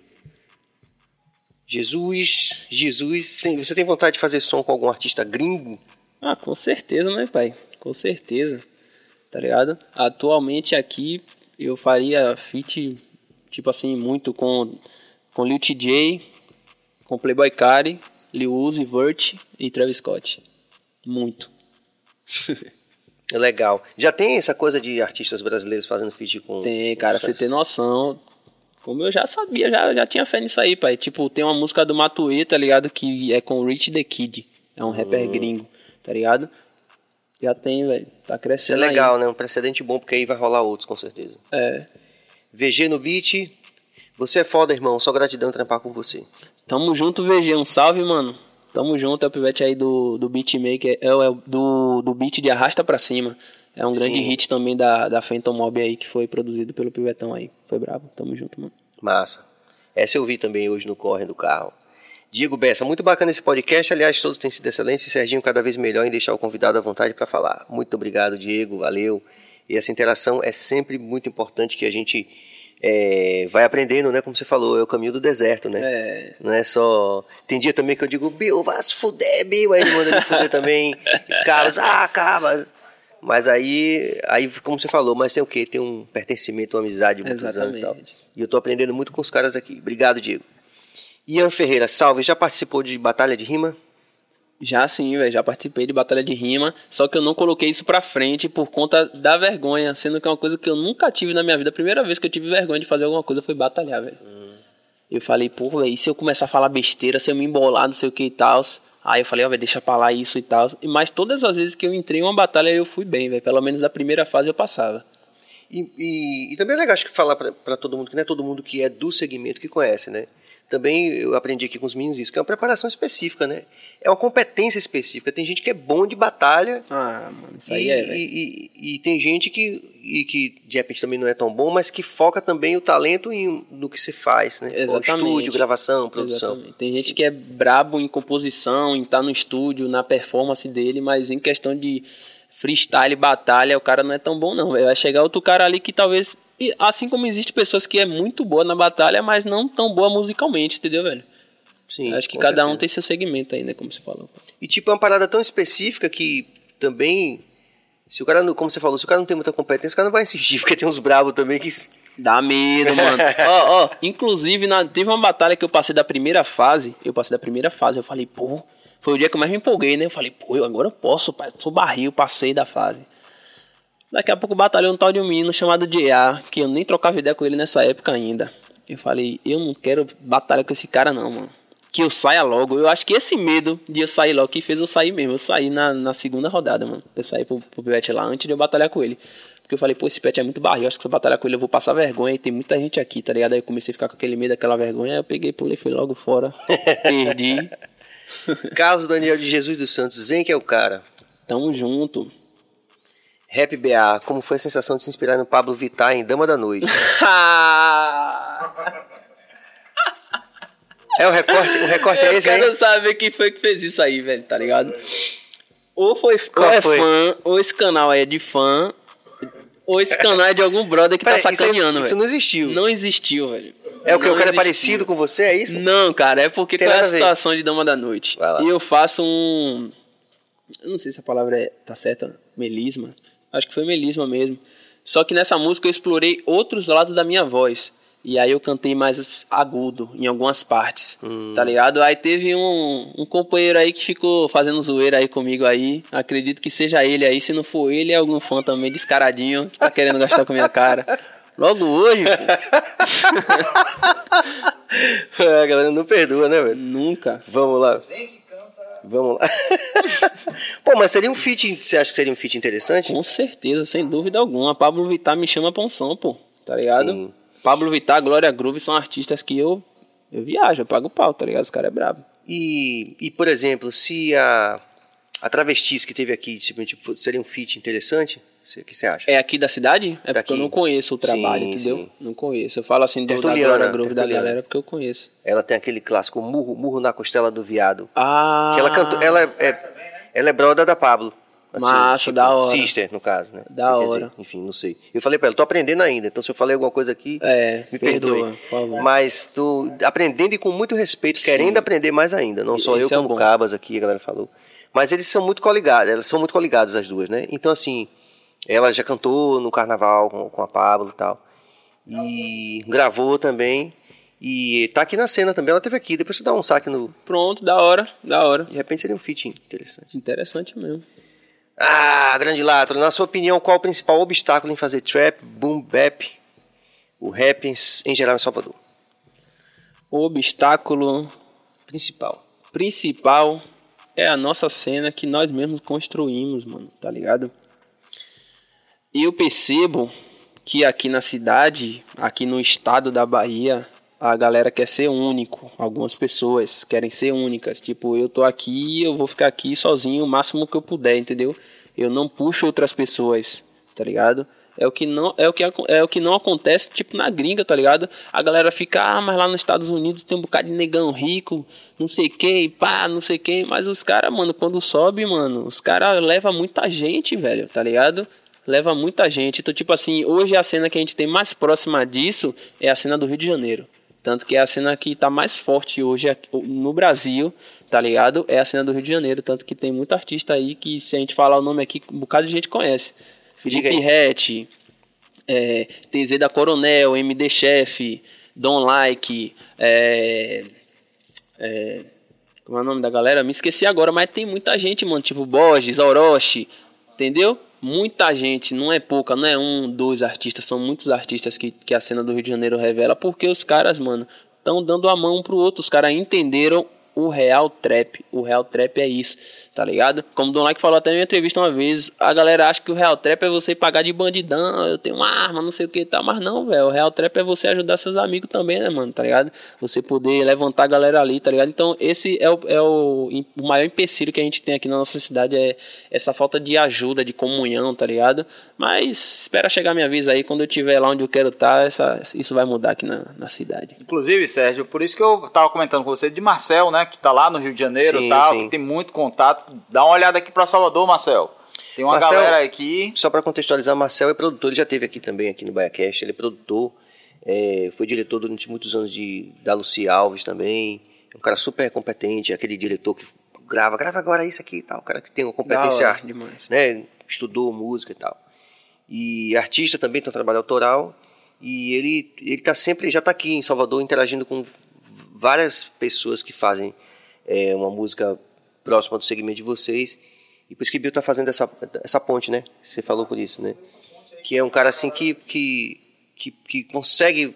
A: Jesus, Jesus, você tem vontade de fazer som com algum artista gringo?
B: Ah, com certeza, né, pai? Com certeza. Tá ligado? Atualmente aqui eu faria feat, tipo assim, muito com, com Lil TJ, com Playboy Cardi, Lil Uzi, Vert e Travis Scott. Muito. [LAUGHS]
A: Legal. Já tem essa coisa de artistas brasileiros fazendo feat com.
B: Tem, cara, pra você ter noção. Como eu já sabia, já, já tinha fé nisso aí, pai. Tipo, tem uma música do Matuê, tá ligado? Que é com Rich the Kid. É um rapper gringo, tá ligado? Já tem, velho. Tá
A: é
B: crescendo aí.
A: legal, né? Um precedente bom, porque aí vai rolar outros, com certeza.
B: É.
A: VG no beat. Você é foda, irmão. Só gratidão trampar com você.
B: Tamo junto, VG. Um salve, mano. Tamo junto. É o pivete aí do, do beatmaker. É, é do, do beat de Arrasta Pra Cima. É um grande
A: Sim.
B: hit também da, da Phantom Mob aí, que foi produzido pelo Pivetão aí. Foi brabo. Tamo junto, mano.
A: Massa. Essa eu vi também hoje no corre do carro. Diego Bessa, muito bacana esse podcast. Aliás, todos têm sido excelentes. E Serginho cada vez melhor em deixar o convidado à vontade para falar. Muito obrigado, Diego. Valeu. E essa interação é sempre muito importante que a gente é, vai aprendendo, né? Como você falou, é o caminho do deserto, né?
B: É.
A: Não é só. Tem dia também que eu digo, Bill, vai se fuder, Bill. Aí ele manda ele fuder também. E Carlos, ah, acaba. Mas aí, aí, como você falou, mas tem o quê? Tem um pertencimento, uma amizade muitos anos e tal. E eu tô aprendendo muito com os caras aqui. Obrigado, Diego. Ian Ferreira, salve. Já participou de Batalha de Rima?
B: Já sim, velho, já participei de batalha de rima, só que eu não coloquei isso pra frente por conta da vergonha, sendo que é uma coisa que eu nunca tive na minha vida. A primeira vez que eu tive vergonha de fazer alguma coisa foi batalhar, velho. Eu falei, pô, e se eu começar a falar besteira, se eu me embolar, não sei o que e tal. Aí eu falei, ó, velho, deixa pra lá isso e tal. E- Mas todas as vezes que eu entrei em uma batalha eu fui bem, velho. Pelo menos da primeira fase eu passava.
A: E, e- e também é legal acho que falar para todo mundo, que não é todo mundo que é do segmento que conhece, né? Também eu aprendi aqui com os meninos isso, que é uma preparação específica, né? É uma competência específica. Tem gente que é bom de batalha
B: Ah, mano, isso aí
A: e,
B: é, velho.
A: e- e- e tem gente que, e que de repente também não é tão bom, mas que foca também o talento em, no que se faz, né?
B: Exatamente.
A: Estúdio, gravação, produção.
B: Exatamente. Tem gente que é brabo em composição, em estar no estúdio, na performance dele, mas em questão de freestyle, batalha, o cara não é tão bom não. Vai chegar outro cara ali que talvez... e Assim como existe pessoas que é muito boa na batalha, mas não tão boa musicalmente, entendeu, velho?
A: Sim,
B: Acho que cada um
A: certeza.
B: tem seu segmento aí, né, como você falou.
A: E tipo, é uma parada tão específica que também. Se o cara, não, como você falou, se o cara não tem muita competência, o cara não vai insistir, [LAUGHS] porque tem uns bravos também que.
B: Dá medo, mano. [LAUGHS] Ó, ó, inclusive, na- teve uma batalha que eu passei da primeira fase. Eu passei da primeira fase, eu falei, pô, foi o dia que eu mais me empolguei, né? Eu falei, pô, eu agora eu posso, pai, sou barril, passei da fase. Daqui a pouco batalhou um tal de um menino chamado J.A., que eu nem trocava ideia com ele nessa época ainda. Eu falei, eu não quero batalha com esse cara não, mano. Que eu saia logo. Eu acho que esse medo de eu sair logo que fez eu sair mesmo. Eu saí na, na segunda rodada, mano. Eu saí pro, pro Pivete lá antes de eu batalhar com ele. Porque eu falei, pô, esse pet é muito barril. Acho que se eu batalhar com ele eu vou passar vergonha. E tem muita gente aqui, tá ligado? Aí eu comecei a ficar com aquele medo, aquela vergonha. Aí eu peguei, pulei, fui logo fora. [LAUGHS] Perdi.
A: Carlos Daniel de Jesus dos Santos, Zen que é o cara.
B: Tamo junto.
A: Rap BA, como foi a sensação de se inspirar no Pablo Vittar em Dama da Noite? [LAUGHS] É o recorte, o recorte é
B: eu
A: esse,
B: quero
A: hein?
B: saber quem foi que fez isso aí, velho, tá ligado? Ou foi
A: Qual
B: ou é
A: foi?
B: fã, ou esse canal aí é de fã, ou esse canal é de algum brother que
A: Peraí,
B: tá
A: isso aí-
B: sacaneando,
A: isso
B: velho.
A: não existiu.
B: Não existiu, velho.
A: É o que? O
B: Não
A: cara é parecido com você, é isso?
B: Não, cara, é porque
A: Tem
B: qual é a situação de Dama da Noite? E eu faço um. Eu não sei se a palavra é, tá certa, melisma. Acho que foi melisma mesmo. Só que nessa música eu explorei outros lados da minha voz. E aí eu cantei mais agudo em algumas partes,
A: Hum.
B: tá ligado? Aí teve um, um companheiro aí que ficou fazendo zoeira aí comigo aí. Acredito que seja ele aí. Se não for ele, é algum fã também descaradinho que tá querendo gastar com a minha cara. Logo hoje, pô, [LAUGHS]
A: a galera não perdoa, né, velho?
B: nunca.
A: Vamos lá. Vamos lá. [LAUGHS] Pô, mas seria um feat, você acha que seria um feat interessante?
B: Com certeza, sem dúvida alguma. Pablo Vittar me chama pra um som, pô. Tá ligado?
A: Sim.
B: Pablo Vittar, Glória Groove são artistas que eu, eu viajo, eu pago pau, tá ligado? Os caras é brabo.
A: E, e, por exemplo, se a, a travestis que teve aqui tipo, tipo, seria um feat interessante, o que você acha?
B: É aqui da cidade? É
A: Daqui.
B: porque eu não conheço o trabalho,
A: Sim,
B: entendeu?
A: sim.
B: Não conheço. Eu falo assim do, da
A: Tertuliana,
B: Glória Groove da galera porque eu conheço.
A: Ela tem aquele clássico Murro, Murro na Costela do Viado.
B: Ah!
A: Que ela cantou. Ela é, é- ela é brother da Pablo. Assim,
B: Massa, da hora.
A: Sister, no caso, né?
B: Da hora.
A: enfim, não sei. Eu falei pra ela, tô aprendendo ainda, então se eu falei alguma coisa aqui,
B: É,
A: me
B: perdoa,
A: perdoe.
B: por favor.
A: Mas tô aprendendo e com muito respeito, querendo aprender mais ainda. Não só eu
B: Isso é
A: como
B: bom.
A: Cabas aqui, a galera falou. Mas eles são muito coligados, elas são muito coligadas as duas, né? Então, assim, ela já cantou no carnaval com, com a Pablo e tal. E gravou também. E tá aqui na cena também, ela teve aqui. Depois você dá um saque no.
B: Pronto, da hora, da hora.
A: De repente seria um feat interessante.
B: Interessante mesmo.
A: Ah, grande Latro, na sua opinião, qual o principal obstáculo em fazer trap, boom bap, o rap em, em geral em Salvador?
B: O obstáculo
A: Principal.
B: principal é a nossa cena que nós mesmos construímos, mano, tá ligado? Eu percebo que aqui na cidade, aqui no estado da Bahia, a galera quer ser único. Algumas pessoas querem ser únicas. Tipo, eu tô aqui, eu vou ficar aqui sozinho o máximo que eu puder, entendeu? Eu não puxo outras pessoas, tá ligado? É o que não é o que é o que não acontece tipo na gringa, tá ligado? A galera fica, ah, mas lá nos Estados Unidos tem um bocado de negão rico, não sei quem, pá, não sei quem, mas os caras, mano, quando sobe, mano, os caras leva muita gente, velho, tá ligado? Leva muita gente. Então, tipo assim, hoje a cena que a gente tem mais próxima disso é a cena do Rio de Janeiro. Tanto que é a cena que tá mais forte hoje no Brasil, tá ligado? É a cena do Rio de Janeiro. Tanto que tem muito artista aí que, se a gente falar o nome aqui, um bocado de gente conhece. Felipe. Rett, é, TZ da Coronel, MD Chef, Don Like, é, é, Como é o nome da galera? Me esqueci agora, mas tem muita gente, mano. Tipo Borges, Orochi, entendeu? Muita gente, não é pouca, não é um, dois artistas, são muitos artistas que, que a cena do Rio de Janeiro revela, porque os caras, mano, estão dando a mão um pro outro. Os caras entenderam o real trap. O real trap é isso, tá ligado? Como o Don Like falou até em uma entrevista uma vez, a galera acha que o real trap é você pagar de bandidão, eu tenho uma arma, não sei o que e tal, mas não, velho. O real trap é você ajudar seus amigos também, né, mano, tá ligado? Você poder levantar a galera ali, tá ligado? Então, esse é o, é o, o maior empecilho que a gente tem aqui na nossa cidade, é essa falta de ajuda, de comunhão, tá ligado? Mas espera chegar minha vez aí, quando eu estiver lá onde eu quero estar, essa, isso vai mudar aqui na, na cidade.
C: Inclusive, Sérgio, por isso que eu tava comentando com você de Marcel, né? Que tá lá no Rio de Janeiro e
A: Sim,
C: tal,
A: sim.
C: que tem muito contato. Dá uma olhada aqui pra Salvador, Marcel. Tem uma
A: Marcel-
C: galera aqui.
A: Só para contextualizar, Marcel é produtor, ele já teve aqui também, aqui no BaiaCast, ele é produtor, é, foi diretor durante muitos anos de, da Luci Alves também, é um cara super competente, aquele diretor que grava, grava agora isso aqui e tal, o cara que tem uma competência
B: hora demais.
A: né, estudou música e tal. E artista também, tem um trabalho autoral, e ele, ele tá sempre, já está aqui em Salvador interagindo com várias pessoas que fazem é, uma música próxima do segmento de vocês. E por isso que Bill tá fazendo essa, essa ponte, né? Você falou por isso, né? Que é um cara assim que, que, que, que consegue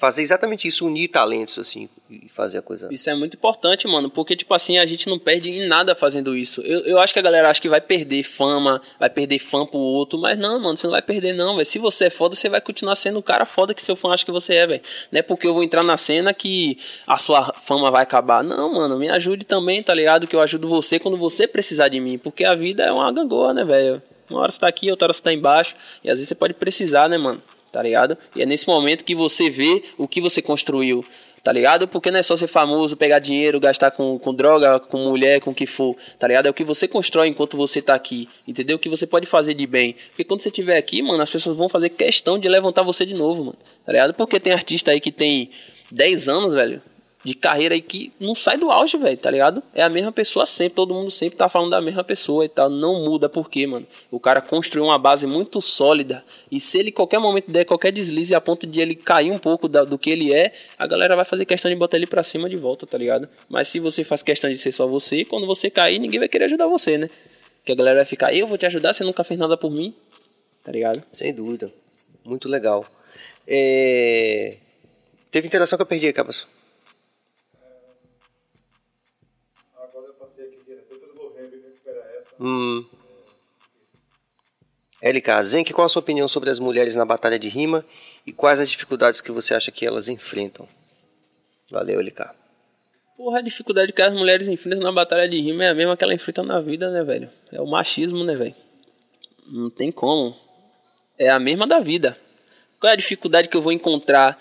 A: fazer exatamente isso, unir talentos assim e fazer a coisa.
B: Isso é muito importante, mano, porque, tipo assim, a gente não perde em nada fazendo isso. Eu, eu acho que a galera acha que vai perder fama, vai perder fã pro outro, mas não, mano, você não vai perder, não, velho. Se você é foda, você vai continuar sendo o cara foda que seu fã acha que você é, velho. Não é porque eu vou entrar na cena que a sua fama vai acabar. Não, mano, me ajude também, tá ligado? Que eu ajudo você quando você precisar de mim, porque a vida é uma gangorra, né, velho? Uma hora você tá aqui, outra hora você tá embaixo, e às vezes você pode precisar, né, mano? Tá ligado? E é nesse momento que você vê o que você construiu tá ligado? Porque não é só ser famoso, pegar dinheiro, gastar com, com droga, com mulher, com o que for, tá ligado? É o que você constrói enquanto você tá aqui, entendeu? O que você pode fazer de bem. Porque quando você estiver aqui, mano, as pessoas vão fazer questão de levantar você de novo, mano, tá ligado? Porque tem artista aí que tem 10 anos, velho, de carreira aí que não sai do auge, velho, tá ligado? É a mesma pessoa sempre, todo mundo sempre tá falando da mesma pessoa e tal, não muda por quê, mano? O cara construiu uma base muito sólida e se ele qualquer momento der qualquer deslize a ponto de ele cair um pouco da- do que ele é, a galera vai fazer questão de botar ele pra cima de volta, tá ligado? Mas se você faz questão de ser só você, quando você cair, ninguém vai querer ajudar você, né? Que a galera vai ficar, eu vou te ajudar, você nunca fez nada por mim, tá ligado?
A: Sem dúvida. Muito legal. É, Teve interação que eu perdi, Cabas. Hum. LK, Zenk, qual a sua opinião sobre as mulheres na batalha de rima e quais as dificuldades que você acha que elas enfrentam? Valeu, LK.
B: Porra, a dificuldade que as mulheres enfrentam na batalha de rima é a mesma que ela enfrenta na vida, né, velho? É o machismo, né, velho? Não tem como. É a mesma da vida. Qual é a dificuldade que eu vou encontrar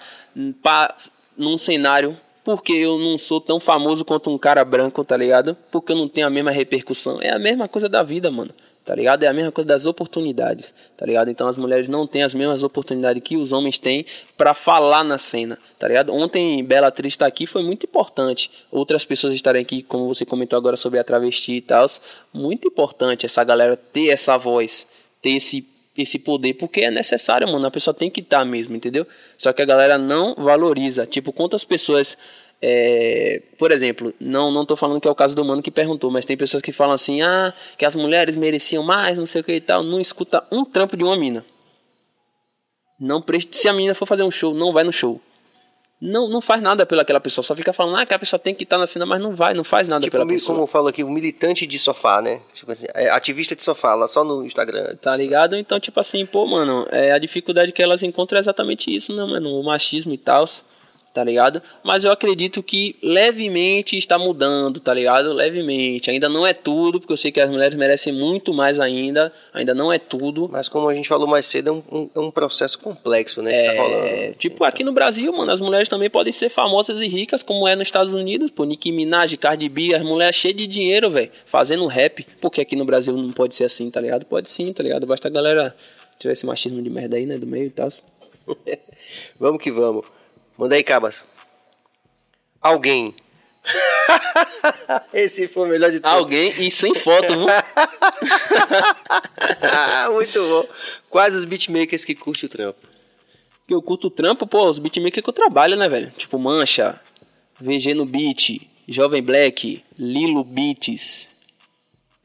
B: pa- num cenário porque eu não sou tão famoso quanto um cara branco, tá ligado? Porque eu não tenho a mesma repercussão. É a mesma coisa da vida, mano. Tá ligado? É a mesma coisa das oportunidades, tá ligado? Então as mulheres não têm as mesmas oportunidades que os homens têm pra falar na cena, tá ligado? Ontem Bela Atriz estar aqui foi muito importante. Outras pessoas estarem aqui, como você comentou agora sobre a travesti e tal, muito importante essa galera ter essa voz, ter esse esse poder, porque é necessário, mano. A pessoa tem que estar mesmo, entendeu? Só que a galera não valoriza. Tipo, quantas pessoas. é, por exemplo, não não tô falando que é o caso do mano que perguntou, mas tem pessoas que falam assim, ah, que as mulheres mereciam mais, não sei o que e tal. Não escuta um trampo de uma mina. Não se a menina for fazer um show, não vai no show. Não, não faz nada pelaquela pessoa, só fica falando, ah, que a pessoa tem que estar na cena, mas não vai, não faz nada
A: Tipo,
B: pela pessoa.
A: como eu falo aqui, o militante de sofá, né? Tipo assim, é ativista de sofá, lá só no Instagram.
B: Tá ligado? Então, tipo assim, pô, mano, é, a dificuldade que elas encontram é exatamente isso, né, mano? O machismo e tal, tá ligado? Mas eu acredito que levemente está mudando, tá ligado? Levemente. Ainda não é tudo, porque eu sei que as mulheres merecem muito mais ainda. Ainda não é tudo.
A: Mas como a gente falou mais cedo, é um, um- é processo complexo, né? Que tá rolando.
B: É, tipo, aqui no Brasil, mano, as mulheres também podem ser famosas e ricas, como é nos Estados Unidos, pô, Nicki Minaj, Cardi B, as mulheres cheias de dinheiro, velho, fazendo rap, porque aqui no Brasil não pode ser assim, tá ligado? Pode sim, tá ligado? Basta a galera tiver esse machismo de merda aí, né, do meio e tal. [LAUGHS]
A: Vamos que vamos. Manda aí, Cabas. Alguém. [LAUGHS] Esse foi o melhor de todos.
B: Alguém e sem foto, viu? [LAUGHS]
A: Ah, Muito bom. Quais os beatmakers que curte o trampo?
B: que eu curto o trampo, pô, os beatmakers que eu trabalho, né, velho? Tipo, Mancha, VG no beat, Jovem Black, Lilo Beats.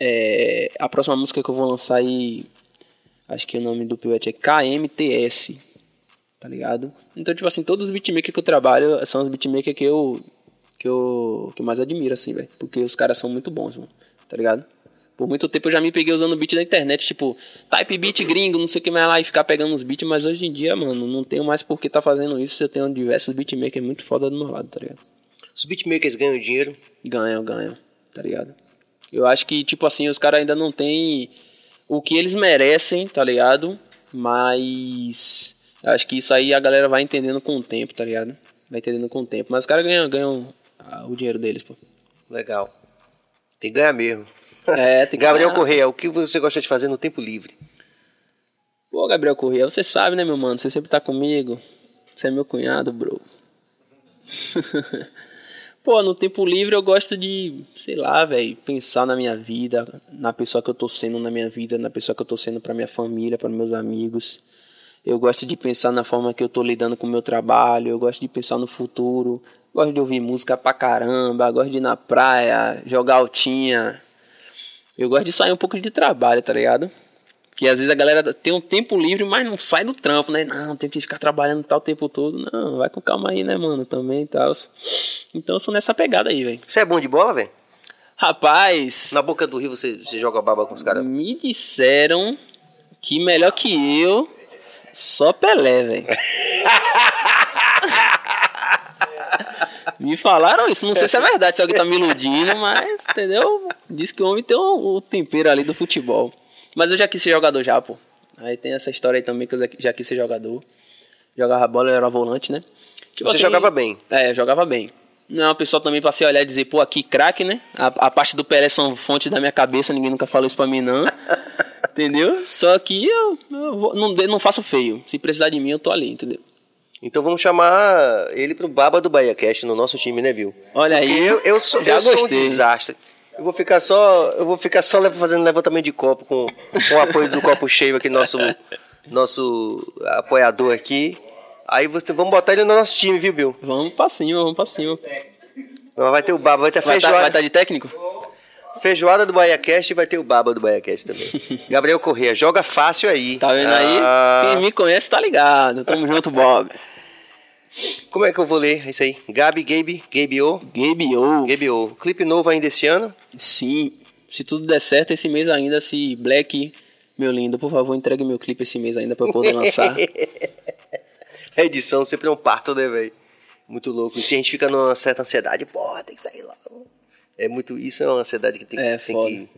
B: É, a próxima música que eu vou lançar aí, acho que o nome do pivete é KMTS, tá ligado? Então, tipo assim, todos os beatmakers que eu trabalho são os beatmakers que eu, que eu, que eu mais admiro, assim, velho. Porque os caras são muito bons, mano, tá ligado? Por muito tempo eu já me peguei usando beat na internet, tipo, type beat gringo, não sei o que mais lá, e ficar pegando os beats, mas hoje em dia, mano, não tenho mais por que tá fazendo isso, eu tenho diversos beatmakers muito foda do meu lado, tá ligado?
A: Os beatmakers ganham dinheiro.
B: Ganham, ganham, tá ligado? Eu acho que, tipo assim, os caras ainda não têm o que eles merecem, tá ligado? Mas acho que isso aí a galera vai entendendo com o tempo, tá ligado? Vai entendendo com o tempo. Mas os caras ganham, ganham ah, o dinheiro deles, pô.
A: Legal. Tem que ganhar mesmo.
B: É, tem que
A: Gabriel
B: ganhar.
A: Correia, o que você gosta de fazer no tempo livre?
B: Pô, Gabriel Corrêa, você sabe, né, meu mano? Você sempre tá comigo. Você é meu cunhado, bro. [LAUGHS] Pô, no tempo livre eu gosto de, sei lá, velho, pensar na minha vida, na pessoa que eu tô sendo na minha vida, na pessoa que eu tô sendo pra minha família, para meus amigos. Eu gosto de pensar na forma que eu tô lidando com o meu trabalho, eu gosto de pensar no futuro, gosto de ouvir música pra caramba, gosto de ir na praia, jogar altinha. Eu gosto de sair um pouco de trabalho, tá ligado? Que às vezes a galera tem um tempo livre, mas não sai do trampo, né? Não, tem que ficar trabalhando tal tempo todo. Não, vai com calma aí, né, mano? Também e tal. Então eu sou nessa pegada aí, velho.
A: Você é bom de bola, velho?
B: Rapaz,
A: Na boca do rio você, você joga baba com os caras?
B: me disseram que melhor que eu, só Pelé, velho. Me falaram isso, não sei se é verdade, se alguém tá me iludindo, mas, entendeu? Diz que o homem tem o, o tempero ali do futebol. Mas eu já quis ser jogador já, pô. Aí tem essa história aí também que eu já- quis ser jogador. Jogava bola, eu era volante, né? Tipo
A: Você jogava bem.
B: É, eu jogava bem. Não é uma pessoa também pra se olhar e dizer, pô, aqui craque, né? A, a parte do Pelé são fontes da minha cabeça, ninguém nunca falou isso pra mim, não. Entendeu? Só que eu, eu não, não faço feio. Se precisar de mim, eu tô ali, entendeu?
A: Então vamos chamar ele pro Baba do Bahia Cast no nosso time, né, viu?
B: Olha aí.
A: Eu, eu sou,
B: já
A: eu sou um
B: gostei.
A: desastre. Eu vou ficar só, eu vou ficar só fazendo levantamento de copo com, com o apoio do copo cheio aqui nosso nosso apoiador aqui. Aí você, vamos botar ele no nosso time, viu, Bill?
B: Vamos pra cima, vamos pra cima.
A: Não, Vai ter o Baba, vai ter a
B: Vai estar
A: feijoada,
B: vai tá de técnico?
A: Feijoada do Bahia Cast e vai ter o Baba do Bahia Cast também. [LAUGHS] Gabriel Corrêa, joga fácil aí.
B: Tá vendo aí?
A: Ah,
B: Quem me conhece tá ligado. Tamo junto, Bob.
A: Como é que eu vou ler isso aí? Gabi, Gabe, Gabe O,
B: Gabe O.
A: Gabe O. Clipe novo ainda esse ano?
B: Sim, se tudo der certo esse mês ainda, se Black, meu lindo, por favor, entregue meu clipe esse mês ainda pra eu poder [LAUGHS] lançar.
A: A edição sempre é um parto, né, velho? Muito louco. E se a gente fica numa certa ansiedade, porra, tem que sair logo. É muito. Isso é uma ansiedade que tem,
B: É,
A: tem que.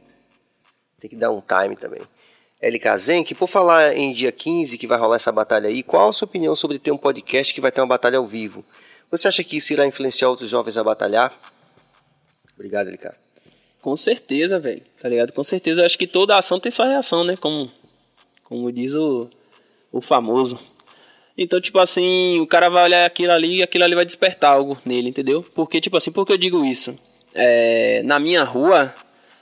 A: Tem que dar um time também. LK Zenk, por falar em dia 15 que vai rolar essa batalha aí, qual a sua opinião sobre ter um podcast que vai ter uma batalha ao vivo? Você acha que isso irá influenciar outros jovens a batalhar? Obrigado, LK.
B: Com certeza, velho. Tá ligado? Com certeza. Eu acho que toda ação tem sua reação, né? Como, como diz o, o famoso. Então, tipo assim, o cara vai olhar aquilo ali e aquilo ali vai despertar algo nele, entendeu? Porque, tipo assim, por que eu digo isso? É, na minha rua,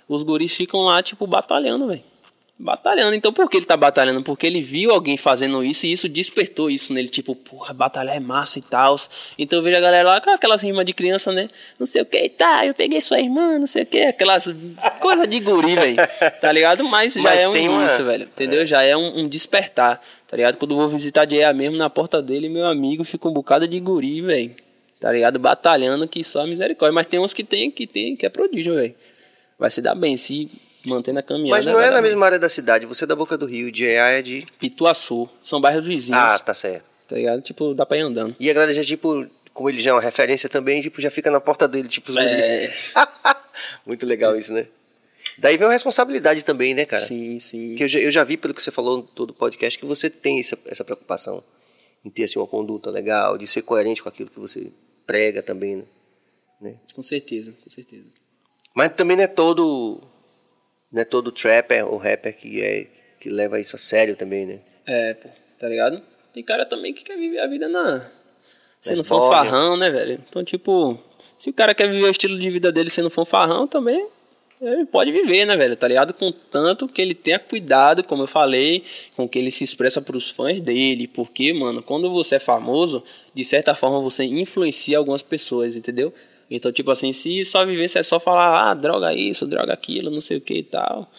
B: os guris ficam lá, tipo, batalhando, velho. Batalhando. Então, por que ele tá batalhando? Porque ele viu alguém fazendo isso e isso despertou isso nele. Tipo, porra, batalhar é massa e tal. Então, eu vejo a galera lá com aquelas rimas de criança, né? Não sei o que, tá, eu peguei sua irmã, não sei o que. Aquelas coisas de guri, velho. Tá ligado? Mas já
A: Mas
B: é um
A: uma-
B: início, velho. Entendeu? Já é um, um despertar. Tá ligado? Quando eu vou visitar de EA mesmo, na porta dele, meu amigo fica um bocado de guri, velho. Tá ligado? Batalhando que só misericórdia. Mas tem uns que tem, que tem, que é prodígio, velho. Vai se dar bem, se manter na caminhada.
A: Mas não é na
B: bem.
A: mesma área da cidade, você é da Boca do Rio, de EA é de.
B: Pituaçu. São bairros vizinhos.
A: Ah, tá certo.
B: Tá ligado? Tipo, dá pra ir andando.
A: E a galera já, tipo, como ele já é uma referência também, tipo, já fica na porta dele, tipo, os.
B: É, [LAUGHS]
A: Muito legal isso, né? Daí vem uma responsabilidade também, né, cara?
B: sim, sim.
A: Que eu já, eu já vi pelo que você falou em todo o podcast que você tem essa, essa preocupação em ter assim, uma conduta legal, de ser coerente com aquilo que você prega também, né?
B: Com certeza, com certeza.
A: Mas também não é todo não é todo trapper ou rapper que é que leva isso a sério também, né?
B: É, pô, tá ligado? Tem cara também que quer viver a vida na. Sendo fanfarrão, né, velho? Então, tipo, se o cara quer viver o estilo de vida dele sendo fanfarrão, também ele pode viver, né, velho? Tá ligado? Contanto que ele tenha cuidado, como eu falei, com que ele se expressa pros fãs dele. Porque, mano, quando você é famoso, de certa forma você influencia algumas pessoas, entendeu? Então, tipo assim, se só vivência é só falar, ah, droga isso, droga aquilo, não sei o que e tal.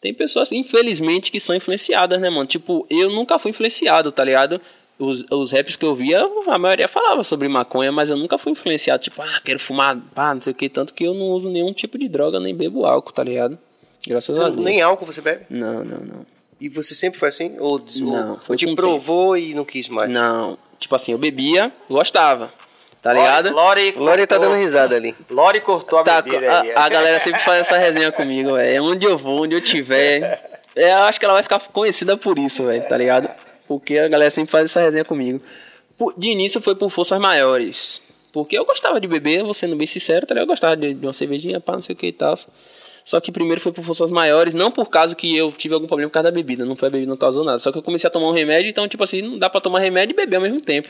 B: Tem pessoas, infelizmente, que são influenciadas, né, mano? Tipo, eu nunca fui influenciado, tá ligado? Os, os raps que eu via, a maioria falava sobre maconha, mas eu nunca fui influenciado, tipo, ah, quero fumar, pá, não sei o que, tanto que eu não uso nenhum tipo de droga, nem bebo álcool, tá ligado? Graças a Deus.
A: Nem álcool você bebe?
B: Não, não, não.
A: E você sempre foi assim? Ou,
B: Não,
A: ou,
B: foi
A: ou te provou e não quis mais?
B: Não, tipo assim, eu bebia, gostava, tá ligado?
C: Lori,
A: Lore tá dando risada ali.
C: Lori cortou a
B: Tá,
C: bebida aí.
B: a, a galera sempre faz essa resenha [LAUGHS] comigo, velho. Onde eu vou, onde eu tiver. é, Eu acho que ela vai ficar conhecida por isso, velho, tá ligado? Porque a galera sempre faz essa resenha comigo. De início foi por forças maiores. Porque eu gostava de beber, vou sendo bem sincero, tá? Eu gostava de, de uma cervejinha, pá, não sei o que e tal. Só que primeiro foi por forças maiores, não por causa que eu tive algum problema por causa da bebida. Não foi a bebida, não causou nada. Só que eu comecei a tomar um remédio, então, tipo assim, não dá pra tomar remédio e beber ao mesmo tempo.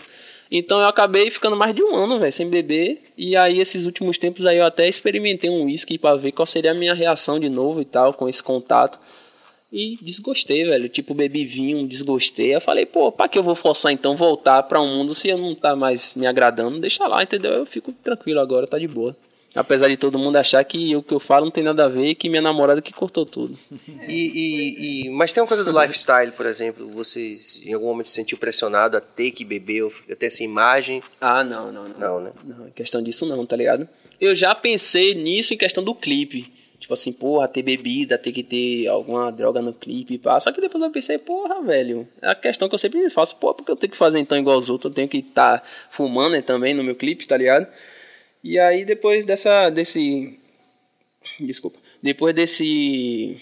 B: Então eu acabei ficando mais de um ano, velho, sem beber. E aí, esses últimos tempos aí, eu até experimentei um whisky pra ver qual seria a minha reação de novo e tal, com esse contato. E desgostei, velho. Tipo, bebi vinho, desgostei. Eu falei, pô, pra que eu vou forçar então voltar pra um mundo se eu não tá mais me agradando? Deixa lá, entendeu? Eu fico tranquilo agora, tá de boa. Apesar de todo mundo achar que o que eu falo não tem nada a ver e que minha namorada que cortou tudo.
A: E, e- e- mas tem uma coisa do lifestyle, por exemplo. Você em algum momento se sentiu pressionado a ter que beber, ou ter essa imagem?
B: Ah, não, não, não.
A: Não, né?
B: Não, em questão disso não, tá ligado? Eu já pensei nisso em questão do clipe. Tipo assim, porra, ter bebida, ter que ter alguma droga no clipe, pá. Só que depois eu pensei, porra, velho. É a questão que eu sempre me faço, pô, porque eu tenho que fazer então igual os outros, eu tenho que estar tá fumando né, também no meu clipe, tá ligado? E aí depois dessa desse desculpa, depois desse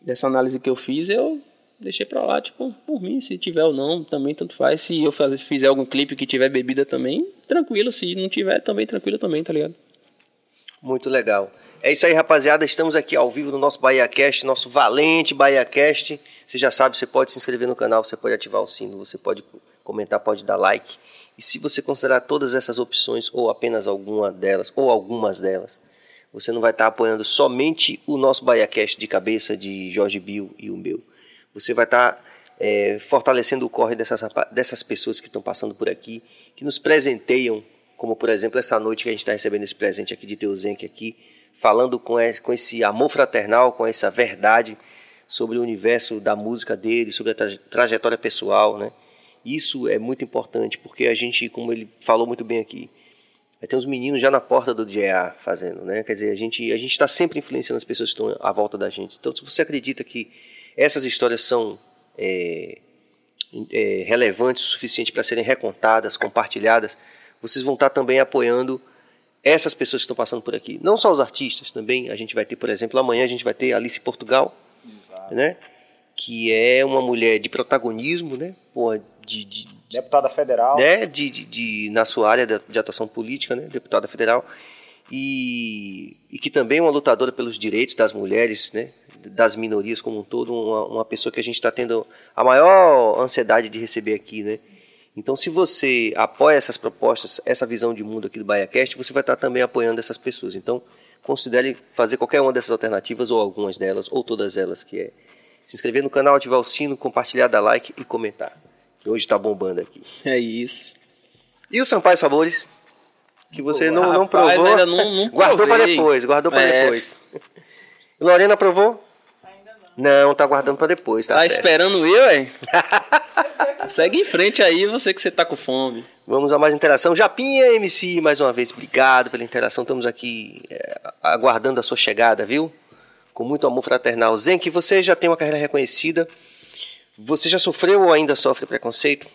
B: dessa análise que eu fiz, eu deixei pra lá, tipo, por mim, se tiver ou não, também tanto faz. Se eu fizer algum clipe que tiver bebida também, tranquilo, se não tiver também tranquilo também, tá ligado?
A: Muito legal. É isso aí, rapaziada. Estamos aqui ao vivo no nosso BahiaCast, nosso valente BahiaCast. Você já sabe, você pode se inscrever no canal, você pode ativar o sino, você pode comentar, pode dar like. E se você considerar todas essas opções, ou apenas alguma delas, ou algumas delas, você não vai estar apoiando somente o nosso BahiaCast de cabeça de Jorge Bill e o meu. Você vai estar é, fortalecendo o corre dessas, dessas pessoas que estão passando por aqui, que nos presenteiam, como por exemplo essa noite que a gente está recebendo esse presente aqui de Teuzenque aqui, falando com esse, amor fraternal, com essa verdade sobre o universo da música dele, sobre a traje- trajetória pessoal, né? Isso é muito importante, porque a gente, como ele falou muito bem aqui, tem uns meninos já na porta do GA fazendo, né? Quer dizer, a gente a gente está sempre influenciando as pessoas que estão à volta da gente. Então, se você acredita que essas histórias são é, é, relevantes o suficiente para serem recontadas, compartilhadas, vocês vão estar também apoiando essas pessoas que estão passando por aqui. Não só os artistas, também a gente vai ter, por exemplo, amanhã a gente vai ter Alice Portugal, né? Que é uma mulher de protagonismo, né? De, de,
C: Deputada federal.
A: né, de, de, de- na sua área de, de atuação política, né, deputada federal, e, e que também é uma lutadora pelos direitos das mulheres, né, das minorias como um todo, uma, uma pessoa que a gente está tendo a maior ansiedade de receber aqui, né. Então, se você apoia essas propostas, essa visão de mundo aqui do BaiaCast, você vai estar também apoiando essas pessoas. Então, considere fazer qualquer uma dessas alternativas, ou algumas delas, ou todas elas, que é se inscrever no canal, ativar o sino, compartilhar, dar like e comentar. Que hoje está bombando aqui.
B: É isso.
A: E o Sampaio Sabores? Que você não, não
B: Rapaz,
A: provou.
B: ainda não- não [LAUGHS]
A: guardou para depois, guardou para
B: É.
A: depois. Lorena provou?
E: Não.
A: Tá guardando para depois, tá,
B: Tá,
A: certo.
B: esperando eu, hein? [LAUGHS] Segue em frente aí, você que você tá com fome.
A: Vamos a mais interação. Japinha MC, mais uma vez, obrigado pela interação. Estamos aqui é, aguardando a sua chegada, viu? Com muito amor fraternal. Zenk, você já tem uma carreira reconhecida. Você já sofreu ou ainda sofre preconceito?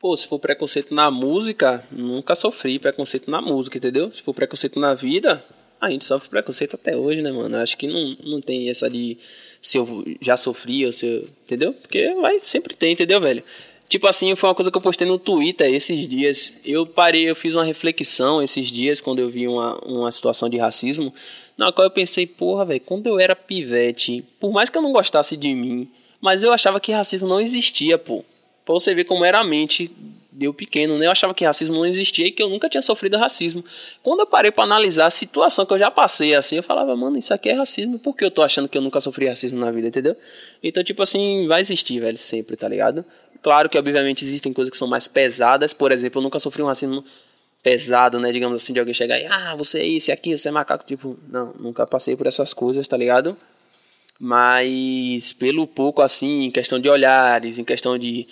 B: Pô, se for preconceito na música, nunca sofri preconceito na música, entendeu? Se for preconceito na vida, a gente sofre preconceito até hoje, né, mano? Acho que não, não tem essa de se eu já sofri ou se eu. Entendeu? Porque vai, sempre tem, entendeu, velho? Tipo assim, foi uma coisa que eu postei no Twitter esses dias. Eu parei, eu fiz uma reflexão esses dias quando eu vi uma, uma situação de racismo, na qual eu pensei, porra, velho, quando eu era pivete, por mais que eu não gostasse de mim, mas eu achava que racismo não existia, pô. Pra você ver como era a mente deu pequeno, né? Eu achava que racismo não existia e que eu nunca tinha sofrido racismo. Quando eu parei pra analisar a situação que eu já passei, assim, eu falava, mano, isso aqui é racismo. Por que eu tô achando que eu nunca sofri racismo na vida, entendeu? Então, tipo assim, vai existir, velho, sempre, tá ligado? Claro que, obviamente, existem coisas que são mais pesadas. Por exemplo, eu nunca sofri um racismo pesado, né? Digamos assim, de alguém chegar e, ah, você é isso, e aquilo, você é macaco. Tipo, não, nunca passei por essas coisas, tá ligado? Mas pelo pouco, assim, em questão de olhares, em questão de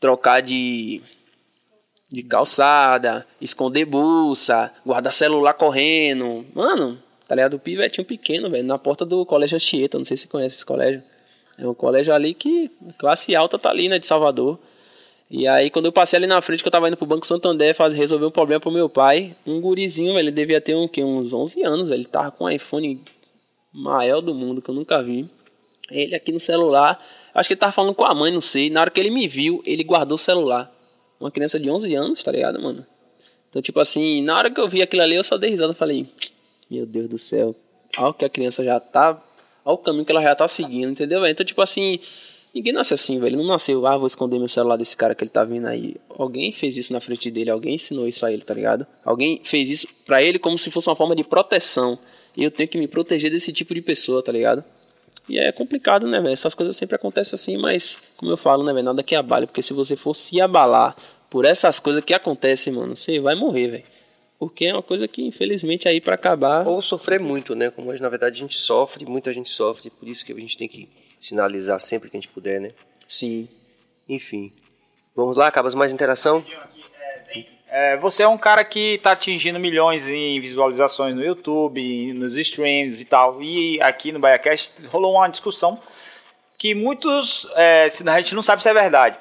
B: trocar de, de calçada, esconder bolsa, guardar celular correndo. Mano, tá ligado? O pivetinho pequeno, velho, na porta do colégio Anchieta, não sei se conhece esse colégio. É um colégio ali que classe alta tá ali, né, de Salvador. E aí, quando eu passei ali na frente, que eu tava indo pro Banco Santander fazer, resolver um problema pro meu pai, um gurizinho, velho, ele devia ter um, uns 11 anos, velho, ele tava com um iPhone maior do mundo, que eu nunca vi. Ele aqui no celular, acho que ele tava falando com a mãe, não sei. Na hora que ele me viu, ele guardou o celular. Uma criança de 11 anos, tá ligado, mano? Então, tipo assim, na hora que eu vi aquilo ali, eu só dei risada e falei, meu Deus do céu, olha o que a criança já tá, olha o caminho que ela já tá seguindo, entendeu, velho? Então, tipo assim, Ninguém nasce assim, velho. Não nasceu, ah, vou esconder meu celular desse cara que ele tá vindo aí. Alguém fez isso na frente dele, alguém ensinou isso a ele, tá ligado? Alguém fez isso pra ele como se fosse uma forma de proteção. E eu tenho que me proteger desse tipo de pessoa, tá ligado? E é complicado, né, velho? Essas coisas sempre acontecem assim, mas, como eu falo, né, velho? Nada que abale, porque se você for se abalar por essas coisas que acontecem, mano, você vai morrer, velho. Porque é uma coisa que, infelizmente, aí para acabar.
A: Ou sofrer muito, né? Como na verdade a gente sofre, muita gente sofre, por isso que a gente tem que sinalizar sempre que a gente puder, né?
B: Sim.
A: Enfim. Vamos lá, acabas mais interação?
C: É, você é um cara que está atingindo milhões em visualizações no YouTube, nos streams e tal. E aqui no BaiaCast rolou uma discussão que muitos, é, a gente não sabe se é verdade.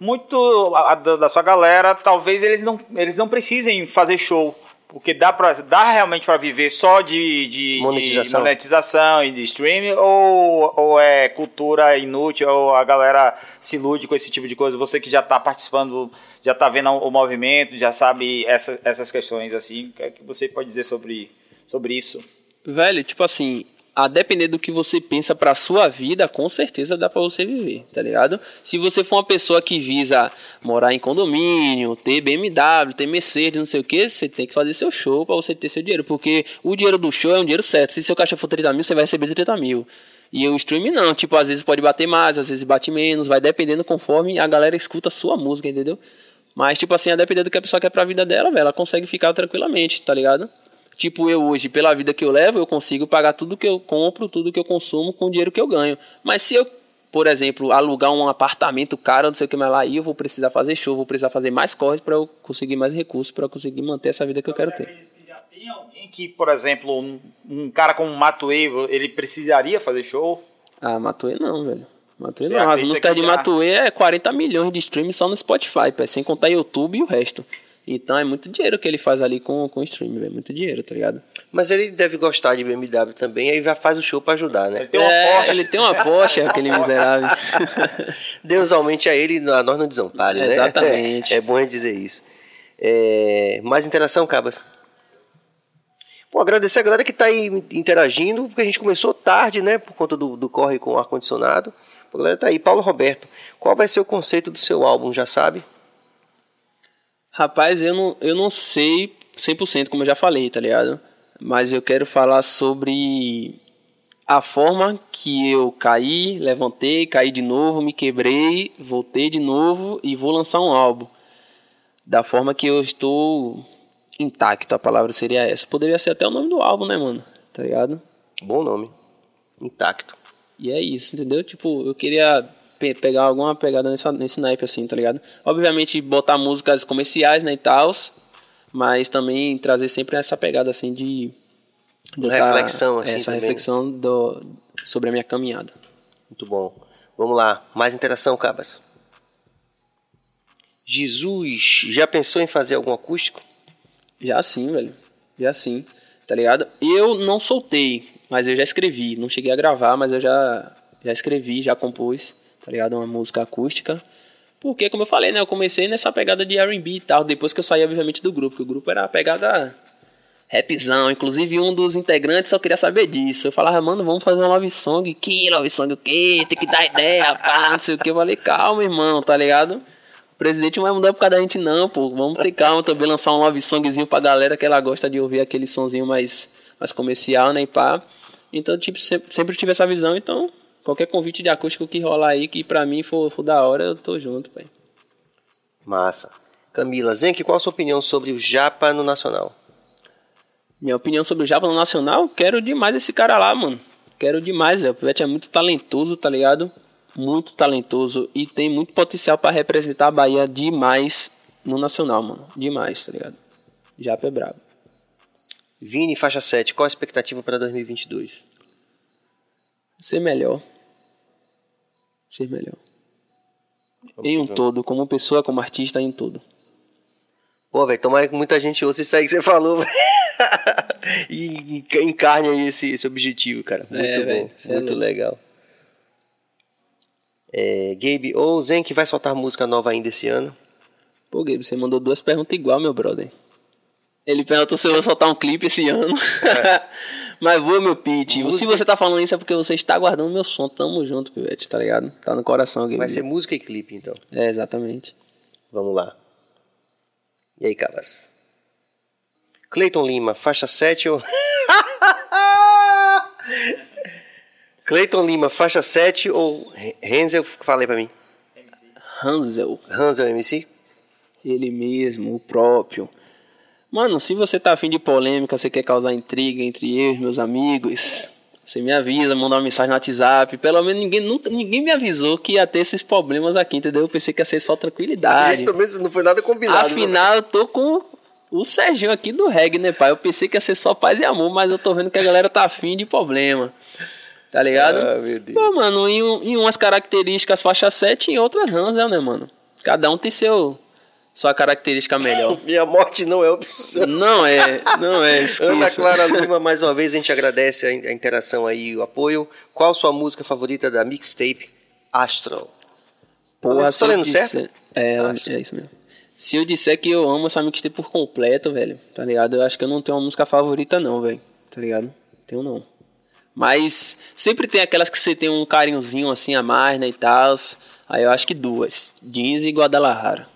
C: Muito a, da, da sua galera, talvez eles não, eles não precisem fazer show porque dá, pra, dá realmente para viver só de, de,
A: monetização.
C: de monetização e de streaming ou, ou é cultura inútil ou a galera se ilude com esse tipo de coisa? Você que já está participando, já está vendo o movimento, já sabe essa, essas questões assim, o que é que você pode dizer sobre, sobre isso?
B: Velho, tipo assim, a depender do que você pensa para sua vida, com certeza dá para você viver, tá ligado? Se você for uma pessoa que visa morar em condomínio, ter BMW, ter Mercedes, não sei o que, você tem que fazer seu show para você ter seu dinheiro, porque o dinheiro do show é um dinheiro certo. Se seu caixa for 30 mil, você vai receber 30 mil. E o streaming não, tipo, às vezes pode bater mais, às vezes bate menos, vai dependendo conforme a galera escuta a sua música, entendeu? Mas, tipo assim, a depender do que a pessoa quer pra vida dela, velho, ela consegue ficar tranquilamente, tá ligado? Tipo, eu hoje, pela vida que eu levo, eu consigo pagar tudo que eu compro, tudo que eu consumo com o dinheiro que eu ganho. Mas se eu, por exemplo, alugar um apartamento caro, não sei o que mais lá, aí eu vou precisar fazer show, vou precisar fazer mais corres para eu conseguir mais recursos, para eu conseguir manter essa vida que eu quero ter.
C: Já tem alguém que, por exemplo, um, um cara como Matuê, ele precisaria fazer show?
B: Ah, Matuê não, velho. Matuê não. As músicas de já... Matuê é 40 milhões de streams só no Spotify, pé, sem contar YouTube e o resto. Então é muito dinheiro que ele faz ali com, com o stream, é muito dinheiro, tá ligado?
A: Mas ele deve gostar de BMW também, aí já faz o show para ajudar, né?
B: Ele tem uma é, Porsche. Ele tem uma Porsche, aquele miserável. [LAUGHS]
A: Deus aumente a ele, a nós não desampare, né?
B: Exatamente.
A: É, [LAUGHS] é bom dizer isso. É, mais interação, Cabas? Bom, agradecer a galera que está aí interagindo, porque a gente começou tarde, né? Por conta do, do corre com o ar-condicionado. Tá aí. Paulo Roberto, qual vai ser o conceito do seu álbum, já sabe?
B: Rapaz, eu não, eu não sei 100%, como eu já falei, tá ligado? Mas eu quero falar sobre a forma que eu caí, levantei, caí de novo, me quebrei, voltei de novo e vou lançar um álbum. Da forma que eu estou intacto, a palavra seria essa. Poderia ser até o nome do álbum, né, mano? Tá ligado?
A: Bom nome. Intacto.
B: E é isso, entendeu? Tipo, eu queria pe pegar alguma pegada nessa, nesse naipe, assim, tá ligado? Obviamente, botar músicas comerciais, né, e tal, mas também trazer sempre essa pegada, assim, de...
A: de reflexão, assim,
B: Essa também. reflexão do, sobre a minha caminhada.
A: Muito bom. Vamos lá, mais interação, Cabas. Jesus, já pensou em fazer algum acústico?
B: Já sim, velho. Já sim, tá ligado? Eu não soltei, mas eu já escrevi. Não cheguei a gravar, mas eu já, já escrevi, já compus tá ligado? Uma música acústica. Porque, como eu falei, né? Eu comecei nessa pegada de R&B e tal, depois que eu saí, obviamente, do grupo. Que o grupo era a pegada rapzão. Inclusive, um dos integrantes só queria saber disso. Eu falava, mano, vamos fazer uma love song. Que love song o quê? Tem que dar ideia, pá, não sei o que. Eu falei, calma, irmão, tá ligado? O presidente não vai mudar por causa da gente, não, pô. Vamos ter calma também, lançar um love songzinho pra galera que ela gosta de ouvir aquele sonzinho mais, mais comercial, né? E pá. Então, tipo, sempre, sempre tive essa visão, então Qualquer convite de acústico que rolar aí, que pra mim for, for da hora, eu tô junto, pai.
A: Massa. Camila, Zenk, qual a sua opinião sobre o Japa no Nacional?
B: Minha opinião sobre o Japa no Nacional, quero demais esse cara lá, mano. Quero demais, velho. O Pivete é muito talentoso, tá ligado? Muito talentoso e tem muito potencial pra representar a Bahia demais no Nacional, mano. Demais, tá ligado? Japa é brabo.
A: Vini, faixa 7, qual a expectativa para 2022?
B: Ser melhor. Ser melhor. Em um todo, como pessoa, como artista, em um todo.
A: Pô, velho, tomara que muita gente ouça isso aí que você falou, [LAUGHS] e enca- encarne aí esse, esse objetivo, cara. Muito
B: É,
A: bom,
B: é
A: muito
B: louco.
A: legal. É, Gabe, ou Zenk vai soltar música nova ainda esse ano?
B: Pô, Gabe, você mandou duas perguntas igual, meu brother. Ele perguntou se eu vou soltar um clipe esse ano. [LAUGHS] Mas vou, meu. Se
A: Música-
B: você tá falando isso é porque você está guardando meu som. Tamo junto, Pivete, tá ligado? Tá no coração, Gabe.
A: Vai ser música e clipe, então.
B: É, exatamente.
A: Vamos lá. E aí, caras? Cleiton Lima, faixa 7 ou. [LAUGHS] Cleiton Lima, faixa 7 ou Renzel, falei pra mim.
B: Hansel,
A: Hansel MC?
B: ele mesmo, o próprio. Mano, se você tá afim de polêmica, você quer causar intriga entre eu e meus amigos, você me avisa, manda uma mensagem no WhatsApp. Pelo menos ninguém, nunca, ninguém me avisou que ia ter esses problemas aqui, entendeu? Eu pensei que ia ser só
A: A
B: tranquilidade.
A: gente também não foi nada combinado. né?
B: Afinal, eu tô com o Serginho aqui do reggae, né, pai? Eu pensei que ia ser só paz e amor, mas eu tô vendo que a galera tá afim de problema. Tá ligado?
A: Ah, meu Deus.
B: Pô, mano, em, em umas características faixa 7 e em outras Hansel, né, mano? Cada um tem seu sua característica melhor. [LAUGHS]
A: Minha morte não é opção.
B: não é, não é, [LAUGHS]
A: Ana
B: esqueça.
A: Clara [LAUGHS] Lima, mais uma vez a gente agradece a, interação aí, o apoio. Qual sua música favorita da mixtape Astral?
B: Porra, eu
A: lendo
B: disser-
A: certo?
B: É, é isso mesmo. Se eu disser que eu amo essa mixtape por completo, velho, tá ligado? Eu acho que eu não tenho uma música favorita, não, velho. Tá ligado? Tenho não. Mas sempre tem aquelas que você tem um carinhozinho assim a mais, né, e tal. Aí eu acho que duas. Jeans e Guadalajara.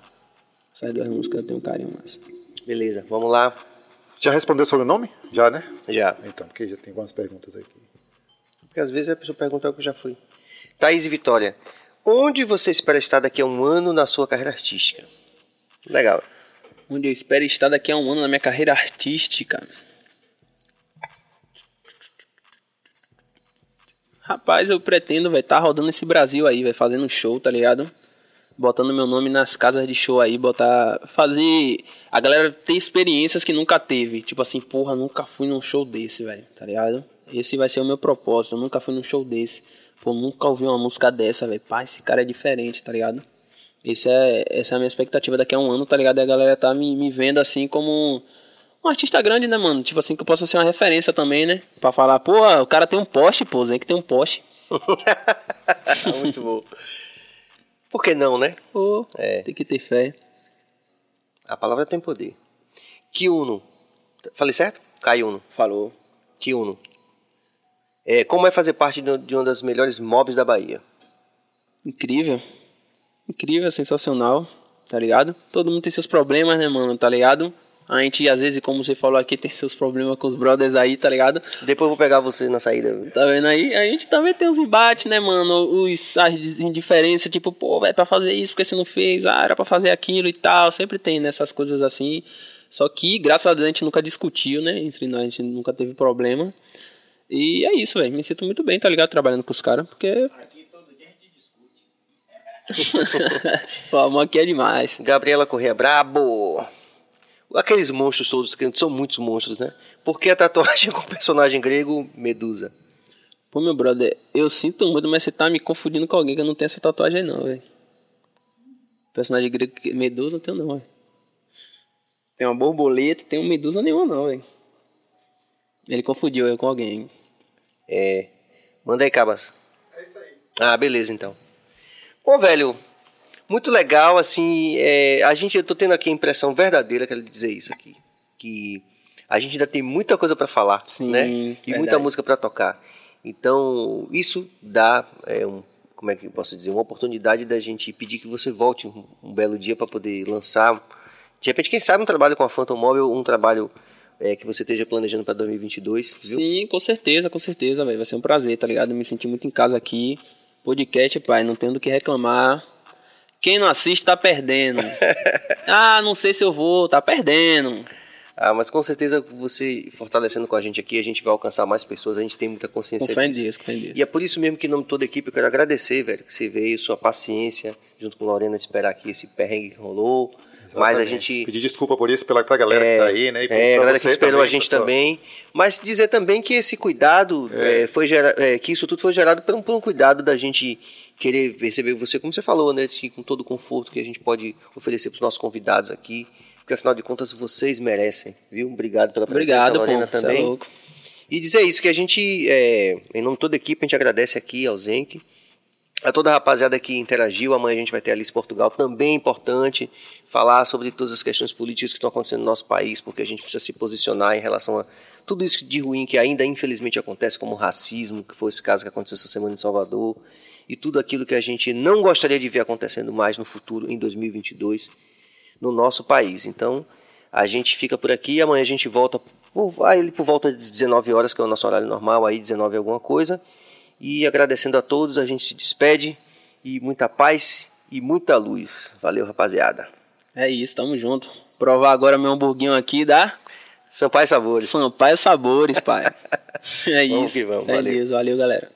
B: Essas duas músicas eu tenho um carinho mais.
A: Beleza, vamos lá.
D: Já respondeu sobre o nome? Já, né?
A: Já.
D: Então, porque já tem algumas perguntas aqui.
A: Porque às vezes a pessoa pergunta o que eu já fui. Thaís e Vitória, onde você espera estar daqui a um ano na sua carreira artística? Legal.
B: Onde eu espero estar daqui a um ano na minha carreira artística. Rapaz, eu pretendo, vai estar rodando esse Brasil aí, vai fazendo show, tá ligado? Botando meu nome nas casas de show aí, botar. Fazer. A galera ter experiências que nunca teve. Tipo assim, porra, nunca fui num show desse, velho, tá ligado? Esse vai ser o meu propósito. Eu nunca fui num show desse. Pô, nunca ouvi uma música dessa, velho. Pá, esse cara é diferente, tá ligado? Esse é, essa é a minha expectativa daqui a um ano, tá ligado? E a galera tá me, me vendo assim como um, artista grande, né, mano? Tipo assim, que eu possa ser uma referência também, né? Pra falar, pô, o cara tem um poste, pô, Zen que tem um poste. [LAUGHS]
A: Muito bom. Por que não, né?
B: Pô,
A: É.
B: tem que ter fé.
A: A palavra tem poder. Kiuno. Falei certo? Kaiuno.
B: Falou.
A: Kiuno. É, como é fazer parte de de uma das melhores mobs da Bahia?
B: Incrível. Incrível, sensacional, tá ligado? Todo mundo tem seus problemas, né, mano, tá ligado? A gente, às vezes, como você falou aqui, tem seus problemas com os brothers aí, tá ligado?
A: Depois eu vou pegar você na saída.
B: Tá vendo aí? A gente também tem uns embates, né, mano? Os, as indiferenças, tipo, pô, vai pra fazer isso, porque você não fez? Ah, era pra fazer aquilo e tal. Sempre tem nessas coisas assim. Só que, graças a Deus, a gente nunca discutiu, né? Entre nós, a gente nunca teve problema. E é isso, velho. Me sinto muito bem, tá ligado? Trabalhando com os caras, porque. [LAUGHS] o amor aqui é demais.
A: Gabriela Corrêa Brabo. Aqueles monstros todos, que são muitos monstros, né? Por que a tatuagem [LAUGHS] com o personagem grego Medusa?
B: Pô, meu brother, eu sinto muito, mas você tá me confundindo com alguém que eu não tenho essa tatuagem, não, velho. Personagem grego que- Medusa não tenho, não, velho. Tem uma borboleta, tem um Medusa nenhuma, não, velho. Ele confundiu eu com alguém.
A: É. Manda aí, Cabas. É isso aí. Ah, beleza, então. Pô, velho, muito legal, assim, é, a gente, eu tô tendo aqui a impressão verdadeira, quero dizer isso aqui, que a gente ainda tem muita coisa pra falar,
B: Sim,
A: né? E
B: verdade.
A: muita música pra tocar. Então, isso dá, é, um, como é que eu posso dizer, uma oportunidade da gente pedir que você volte um, um belo dia pra poder lançar, de repente, quem sabe um trabalho com a Phantom Mobile, um trabalho é, que você esteja planejando pra 2022, viu?
B: Sim, com certeza, com certeza, velho. Vai ser um prazer, tá ligado? Me senti muito em casa aqui. Podcast, pai, não tenho do que reclamar. Quem não assiste tá perdendo. [LAUGHS] ah, não sei se eu vou, tá perdendo.
A: Ah, mas com certeza você fortalecendo com a gente aqui, a gente vai alcançar mais pessoas, a gente tem muita consciência
B: Com
A: disso.
B: Com Deus.
A: E é por isso mesmo que, em nome de toda a equipe, eu quero agradecer, velho, que você veio, sua paciência, junto com a Lorena, de esperar aqui esse perrengue que rolou. Mas a gente.
D: Pedir desculpa por isso pela, pra galera que tá aí, né? E
A: É, a galera que
D: você
A: esperou
D: também,
A: a gente
D: pessoal.
A: também. Mas dizer também que esse cuidado é, foi gera, é, que isso tudo foi gerado por um, por um cuidado da gente querer receber você, como você falou, né? assim, com todo o conforto que a gente pode oferecer para os nossos convidados aqui. Porque afinal de contas vocês merecem, viu? Obrigado pela presença,
B: Obrigado,
A: Lorena
B: pô. Cê é
A: também.
B: louco.
A: E dizer isso, que a gente, é, em nome de toda a equipe, a gente agradece aqui ao Zenk, a toda a rapaziada que interagiu. Amanhã a gente vai ter a Alice Portugal, também importante falar sobre todas as questões políticas que estão acontecendo no nosso país, porque a gente precisa se posicionar em relação a tudo isso de ruim que ainda infelizmente acontece, como racismo, que foi esse caso que aconteceu essa semana em Salvador, e tudo aquilo que a gente não gostaria de ver acontecendo mais no futuro, em 2022, no nosso país. Então, a gente fica por aqui, amanhã a gente volta por, aí por volta de 19 horas, que é o nosso horário normal, aí 19 alguma coisa. E agradecendo a todos, a gente se despede e muita paz e muita luz. Valeu, rapaziada.
B: É isso, tamo junto. Provar agora meu hamburguinho aqui da
A: Sampaio Sabores.
B: Sampaio Sabores, pai. [LAUGHS] É
A: Vamos
B: isso.
A: que vamos,
B: é
A: valeu.
B: isso, valeu, galera.